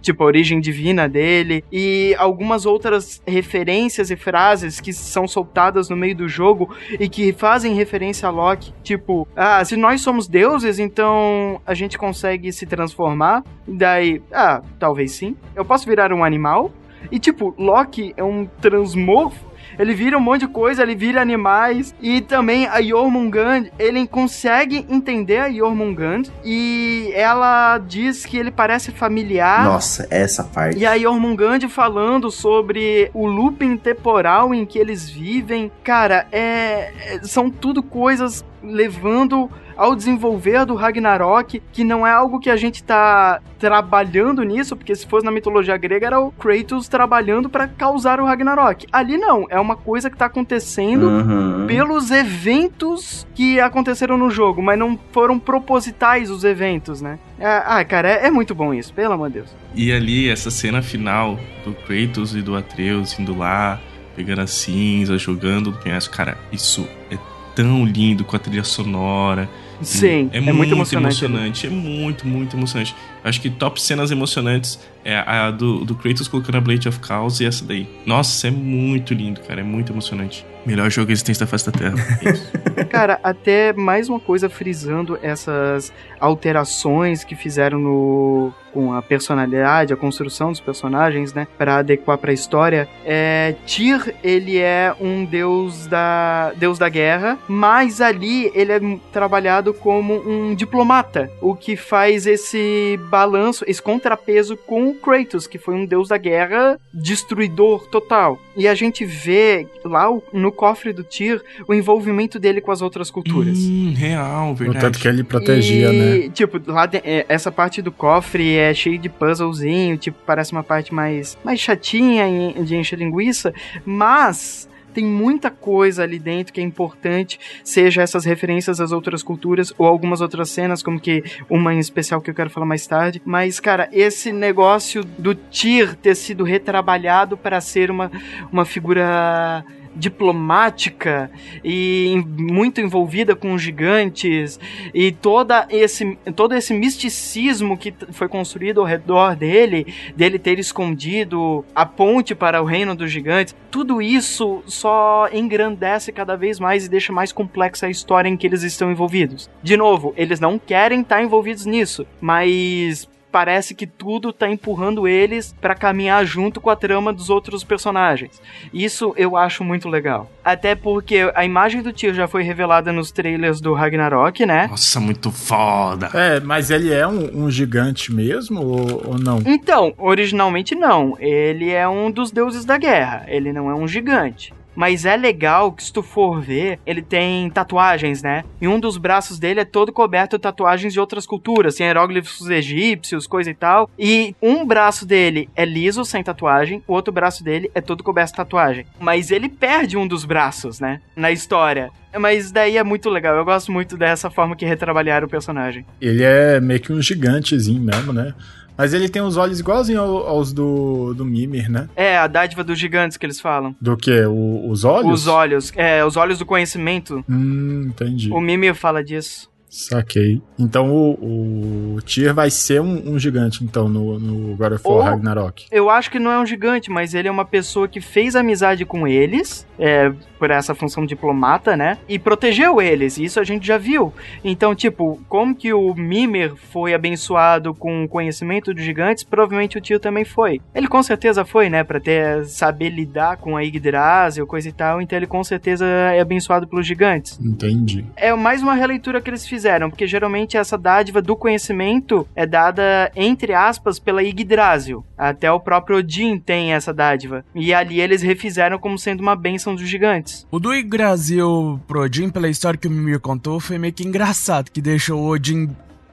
tipo, a origem divina dele e algumas outras referências e frases que são soltadas no meio do jogo e que fazem referência a Loki, tipo, ah, se nós somos deuses, então a gente consegue se transformar? Daí, ah, talvez sim. Eu posso virar um animal? E tipo, Loki é um transmorfo Ele vira um monte de coisa, ele vira animais. E também a Jormungand, ele consegue entender a Jormungand e ela diz que ele parece familiar. Nossa, essa parte. E a Jormungand falando sobre o looping temporal em que eles vivem. Cara, é, é- são tudo coisas levando ao desenvolver do Ragnarok, que não é algo que a gente tá trabalhando nisso, porque se fosse na mitologia grega era o Kratos trabalhando pra causar o Ragnarok. Ali não, é uma coisa que tá acontecendo Uhum. pelos eventos que aconteceram no jogo, mas não foram propositais os eventos, né? É, ah, cara, é, é muito bom isso, pelo amor de Deus. E ali, essa cena final do Kratos e do Atreus indo lá, pegando a cinza, jogando no penhasco. Cara, isso é tão lindo com a trilha sonora. Sim, é, muito, emocionante. emocionante. É muito, muito emocionante. Acho que top cenas emocionantes é a do, do Kratos colocando a Blade of Chaos e essa daí. Nossa, é muito lindo, cara. É muito emocionante. Melhor jogo existente da face da Terra. É isso. Cara, até mais uma coisa frisando essas alterações que fizeram no com a personalidade, a construção dos personagens, né, Pra adequar pra história. É, Tyr, ele é um deus da deus da guerra, mas ali ele é trabalhado como um diplomata, o que faz esse balanço, esse contrapeso com o Kratos, que foi um deus da guerra destruidor total. E a gente vê lá o- no cofre do Tyr o envolvimento dele com as outras culturas. Hum, real, verdade. tanto que ele protegia, né? e, Tipo, lá de- é, essa parte do cofre é cheio de puzzlezinho, tipo, parece uma parte mais, mais chatinha de encher linguiça, mas tem muita coisa ali dentro que é importante, seja essas referências às outras culturas ou algumas outras cenas, como que uma em especial que eu quero falar mais tarde. Mas, cara, esse negócio do Tyr ter sido retrabalhado para ser uma, uma figura diplomática e muito envolvida com os gigantes e toda esse, todo esse misticismo que foi construído ao redor dele, dele ter escondido a ponte para o reino dos gigantes, tudo isso só engrandece cada vez mais e deixa mais complexa a história em que eles estão envolvidos. De novo, eles não querem estar envolvidos nisso, mas parece que tudo tá empurrando eles pra caminhar junto com a trama dos outros personagens. Isso eu acho muito legal. Até porque a imagem do Tyr já foi revelada nos trailers do Ragnarok, né? Nossa, muito foda. É, mas ele é um, um gigante mesmo ou, ou não? Então, originalmente não. Ele é um dos deuses da guerra. Ele não é um gigante. Mas é legal que se tu for ver, ele tem tatuagens, né? E um dos braços dele é todo coberto de tatuagens de outras culturas, tem hieróglifos egípcios, coisa e tal. E um braço dele é liso, sem tatuagem, o outro braço dele é todo coberto de tatuagem. Mas ele perde um dos braços, né? Na história. Mas daí é muito legal, eu gosto muito dessa forma que retrabalharam o personagem. Ele é meio que um gigantezinho mesmo, né? Mas ele tem os olhos igualzinhos ao- aos do, do Mimir, né? É, a dádiva dos gigantes que eles falam. Do que? os olhos? Os olhos, é, os olhos do conhecimento. Hum, entendi. O Mimir fala disso. Saquei. Então o, o Tyr vai ser um, um gigante, então, no, no God of War Ou- Ragnarok. Eu acho que não é um gigante, mas ele é uma pessoa que fez amizade com eles, é, por essa função diplomata, né? E protegeu eles, isso a gente já viu. Então, tipo, como que o Mimir foi abençoado com o conhecimento dos gigantes, provavelmente o tio também foi. Ele com certeza foi, né? Pra ter, saber lidar com a Yggdrasil, coisa e tal, então ele com certeza é abençoado pelos gigantes. Entendi. é mais uma releitura que eles fizeram, porque geralmente essa dádiva do conhecimento é dada, entre aspas, pela Yggdrasil. Até o próprio Odin tem essa dádiva. E ali eles refizeram como sendo uma bênção dos gigantes. O do Yggdrasil pro Odin, pela história que o Mimir contou, foi meio que engraçado, que deixou o Odin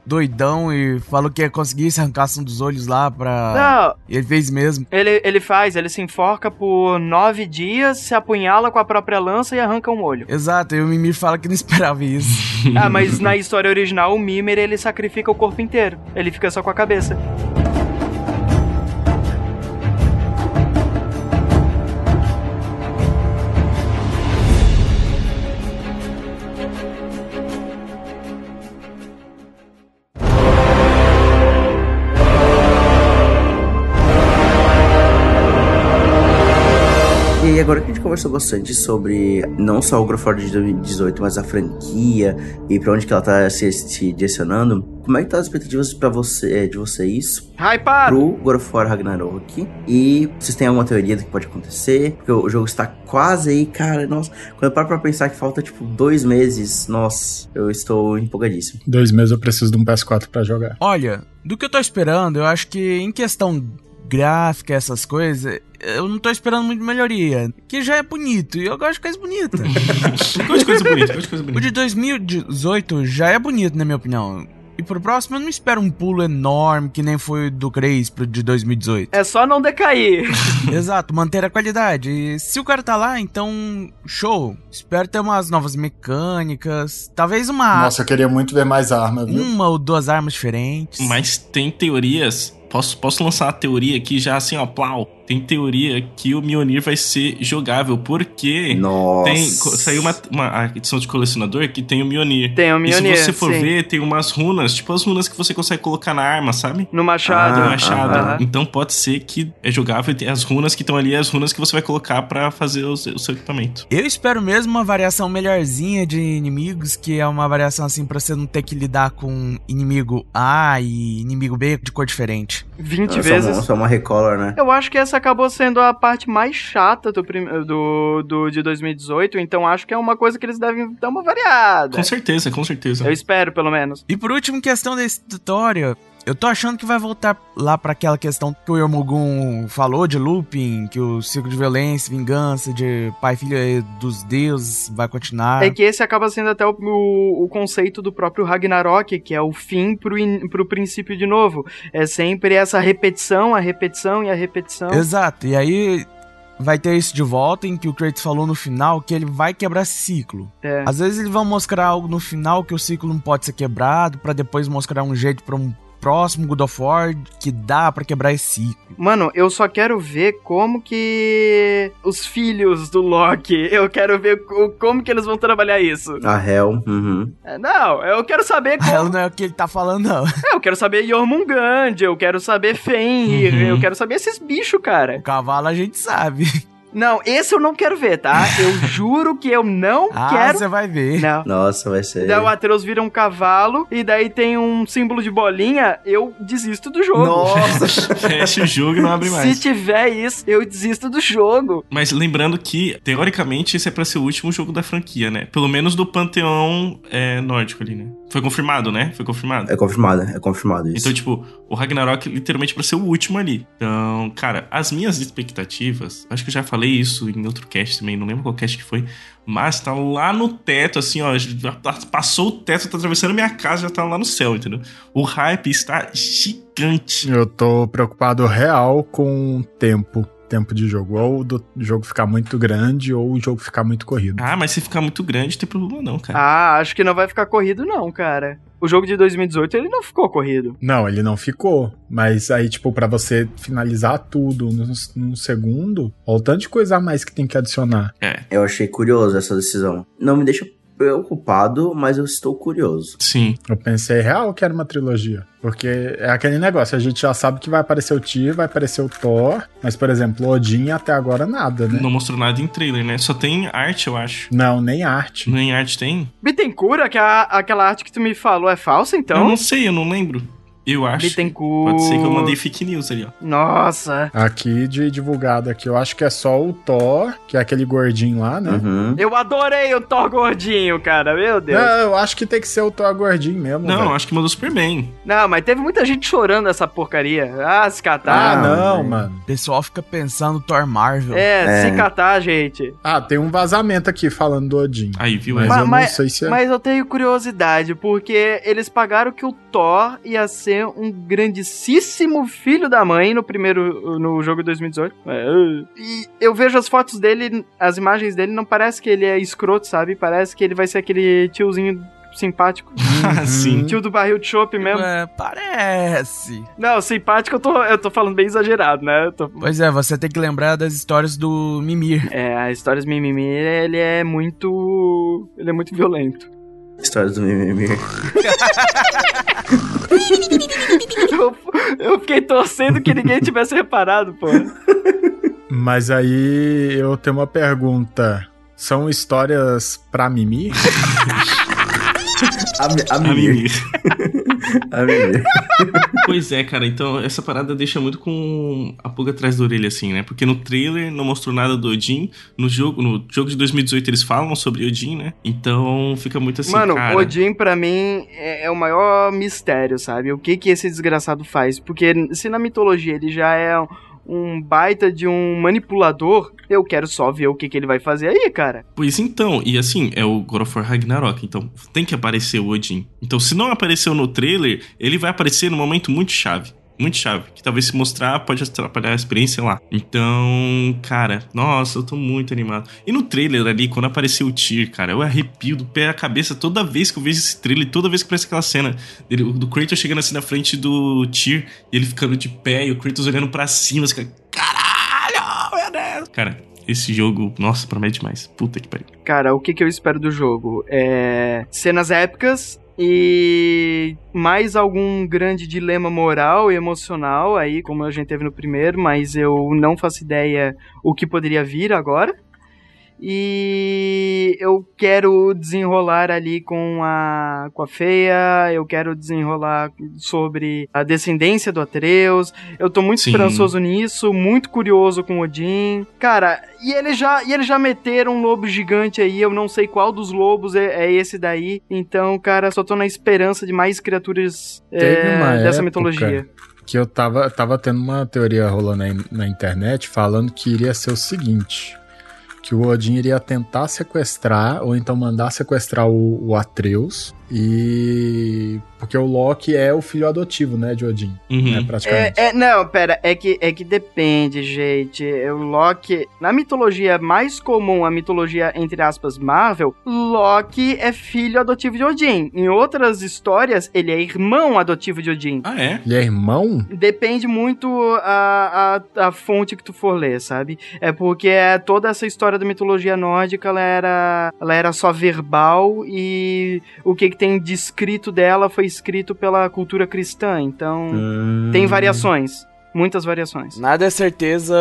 doidão e falou que ia conseguir se arrancar um dos olhos lá pra... Não, E ele fez mesmo. ele, ele faz, ele se enforca por nove dias, se apunhala com a própria lança e arranca um olho. Exato, e o Mimir fala que não esperava isso. ah, mas na história original, o Mimir, ele sacrifica o corpo inteiro. Ele fica só com a cabeça. E agora que a gente conversou bastante sobre não só o God of War de 2018, mas a franquia e pra onde que ela tá se, se direcionando, como é que tá as expectativas pra você, de vocês Hypado! pro God of War Ragnarok? E vocês têm alguma teoria do que pode acontecer? Porque o jogo está quase aí, cara, nossa. Quando eu paro pra pensar que falta, tipo, dois meses, nossa, eu estou empolgadíssimo. Dois meses eu preciso de um PS4 pra jogar. Olha, do que eu tô esperando, eu acho que em questão gráfica, essas coisas, eu não tô esperando muito melhoria. Que já é bonito, e eu gosto de coisa bonita. Gosto de coisa bonita, gosto de coisa o bonita. de 2018 já é bonito, na minha opinião. E pro próximo eu não espero um pulo enorme que nem foi do 3 pro de 2018. É só não decair. Exato, manter a qualidade. E se o cara tá lá, então show. Espero ter umas novas mecânicas, talvez uma Nossa, eu queria muito ver mais arma, viu? uma ou duas armas diferentes. Mas tem teorias. Posso, posso lançar uma teoria aqui já assim, ó, plau. Tem teoria que o Mjolnir vai ser jogável, porque Nossa. tem, saiu uma, uma edição de colecionador que tem o Mjolnir. Tem o E se você for sim. ver, tem umas runas, tipo as runas que você consegue colocar na arma, sabe? No machado. No Ah, machado. aham. Então pode ser que é jogável e tem as runas que estão ali, as runas que você vai colocar pra fazer o seu, o seu equipamento. Eu espero mesmo uma variação melhorzinha de inimigos, que é uma variação assim pra você não ter que lidar com inimigo A e inimigo B de cor diferente. 20 Só vezes. uma, só uma recolor, né? Eu acho que essa acabou sendo a parte mais chata do, prim- do, do de 2018, então acho que é uma coisa que eles devem dar uma variada. Com certeza, com certeza. Eu espero, pelo menos. E por último, questão desse tutorial. Eu tô achando que vai voltar lá pra aquela questão que o Yormugun falou de looping, que o ciclo de violência, vingança, de pai e filho eh, dos deuses vai continuar. É que esse acaba sendo até o, o, o conceito do próprio Ragnarok, que é o fim pro, in, pro princípio de novo. É sempre essa repetição, a repetição e a repetição. Exato, e aí vai ter isso de volta, em que o Kratos falou no final que ele vai quebrar ciclo. É. Às vezes eles vão mostrar algo no final que o ciclo não pode ser quebrado, pra depois mostrar um jeito pra um próximo God of War que dá pra quebrar esse ciclo. Mano, eu só quero ver como que os filhos do Loki, eu quero ver co- como que eles vão trabalhar isso. A Hell. Uhum. É, Não, eu quero saber como. Ela não é o que ele tá falando, não. É, eu quero saber Jormungand, eu quero saber Fenrir, Uhum. eu quero saber esses bichos, cara. O cavalo a gente sabe. Não, esse eu não quero ver, tá? Eu juro que eu não Ah, quero. você vai ver. Não. Nossa, vai ser. Daí o Atreus vira um cavalo e daí tem um símbolo de bolinha, eu desisto do jogo. Nossa! Fecha o jogo e não abre mais. Se tiver isso, eu desisto do jogo. Mas lembrando que, teoricamente, esse é pra ser o último jogo da franquia, né? Pelo menos do panteão é, nórdico ali, né? Foi confirmado, né? Foi confirmado. é confirmado, é confirmado isso. Então, tipo, o Ragnarok literalmente pra ser o último ali. Então, cara, as minhas expectativas, acho que eu já falei isso em outro cast também, não lembro qual cast que foi, mas tá lá no teto, assim, ó, já passou o teto, tá atravessando minha casa, já tá lá no céu, entendeu? O hype está gigante. Eu tô preocupado real com o tempo. Tempo de jogo. Ou do jogo ficar muito grande, ou o jogo ficar muito corrido. Ah, mas se ficar muito grande, não tem problema não, cara. Ah, acho que não vai ficar corrido, não, cara. O jogo de 2018 ele não ficou corrido. Não, ele não ficou. Mas aí, tipo, pra você finalizar tudo num, num segundo, olha o tanto de coisa a mais que tem que adicionar. É, Eu achei curioso essa decisão. Não me deixa preocupado, mas eu estou curioso. sim. Eu pensei real que era uma trilogia. Porque é aquele negócio, a gente já sabe que vai aparecer o Tyr, vai aparecer o Thor, mas, por exemplo, Odin até agora nada, né? Não mostrou nada em trailer, né? Só tem arte, eu acho. Não, nem arte. Nem arte tem? Bittencourt, aquela, aquela arte que tu me falou é falsa, Eu então? não sei, eu não lembro. Eu acho. Bittencourt. Pode ser que eu mandei fake news ali, ó. Nossa. Aqui de divulgado aqui, eu acho que é só o Thor, que é aquele gordinho lá, né? Uhum. Eu adorei o Thor gordinho, cara. Meu Deus. Não, eu acho que tem que ser o Thor gordinho mesmo. Não, velho. acho que mandou Superman. Não, mas teve muita gente chorando essa porcaria. Ah, se Ah, catar. não, velho. mano. O pessoal fica pensando Thor Marvel. é, É. se catar, gente. Ah, tem um vazamento aqui falando do Odin. Aí, viu? Mas é. eu não sei se é. Mas eu tenho curiosidade, porque eles pagaram que o Thor ia ser um grandíssimo filho da mãe no primeiro no jogo de 2018. É. E eu vejo as fotos dele, as imagens dele, não parece que ele é escroto, sabe? Parece que ele vai ser aquele tiozinho simpático. Sim. Tio do barril de chopp mesmo. É, parece. Não, simpático eu tô, eu tô falando bem exagerado, né? Tô- Pois é, você tem que lembrar das histórias do Mimir. É, a Histórias Mimimi, ele é muito. Ele é muito violento. História do Mimimi. Eu, eu fiquei torcendo que ninguém tivesse reparado, pô. Mas aí eu tenho uma pergunta. São histórias pra mimir? A, a A mimir. A. Pois é, cara, então essa parada deixa muito com a pulga atrás da orelha, assim, né? Porque no trailer não mostrou nada do Odin, no jogo, no jogo de 2018 eles falam sobre Odin, né? Então fica muito assim, Mano, cara. Odin pra mim é, é o maior mistério, sabe? O que que esse desgraçado faz? Porque se na mitologia ele já é um- baita de um manipulador, eu quero só ver o que que ele vai fazer aí, cara. Pois então, e assim, é o God of War Ragnarok, então tem que aparecer o Odin. Então se não apareceu no trailer, ele vai aparecer num momento muito chave. Muito chave, que talvez se mostrar pode atrapalhar a experiência lá. Então, cara, nossa, eu tô muito animado. E no trailer ali, quando apareceu o Tyr, cara, eu arrepio do pé à cabeça toda vez que eu vejo esse trailer, toda vez que aparece aquela cena dele, do Kratos chegando assim na frente do Tyr, e ele ficando de pé, e o Kratos olhando pra cima, assim, caralho, meu Deus. Cara, esse jogo, nossa, promete demais. Puta que pariu. Cara, o que que eu espero do jogo? É cenas épicas e mais algum grande dilema moral e emocional aí, como a gente teve no primeiro, mas eu não faço ideia o que poderia vir agora. E eu quero desenrolar ali com a, com a Feia, eu quero desenrolar sobre a descendência do Atreus. Eu tô muito Sim. esperançoso nisso, muito curioso com Odin. Cara, e eles já, e eles já meteram um lobo gigante aí, eu não sei qual dos lobos é, é esse daí. Então, cara, só tô na esperança de mais criaturas é, dessa mitologia. que eu tava, tava tendo uma teoria rolando aí na internet falando que iria ser o seguinte: que o Odin iria tentar sequestrar, ou então mandar sequestrar o, o Atreus, e. Porque o Loki é o filho adotivo, né, de Odin, Uhum. né, praticamente. É, é, não, pera, é que, é que depende, gente. O Loki, na mitologia mais comum, a mitologia, entre aspas, Marvel, Loki é filho adotivo de Odin. Em outras histórias, ele é irmão adotivo de Odin. Ah, é? Ele é irmão? Depende muito a, a, a fonte que tu for ler, sabe? É porque é, toda essa história da mitologia nórdica, ela era, ela era só verbal e o que, que tem descrito dela foi escrito pela cultura cristã. Então, Hum. tem variações. Muitas variações. Nada é certeza,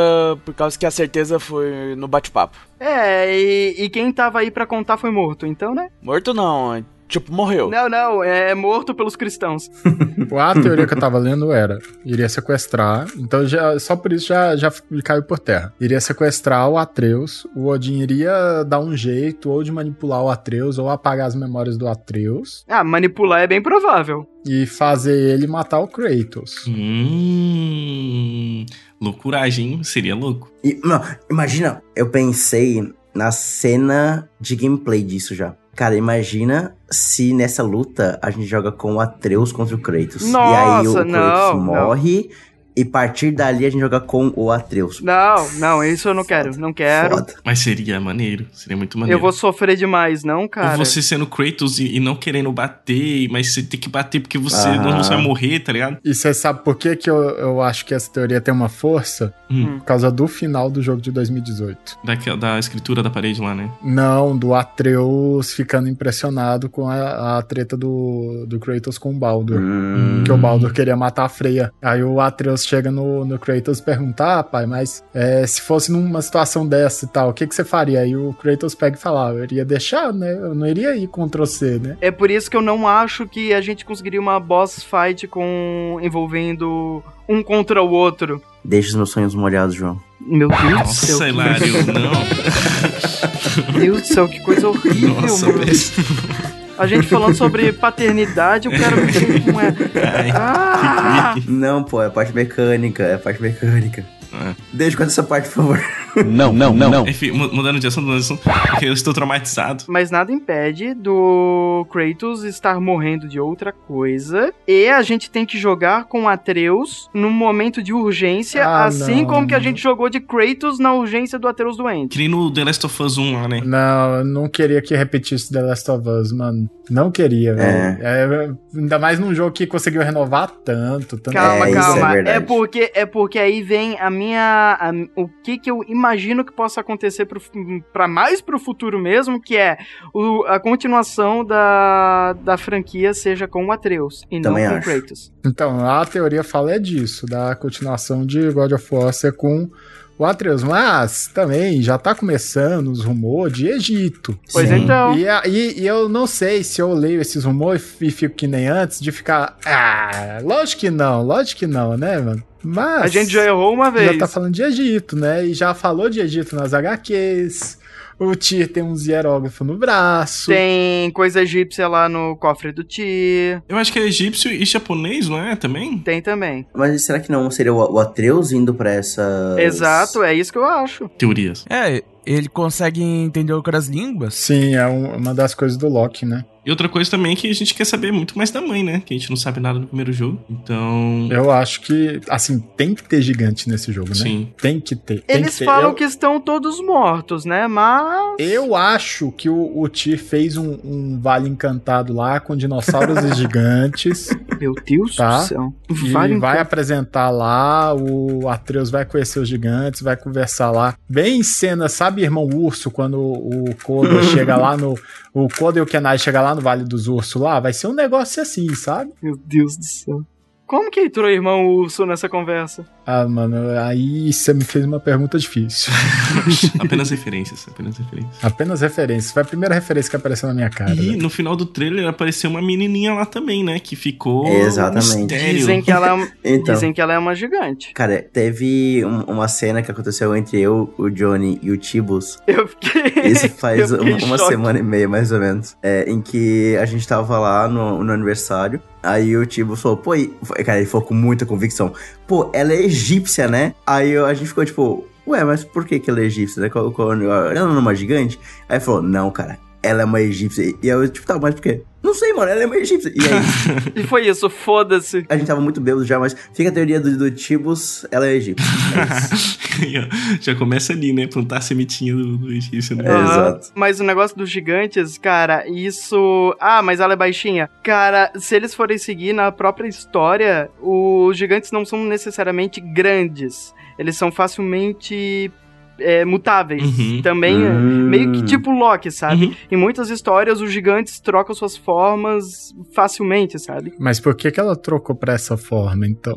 por causa que a certeza foi no bate-papo. É, e, e quem tava aí pra contar foi morto, então, né? Morto não, tipo, morreu. Não, não, é morto pelos cristãos. A teoria que eu tava lendo era: iria sequestrar, então já, só por isso já, já caiu por terra. Iria sequestrar o Atreus, o Odin iria dar um jeito ou de manipular o Atreus ou apagar as memórias do Atreus Ah, manipular é bem provável. e fazer ele matar o Kratos. Hum. Loucuragem, hein? Seria louco. E, não, imagina, eu pensei na cena de gameplay disso já. Cara, imagina se nessa luta a gente joga com o Atreus contra o Kratos. e aí o Nossa, Kratos não, morre e partir dali a gente joga com o Atreus. Não, não, isso eu não quero, não quero. Foda. Mas seria maneiro. Seria muito maneiro. Eu vou sofrer demais, não, cara. Ou você sendo Kratos e, e não querendo bater, mas você tem que bater porque você Aham. não vai morrer, tá ligado? E você sabe por que, que eu, eu acho que essa teoria tem uma força? Hum. Por causa do final do jogo de 2018. Daquela, da escritura da parede lá, né? Não, do Atreus ficando impressionado com a, a treta do, do Kratos com o Baldur. Hum. Que o Baldur queria matar a Freya. Aí o Atreus chega no, no Kratos e pergunta: Ah, pai, mas é, se fosse numa situação dessa e tal, o que, que você faria? Aí o Kratos pega e fala: ah, Eu iria deixar, né? Eu não iria ir contra você, né? É por isso que eu não acho que a gente conseguiria uma boss fight com envolvendo um contra o outro. Deixa os meus sonhos molhados, João. Meu Deus do céu. Nossa, que- Hilário, não. Meu Deus do céu, que coisa horrível, Nossa, mano. A gente falando sobre paternidade, o cara me é. Ai, Ah! Não, pô, é parte mecânica, é parte mecânica. Ah. Deixa com essa parte, por favor. Não, não, não. Enfim, mu- mudando de assunto, mudando de assunto, porque eu estou traumatizado. Mas nada impede do Kratos estar morrendo de outra coisa. E a gente tem que jogar com Atreus num momento de urgência, Ah, assim não. como que a gente jogou de Kratos na urgência do Atreus doente. Que nem no The Last of Us 1 lá, né? Não, eu não queria que repetisse The Last of Us, mano. Não queria, velho. É, ainda mais num jogo que conseguiu renovar tanto. tanto Calma, É, isso é calma. É, verdade. porque é porque aí vem a minha a- o que que eu imagino que possa acontecer pro, pra mais pro futuro mesmo, que é o- a continuação da, da franquia seja com o Atreus e Também não com acho. o Kratos. Então, a teoria fala é disso, da continuação de God of War ser com O Atreus, mas também já tá começando os rumores de Egito. Pois Sim. então. E, e- e eu não sei se eu leio esses rumores e fico que nem antes de ficar. Ah, lógico que não, lógico que não, né, mano? Mas. A gente já errou uma vez. já tá falando de Egito, né? E já falou de Egito nas HQs. O Tyr tem uns hierógrafos no braço. Tem coisa egípcia lá no cofre do Tyr. Eu acho que é egípcio e japonês, não é? Também? Tem também. Mas será que não seria o, o Atreus indo pra essa. Exato, é isso que eu acho. Teorias. É, ele consegue entender outras línguas. Sim, é um- uma das coisas do Loki, né? E outra coisa também é que a gente quer saber muito mais da mãe, né? Que a gente não sabe nada no primeiro jogo. Então. Eu acho que, assim, tem que ter gigante nesse jogo, né? Sim. Tem que ter. tem Eles que ter. falam eu, que estão todos mortos, né? Mas. Eu acho que o, o Tyr fez um, um vale encantado lá com dinossauros e gigantes. Meu Deus Tá. do céu. E Vale vai apresentar lá, o Atreus vai conhecer os gigantes, vai conversar lá. Bem cena, sabe, irmão urso, quando o Koda chega lá no. O Koda e o Kenai chega lá no Vale dos Ursos lá, vai ser um negócio assim, sabe? Meu Deus do céu. Como que entrou o irmão urso nessa conversa? Ah, mano, aí você me fez uma pergunta difícil. apenas referências. Apenas referências. Apenas referências. Foi a primeira referência que apareceu na minha cara. E velho. no final do trailer apareceu uma menininha lá também, né? Que ficou. Exatamente. Mistério. Dizem que ela é Então. Dizem que ela é uma gigante. Cara, teve um- uma cena que aconteceu entre eu, o Johnny e o Tibus. Eu fiquei. Isso faz fiquei uma, em uma semana e meia, mais ou menos. É, em que a gente tava lá no, no aniversário. Aí o Tibus falou, pô, e- cara, ele falou com muita convicção. Pô, ela é egípcia, né? Aí a gente ficou tipo, ué, mas por que, que ela é egípcia? né? Ela não é uma gigante? Aí falou, não, cara, ela é uma egípcia. E eu, tipo, tá, mas por quê? Não sei, mano, ela é uma egípcia. E aí, E foi isso, foda-se. a gente tava muito bêbado já, mas fica a teoria do, do Tibus, ela é egípcia. É Já começa ali, né? Plantar a sementinha do, do egípcio, né? É, exato. Mas o negócio dos gigantes, cara, isso. Ah, mas ela é baixinha. Cara, se eles forem seguir na própria história, os gigantes não são necessariamente grandes. Eles são facilmente é, mutáveis. Uhum. Também. é Hum. Meio que tipo Loki, sabe? Uhum. Em muitas histórias, os gigantes trocam suas formas facilmente, sabe? Mas por que, que ela trocou pra essa forma, então?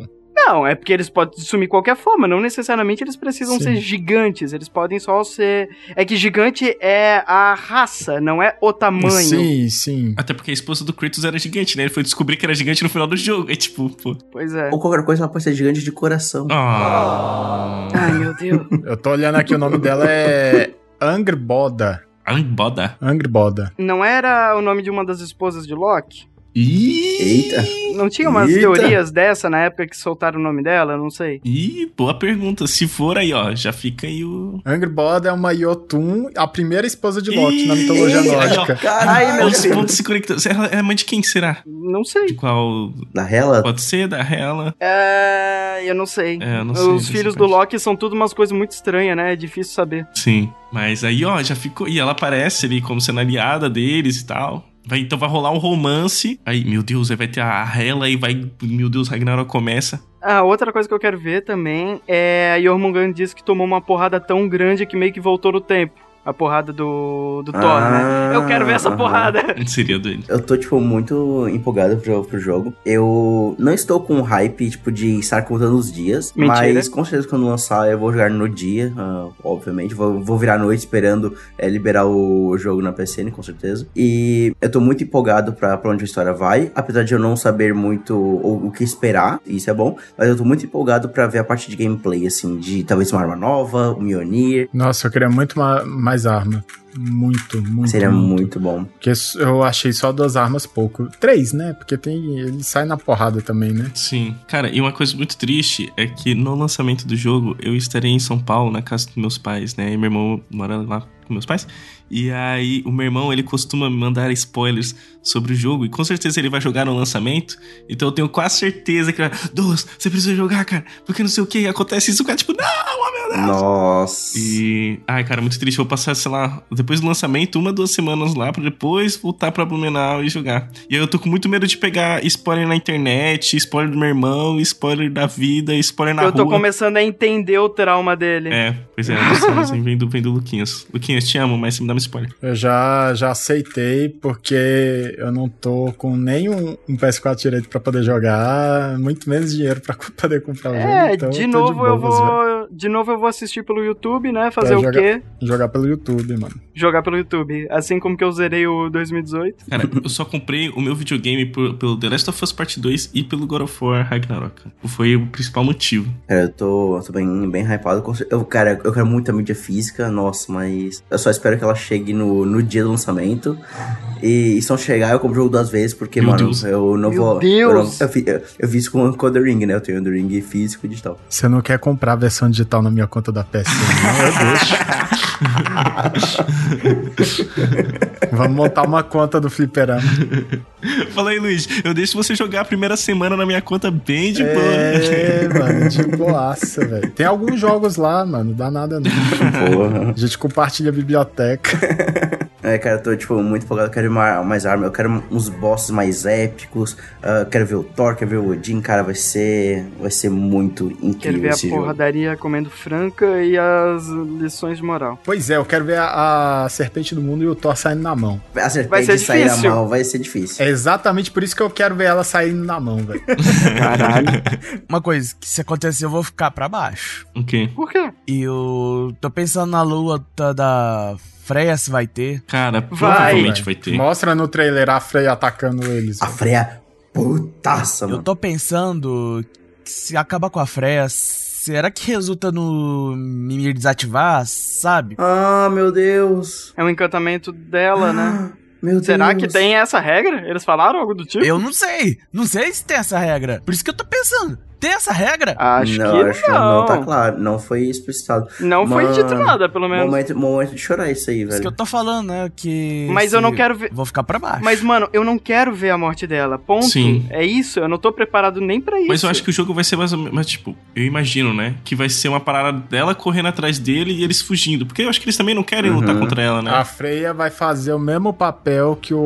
Não, é porque eles podem assumir qualquer forma, não necessariamente eles precisam Sim. ser gigantes, eles podem só ser. É que gigante é a raça, não é o tamanho. Sim, sim. Até porque a esposa do Kratos era gigante, né? Ele foi descobrir que era gigante no final do jogo. É tipo, pô. Pois é. Ou qualquer coisa, ela pode ser gigante de coração. Ah. Ai, meu Deus. Eu tô olhando aqui, o nome dela é Angrboda. Amboda. Angrboda. Não era o nome de uma das esposas de Loki? Eita. Não tinha umas Eita. teorias dessa na época que soltaram o nome dela? Não sei. Ih, boa pergunta. Se for aí, ó, já fica aí o. Angrboda é uma Yotun, a primeira esposa de Loki na mitologia nórdica. Caralho, meu Pontos, Deus. pontos se conectando. Ela é mãe de quem será? Não sei. De qual. Da Hela? Pode ser da Hela? É. Eu não sei. É, eu não sei Os filhos do. Loki são tudo umas coisas muito estranhas, né? É difícil saber. Sim. Mas aí, ó, já ficou. E ela aparece ali como sendo aliada deles e tal. Vai, então vai rolar um romance. Aí, meu Deus, aí vai ter a Hela e vai. Meu Deus, Ragnarok começa. Ah, outra coisa que eu quero ver também é a Jormungand disse que tomou uma porrada tão grande que meio que voltou no tempo. A porrada do, do Thor, né? Eu quero ver essa porrada. Seria dele. Eu tô, tipo, muito empolgado pro, pro jogo. Eu não estou com hype, tipo, de estar contando os dias. Mentira. Mas com certeza quando lançar eu vou jogar no dia, ah, obviamente. Vou, vou virar a noite esperando é, liberar o jogo na PSN, com certeza. E eu tô muito empolgado pra, pra onde a história vai. Apesar de eu não saber muito o, o que esperar, isso é bom. Mas eu tô muito empolgado pra ver a parte de gameplay, assim, de talvez uma arma nova, um Mjolnir. Nossa, eu queria muito ma- mais arma. Muito, muito. Seria muito bom. Porque eu achei só duas armas pouco. Três, né? Porque tem. Ele sai na porrada também, né? Sim. Cara, e uma coisa muito triste é que no lançamento do jogo eu estarei em São Paulo, na casa dos meus pais, né? E meu irmão mora lá com meus pais. E aí, o meu irmão, ele costuma me mandar spoilers sobre o jogo. E com certeza ele vai jogar no lançamento. Então eu tenho quase certeza que ele vai. Douglas, você precisa jogar, cara. Porque não sei o que. Acontece isso. O cara, tipo, não, oh meu Deus. Nossa. E. Ai, cara, muito triste. Eu vou passar, sei lá, depois do lançamento, uma, duas semanas lá, pra depois voltar pra Blumenau e jogar. E aí eu tô com muito medo de pegar spoiler na internet, spoiler do meu irmão, spoiler da vida, spoiler na eu tô rua. começando a entender o trauma dele. É, pois é, assim, vem do, vem do Luquinhas. Luquinhas, te amo, mas você me dá um spoiler. Eu já, já aceitei, porque eu não tô com nenhum um PS4 direito pra poder jogar, muito menos dinheiro pra poder comprar o jogo. É, então de eu novo eu boas, velho. vou. De novo eu vou assistir pelo YouTube, né? Fazer Vai o jogar- quê? Jogar pelo YouTube, mano. Jogar pelo YouTube. Assim como que eu zerei o 2018. Cara, eu só comprei o meu videogame por- pelo The Last of Us Part 2 e pelo God of War Ragnarok. Foi o principal motivo. Cara, eu tô, eu tô bem, bem hypado. Eu, cara, eu quero muita mídia física, nossa, mas eu só espero que ela chegue no, no dia do lançamento. E, e se não chegar, eu compro o jogo duas vezes, porque, Meu mano, Deus. eu não Meu vou. Deus! Eu, não- eu, eu, eu fiz com, com o The Ring, né? Eu tenho o The Ring físico e digital. Você não quer comprar a versão digital na minha conta da PSN, não? Eu deixo. Vamos montar uma conta do Fliperama. Fala aí, Luiz. Eu deixo você jogar a primeira semana na minha conta bem de boa. É, mano, de boaça, velho. Tem alguns jogos lá, mano, dá nada não. Porra. A gente compartilha a biblioteca. É, cara, eu tô, tipo, muito empolgado. Eu quero ma- mais arma, eu quero uns bosses mais épicos. ah, quero ver o Thor, quero ver o Odin, cara, vai ser. Vai ser muito Quero incrível ver a jogo. porradaria comendo franca e as lições de moral. Pois é, eu quero ver a, a Serpente do Mundo e o Thor saindo na mão. A Vai serpente ser sair na difícil. mão vai ser difícil. É exatamente por isso que eu quero ver ela saindo na mão, velho. Caralho. Uma coisa, que se acontecer eu vou ficar pra baixo. Ok. Por quê? E eu tô pensando na lua da- da Freya se vai ter. Cara, Vai. provavelmente vai ter. Mostra no trailer a Frey atacando eles. A velho. Freya, putaça, Eu mano. tô pensando que se acabar com a Freya, será que resulta no me desativar, sabe? Ah, meu Deus. É um encantamento dela, né? Meu Deus. Será que tem essa regra? Eles falaram algo do tipo? Eu não sei. Não sei se tem essa regra. Por isso que eu tô pensando. Tem essa regra? Acho não, que acho não. não tá claro. Não foi explicitado. Não foi dito nada, pelo menos. Momento, momento de chorar isso aí, Isso que velho. eu tô falando, né? Que. Mas eu não quero ver- Vou ficar pra baixo. Mas, mano, eu não quero ver a morte dela. Ponto. Sim. É isso. Eu não tô preparado nem pra isso. Mas eu acho que o jogo vai ser mais ou menos. Mas, tipo, eu imagino, né? Que vai ser uma parada dela correndo atrás dele e eles fugindo. Porque eu acho que eles também não querem lutar Uhum. contra ela, né? A Freya vai fazer o mesmo papel que o,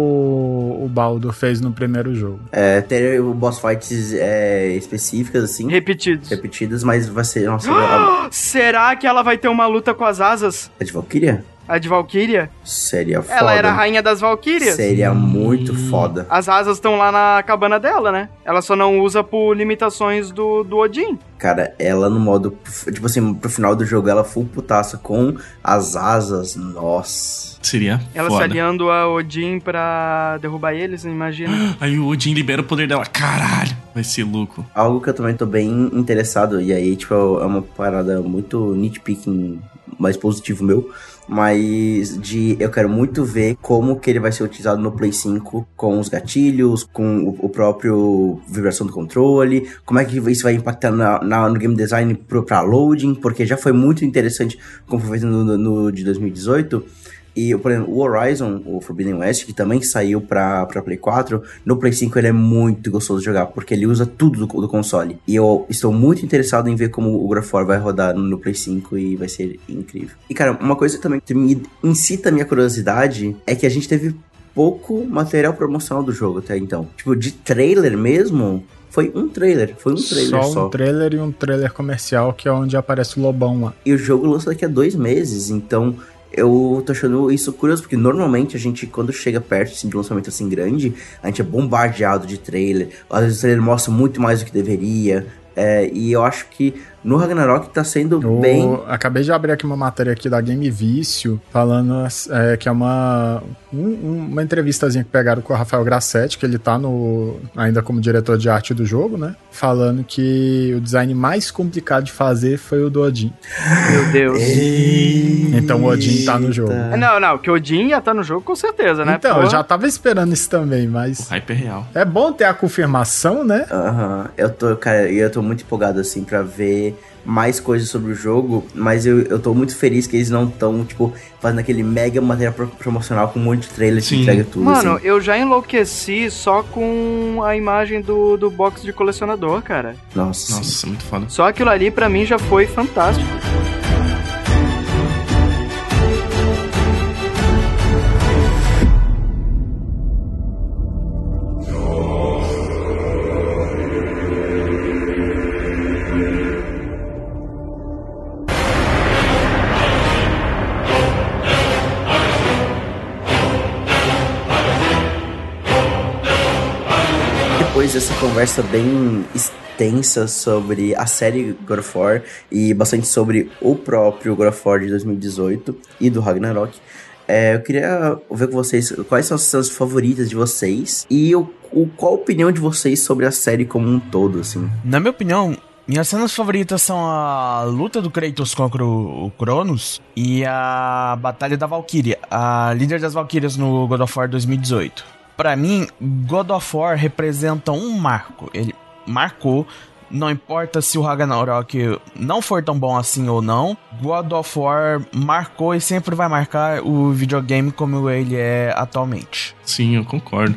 o Baldur fez no primeiro jogo. É, ter o boss fights é, específicas, assim, Repetidos. repetidas, mas vai ser. Nossa, a, Será que ela vai ter uma luta com as asas? a de Valkyria? A de Valkyria? Seria foda. Ela era a rainha das Valkyrias. Seria muito foda. As asas estão lá na cabana dela, né? Ela só não usa por limitações do, do Odin. Cara, ela no modo. Tipo assim, pro final do jogo, ela full putaça com as asas. Nossa. Seria Ela se foda. aliando a Odin pra derrubar eles, imagina. Aí o Odin libera o poder dela. Caralho, vai ser louco. Algo que eu também tô bem interessado, e aí, tipo, é uma parada muito nitpicking, mais positivo meu. Mas de eu quero muito ver como que ele vai ser utilizado no Play 5 com os gatilhos, com o, o próprio vibração do controle, como é que isso vai impactar na, na- no game design pro, pra loading, porque já foi muito interessante como foi feito no, no- no de 2018. E, por exemplo, o Horizon, o Forbidden West, que também saiu pra, pra Play 4, no Play 5 ele é muito gostoso de jogar, porque ele usa tudo do, do console. E eu estou muito interessado em ver como o War vai rodar no Play 5 e vai ser incrível. E, cara, uma coisa também que me incita a minha curiosidade é que a gente teve pouco material promocional do jogo até então. Tipo, de trailer mesmo, foi um trailer. Foi um trailer só só. um trailer e um trailer comercial que é onde aparece o Lobão lá. E o jogo lança daqui a dois meses, então eu tô achando isso curioso, porque normalmente a gente, quando chega perto assim, de um lançamento assim grande, a gente é bombardeado de trailer. Às vezes o trailer mostra muito mais do que deveria. é, e eu acho que no Ragnarok tá sendo Eu bem. acabei de abrir aqui uma matéria aqui da Game Vício, falando é, que é uma, um- uma entrevistazinha que pegaram com o Rafael Grassetti, que ele tá no, ainda como diretor de arte do jogo, né? Falando que o design mais complicado de fazer foi o do Odin. Meu Deus. Então o Odin tá no jogo. Não, não, que Odin ia estar no jogo com certeza, né? Então, Porra. eu já tava esperando isso também, O mas hype é real. é bom ter a confirmação, né? Aham, eu tô, cara, e eu tô muito empolgado assim pra ver mais coisas sobre o jogo, mas eu, eu tô muito feliz que eles não estão, tipo, fazendo aquele mega material pro- promocional com um monte de trailer que entrega tudo. Mano, assim. eu já enlouqueci só com a imagem do, do box de colecionador, cara. Nossa. Nossa, muito foda. Só aquilo ali pra mim já foi fantástico. Conversa bem extensa sobre a série God of War e bastante sobre o próprio God of War de 2018 e do Ragnarok. É, eu queria ver com vocês quais são as cenas favoritas de vocês e o, o, qual a opinião de vocês sobre a série como um todo, assim. Na minha opinião, minhas cenas favoritas são a luta do Kratos contra o Cronos e a Batalha da Valkyria, a líder das Valkyrias no God of War 2018. Para mim, God of War representa um marco. Ele marcou não importa se o Ragnarok não for tão bom assim ou não, God of War marcou e sempre vai marcar o videogame como ele é atualmente. Sim, eu concordo.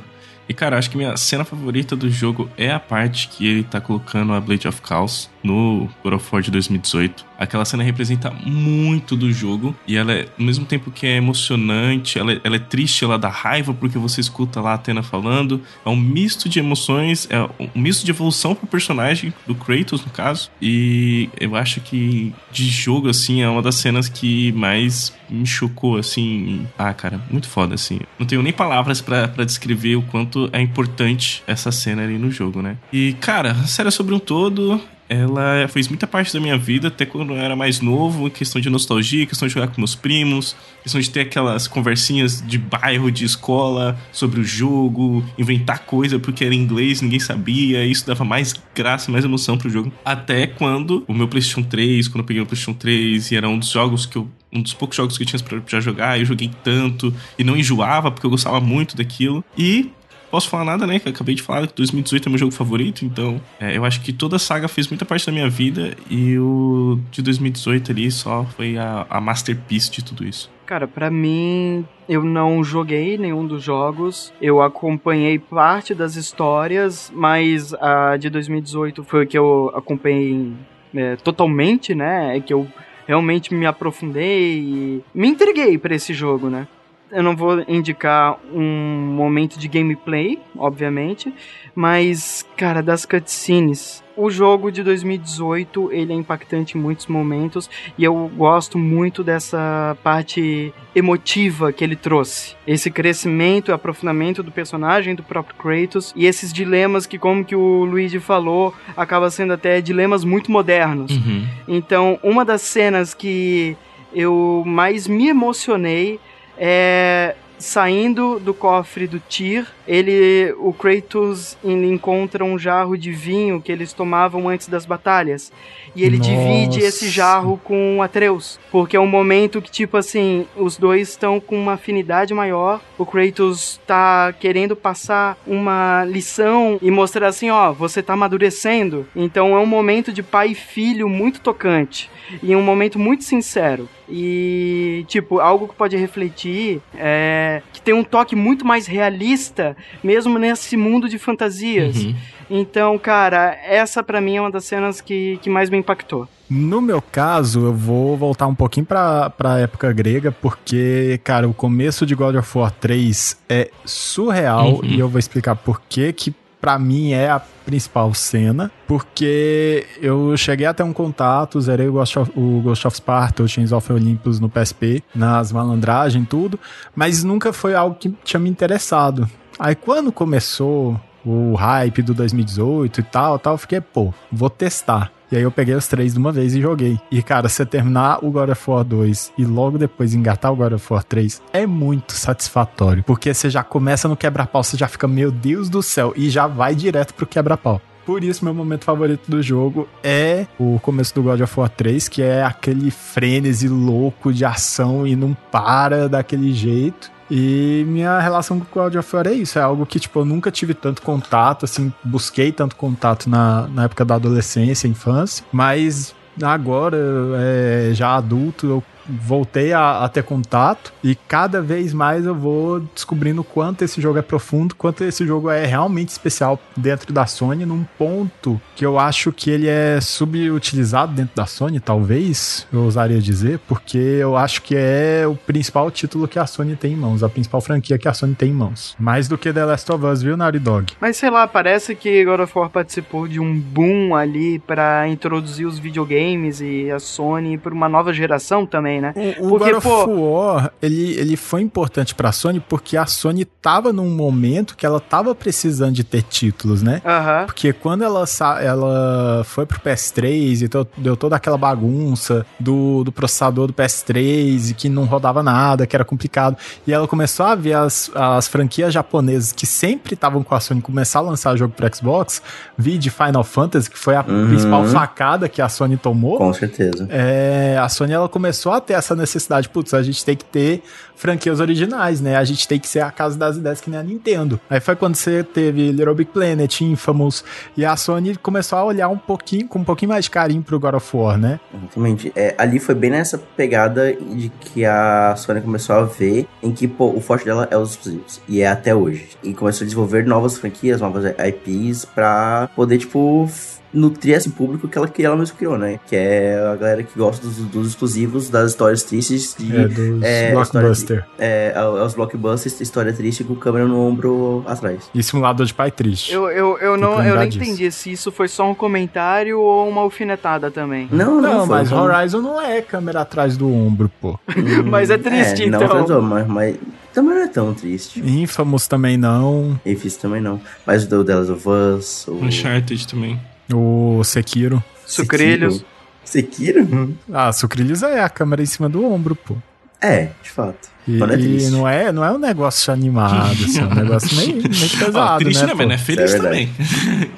E cara, acho que minha cena favorita do jogo é a parte que ele tá colocando a Blade of Chaos no God of War de 2018. Aquela cena representa muito do jogo e ela é, ao mesmo tempo que é emocionante, ela é, ela é triste, ela dá raiva porque você escuta lá a Atena falando. É um misto de emoções, é um misto de evolução pro personagem, do Kratos no caso. E eu acho que de jogo, assim, é uma das cenas que mais me chocou, assim. Ah, cara, muito foda, assim. Não tenho nem palavras para descrever o quanto é importante essa cena ali no jogo, né? E, cara, a série sobre um todo, ela fez muita parte da minha vida, até quando eu era mais novo, questão de nostalgia, questão de jogar com meus primos, questão de ter aquelas conversinhas de bairro, de escola, sobre o jogo, inventar coisa porque era inglês, ninguém sabia, isso dava mais graça, mais emoção pro jogo. Até quando o meu PlayStation 3, quando eu peguei o PlayStation 3, e era um dos jogos que eu um dos poucos jogos que eu tinha pra jogar, eu joguei tanto e não enjoava porque eu gostava muito daquilo. E posso falar nada, né? Que eu acabei de falar que 2018 é meu jogo favorito, então é, eu acho que toda a saga fez muita parte da minha vida e o de 2018 ali só foi a, a masterpiece de tudo isso. Cara, para mim, eu não joguei nenhum dos jogos. Eu acompanhei parte das histórias, mas a de 2018 foi que eu acompanhei é, totalmente, né? É que eu realmente me aprofundei e me entreguei para esse jogo, né? Eu não vou indicar um momento de gameplay, obviamente, mas, cara, das cutscenes. O jogo de 2018, ele é impactante em muitos momentos e eu gosto muito dessa parte emotiva que ele trouxe. Esse crescimento e aprofundamento do personagem do próprio Kratos e esses dilemas que, como que o Luigi falou, acaba sendo até dilemas muito modernos. Uhum. Então, uma das cenas que eu mais me emocionei é saindo do cofre do Tyr, ele, o Kratos ele encontra um jarro de vinho que eles tomavam antes das batalhas. E ele Nossa. divide esse jarro com Atreus, porque é um momento que tipo assim, os dois estão com uma afinidade maior. O Kratos tá querendo passar uma lição e mostrar assim, ó, você tá amadurecendo. Então é um momento de pai e filho muito tocante e um momento muito sincero. E, tipo, algo que pode refletir é que tem um toque muito mais realista, mesmo nesse mundo de fantasias. Uhum. Então, cara, essa pra mim é uma das cenas que, que mais me impactou. No meu caso, eu vou voltar um pouquinho pra, pra época grega, porque, cara, o começo de God of War 3 é surreal Uhum. e eu vou explicar por que que pra mim é a principal cena, porque eu cheguei até um contato, zerei o Ghost of, o Ghost of Sparta, o Chains of Olympus no PSP, nas malandragens tudo, mas nunca foi algo que tinha me interessado. Aí quando começou o hype do 2018 e tal, tal, eu fiquei, pô, vou testar. E aí eu peguei os três de uma vez e joguei. E cara, você terminar o God of War 2 e logo depois engatar o God of War 3 é muito satisfatório. Porque você já começa no quebra-pau, você já fica, meu Deus do céu, e já vai direto pro quebra-pau. Por isso, meu momento favorito do jogo é o começo do God of War 3, que é aquele frenesi louco de ação e não para daquele jeito. E minha relação com o of War é isso, é algo que, tipo, eu nunca tive tanto contato, assim, busquei tanto contato na, na época da adolescência, infância, mas agora, é, já adulto, eu voltei a, a ter contato e cada vez mais eu vou descobrindo quanto esse jogo é profundo, quanto esse jogo é realmente especial dentro da Sony, num ponto que eu acho que ele é subutilizado dentro da Sony, talvez, eu ousaria dizer, porque eu acho que é o principal título que a Sony tem em mãos, a principal franquia que a Sony tem em mãos. Mais do que The Last of Us, viu, Naughty Dog? Mas sei lá, parece que God of War participou de um boom ali pra introduzir os videogames e a Sony pra uma nova geração também, também, né? O, o Porque, God of pô- War, ele, ele foi importante pra Sony porque a Sony tava num momento que ela tava precisando de ter títulos, né? Aham. Porque quando ela, sa- ela foi pro PS3 e deu toda aquela bagunça do, do processador do PS3 e que não rodava nada, que era complicado, e ela começou a ver as, as franquias japonesas que sempre estavam com a Sony começar a lançar jogo pro Xbox, vi de Final Fantasy, que foi a Uhum. principal facada que a Sony tomou. Com certeza. É, a Sony ela começou a ter essa necessidade, putz, a gente tem que ter franquias originais, né? A gente tem que ser a casa das ideias que nem a Nintendo. Aí foi quando você teve Little Big Planet, Infamous, e a Sony começou a olhar um pouquinho, com um pouquinho mais de carinho pro God of War, né? Exatamente. É, ali foi bem nessa pegada de que a Sony começou a ver em que, pô, o forte dela é os exclusivos. E é até hoje. E começou a desenvolver novas franquias, novas IPs pra poder, tipo, nutrir esse público que ela, que ela mesma criou, né? Que é a galera que gosta dos, dos exclusivos, das histórias tristes de... É, dos é, Blockbuster. É, é, os blockbusters, história triste com câmera no ombro atrás. E simulador de pai triste. Eu, eu, eu, não, eu disso. entendi se isso foi só um comentário ou uma alfinetada também. Não, não, Não, foi, mas foi- Horizon não é câmera atrás do ombro, pô. Mas é triste, é, não, então. tanto, mas, mas também não é tão triste. Infamous também não. Difícil também não. Mas o The Last of Us, o... Uncharted também. O Sekiro. Sucrilhos. Sekiro? Sekiro? Ah, Sucrilhos é a câmera em cima do ombro, pô. É, de fato. E, é e não, é, não é um negócio animado, assim, é um negócio meio, meio pesado, Ó, triste né? mas não é feliz é também.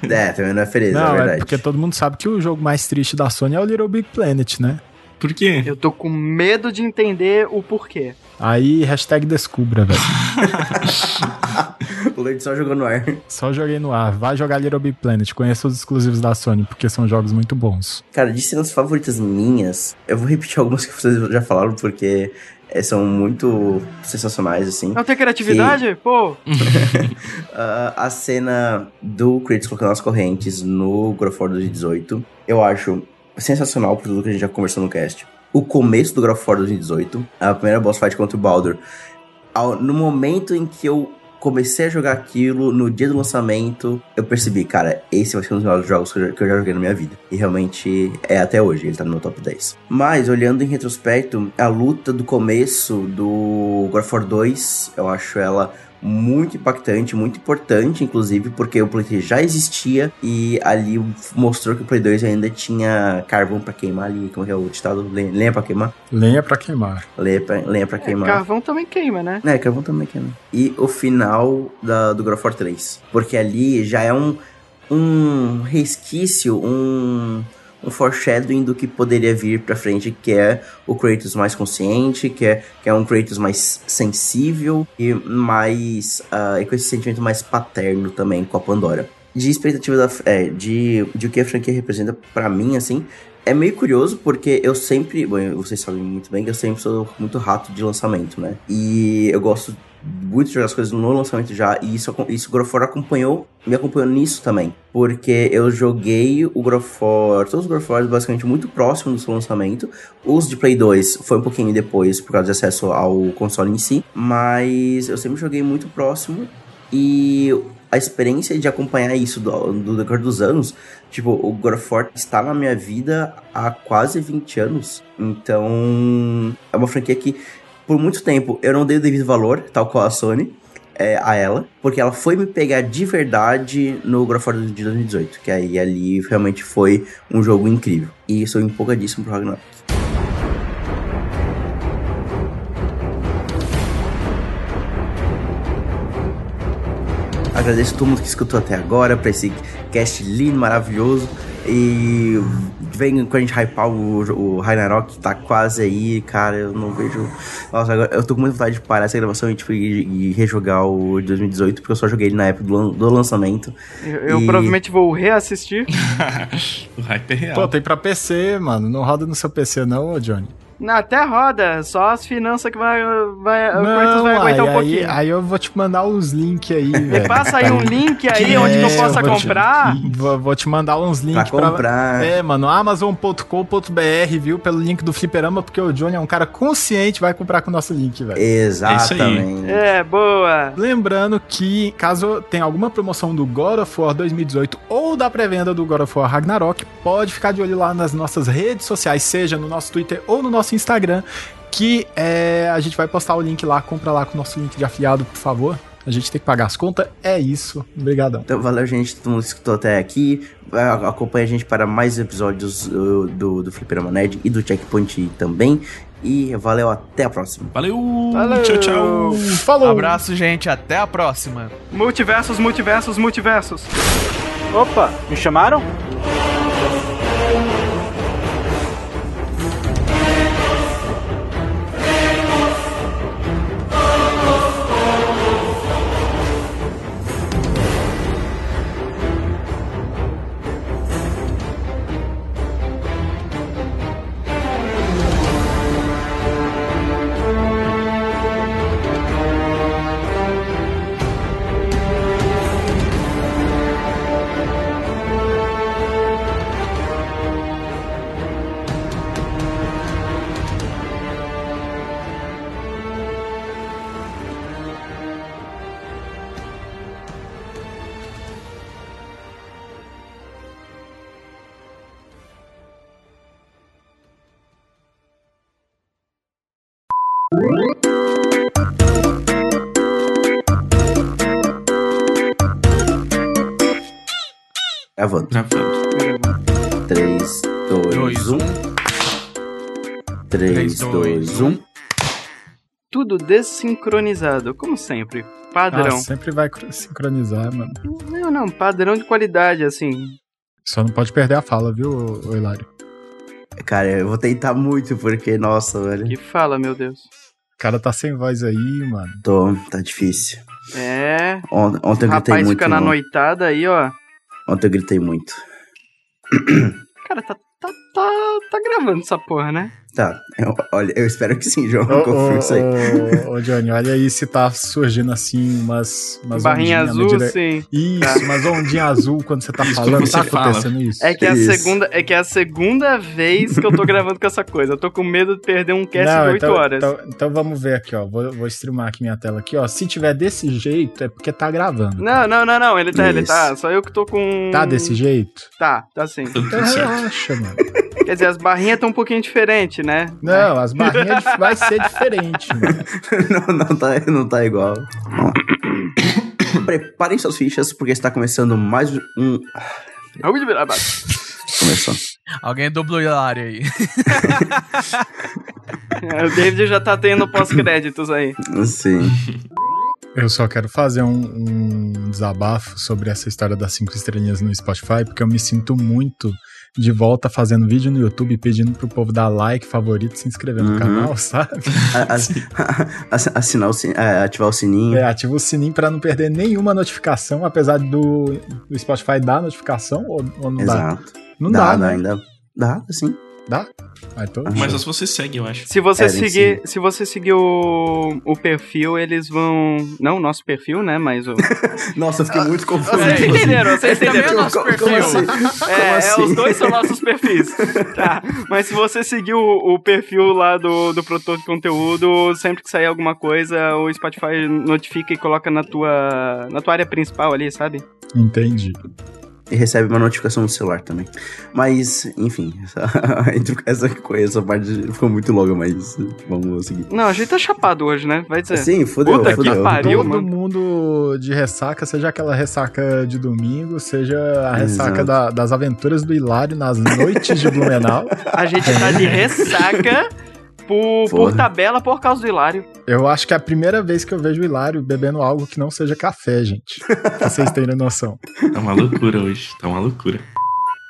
É, também não é feliz, Não, é é verdade. porque todo mundo sabe que o jogo mais triste da Sony é o Little Big Planet, né? Por quê? Eu tô com medo de entender o porquê. Aí, hashtag descubra, velho. o Leite só jogou no ar. Só joguei no ar. Vai jogar Little Big Planet. Conheça os exclusivos da Sony, porque são jogos muito bons. Cara, de cenas favoritas minhas, eu vou repetir algumas que vocês já falaram, porque é, são muito sensacionais, assim. Não tem criatividade? Pô, Ah, a cena do Kratos colocando as correntes no God of War 2018, eu acho sensacional por tudo que a gente já conversou no cast. O começo do God of War 2018, a primeira boss fight contra o Baldur, ao- no momento em que eu comecei a jogar aquilo, no dia do lançamento, eu percebi, cara, esse vai ser um dos melhores jogos que eu, que eu já joguei na minha vida. E realmente é até hoje, ele tá no meu top 10. Mas, olhando em retrospecto, a luta do começo do God of War 2, eu acho ela muito impactante, muito importante, inclusive, porque o Play 3 já existia e ali mostrou que o Play 2 ainda tinha carvão pra queimar ali, como que é o ditado? Lenha, lenha pra queimar? Lenha pra queimar. Lenha pra, lenha pra é, queimar. carvão também queima, né? É, carvão também queima. E o final da, do God of War 3, porque ali já é um, um resquício, um, um foreshadowing do que poderia vir pra frente, que é o Kratos mais consciente, que é, que é um Kratos mais sensível e mais. ah, e com esse sentimento mais paterno também com a Pandora. De expectativa da, é, de, de o que a franquia representa pra mim, assim, é meio curioso porque eu sempre. Bom, vocês sabem muito bem que eu sempre sou muito rato de lançamento, né? E eu gosto muito de jogar as coisas no lançamento já. E isso, isso o God of War acompanhou, me acompanhou nisso também. Porque eu joguei o God of War, todos os War basicamente muito próximo do seu lançamento. Os de Play 2 foi um pouquinho depois, por causa de acesso ao console em si. Mas eu sempre joguei muito próximo. E a experiência de acompanhar isso do, do decorrer dos anos, tipo, o God of War está na minha vida há quase 20 anos. Então, é uma franquia que, por muito tempo, eu não dei o devido valor, tal qual a Sony, é, a ela, porque ela foi me pegar de verdade no War de 2018, que aí ali realmente foi um jogo incrível. E sou empolgadíssimo pro Ragnarok. Agradeço a todo mundo que escutou até agora pra esse cast lindo, maravilhoso. E vem com a gente hypar o, o Ragnarok, que tá quase aí, cara. Eu não vejo. Nossa, agora eu tô com muita vontade de parar essa gravação e, tipo, e, e rejogar o de 2018, porque eu só joguei ele na época do, do lançamento. Eu, eu E- provavelmente vou reassistir. o hype é real. Pô, tem pra PC, mano. Não roda no seu PC, não, Johnny. Não, até roda, só as finanças que vai, vai, Não, vai aguentar um aí, pouquinho. aí, aí eu vou te mandar os links aí, velho. Passa aí um link aí Que onde que eu é, possa vou te- comprar. Vou, vou te mandar uns links Pra comprar. É, mano, amazon.com.br, viu? Pelo link do Fliperama, porque o Johnny é um cara consciente, vai comprar com o nosso link, velho. Exatamente. É, boa. Lembrando que, caso tenha alguma promoção do God of War 2018 ou da pré-venda do God of War Ragnarok, pode ficar de olho lá nas nossas redes sociais, seja no nosso Twitter ou no nosso nosso Instagram, que é, a gente vai postar o link lá, compra lá com o nosso link de afiliado, por favor. A gente tem que pagar as contas. É isso. Obrigadão. Então, valeu, gente. Todo mundo que escutou até aqui. A- Acompanhe a gente para mais episódios uh, do, do Fliperama Nerd e do Checkpoint também. E valeu, até a próxima. Valeu! Valeu. Tchau, tchau! Falou! Abraço, gente. Até a próxima. Multiversos, multiversos, multiversos. Opa, me chamaram? 2, 1. Tudo desincronizado, como sempre. Padrão. Ah, sempre vai cr- sincronizar, mano. Não, não, padrão de qualidade, assim. Só não pode perder a fala, viu, Hilário? Cara, eu vou tentar muito, porque, nossa, velho. Que fala, meu Deus. O cara tá sem voz aí, mano. Tô, tá difícil. É. Ont- Ontem eu gritei rapaz muito. fica na noitada aí, ó. Ontem eu gritei muito. Cara, tá, tá, tá, tá gravando essa porra, né? Tá, eu- olha, eu espero que sim, João. Ô, confio isso aí. ô, Johnny, olha aí se tá surgindo assim umas, umas Barrinha azul, medida- sim. Isso, umas ondinhas azul quando você tá Isso falando. quando você tá fala. acontecendo isso? É que, é a Isso. segunda, é que é a segunda vez que eu tô gravando com essa coisa. Eu tô com medo de perder um cast de 8 então, horas. Então, então vamos ver aqui, ó. Vou, vou streamar aqui minha tela aqui, ó. Se tiver desse jeito, é porque tá gravando. Não, não, não, não. Ele tá, ele tá. Só eu que tô com. Tá desse jeito? Tá, tá sim. Tá tudo Então certo. relaxa, mano. Quer dizer, as barrinhas estão um pouquinho diferentes, né? Não, as barrinhas dif- vai ser diferente, não, não, tá, não tá igual. Preparem suas fichas, porque está começando mais um. Começou. Alguém dubla o Hilário aí. É, o David já tá tendo pós-créditos aí. Sim. Eu só quero fazer um, um desabafo sobre essa história das cinco estrelinhas no Spotify, porque eu me sinto muito de volta fazendo vídeo no YouTube pedindo pro povo dar like, favorito, se inscrever no Uhum. canal, sabe? Assinar o sin- é, ativar o sininho. É, ativa o sininho pra não perder nenhuma notificação, apesar do, do Spotify dar notificação ou, ou não dá? Exato. Não dá, dá, dá, né? ainda. Dá, sim. Dá? Ah, então, Mas só se você segue, eu acho. Se você É, seguir, se você seguir o, o perfil, eles vão. Não o nosso perfil, né? Mas o. Nossa, eu fiquei muito confuso. Vocês entenderam, vocês Esse também é entenderam. o nosso Como- perfil. como assim? É, Como é, assim? os dois são nossos perfis. Tá. Mas se você seguir o, o perfil lá do, do produtor de conteúdo, sempre que sair alguma coisa, o Spotify notifica e coloca na tua, na tua área principal ali, sabe? entendi. E recebe uma notificação no celular também. Mas, enfim, essa, essa coisa, essa parte ficou muito longa, mas vamos seguir. Não, a gente tá chapado hoje, né? Vai dizer. Sim, fudeu, Puta que fudeu. pariu. Todo mano. mundo de ressaca, seja aquela ressaca de domingo, seja a ressaca da- das aventuras do Hilário nas noites de Blumenau. A gente tá de ressaca por, por Porra. tabela por causa do Hilário. Eu acho que é a primeira vez que eu vejo o Hilário bebendo algo que não seja café, gente. pra vocês terem noção. Tá uma loucura hoje. Tá uma loucura.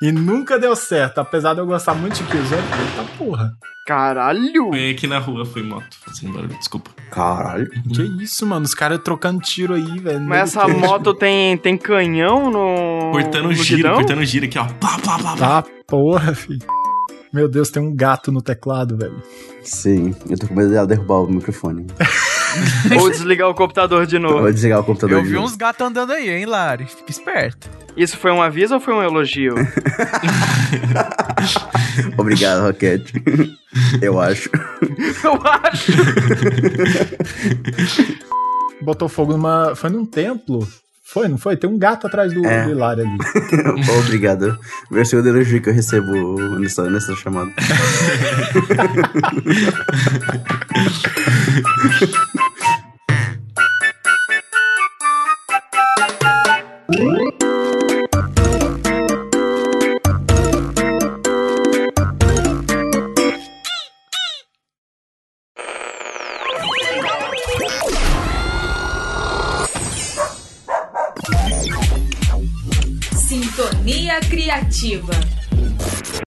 E nunca deu certo, apesar de eu gostar muito de Killzone. Eita porra. Caralho! Foi aqui na rua, foi moto fazendo barulho, desculpa. Caralho. Que isso, mano? Os caras trocando tiro aí, velho. Mas essa moto tem, tem canhão no. Cortando no giro, guidão? cortando giro aqui, ó. Pá, pá, pá, pá. Tá, porra, filho. Meu Deus, tem um gato no teclado, velho. Sim, eu tô com medo dela derrubar o microfone. Ou desligar o computador de novo. vou desligar o computador Eu de vi novo. uns gatos andando aí, hein, Lari? Fica esperto. Isso foi um aviso ou foi um elogio? Obrigado, Roquete. Eu acho. Eu acho. Botou fogo numa. Foi num templo. Foi, não foi? Tem um gato atrás do, É. do Hilário ali. Obrigado. Meu segundo elogio que eu recebo nessa, nessa chamada. Sintonia Criativa.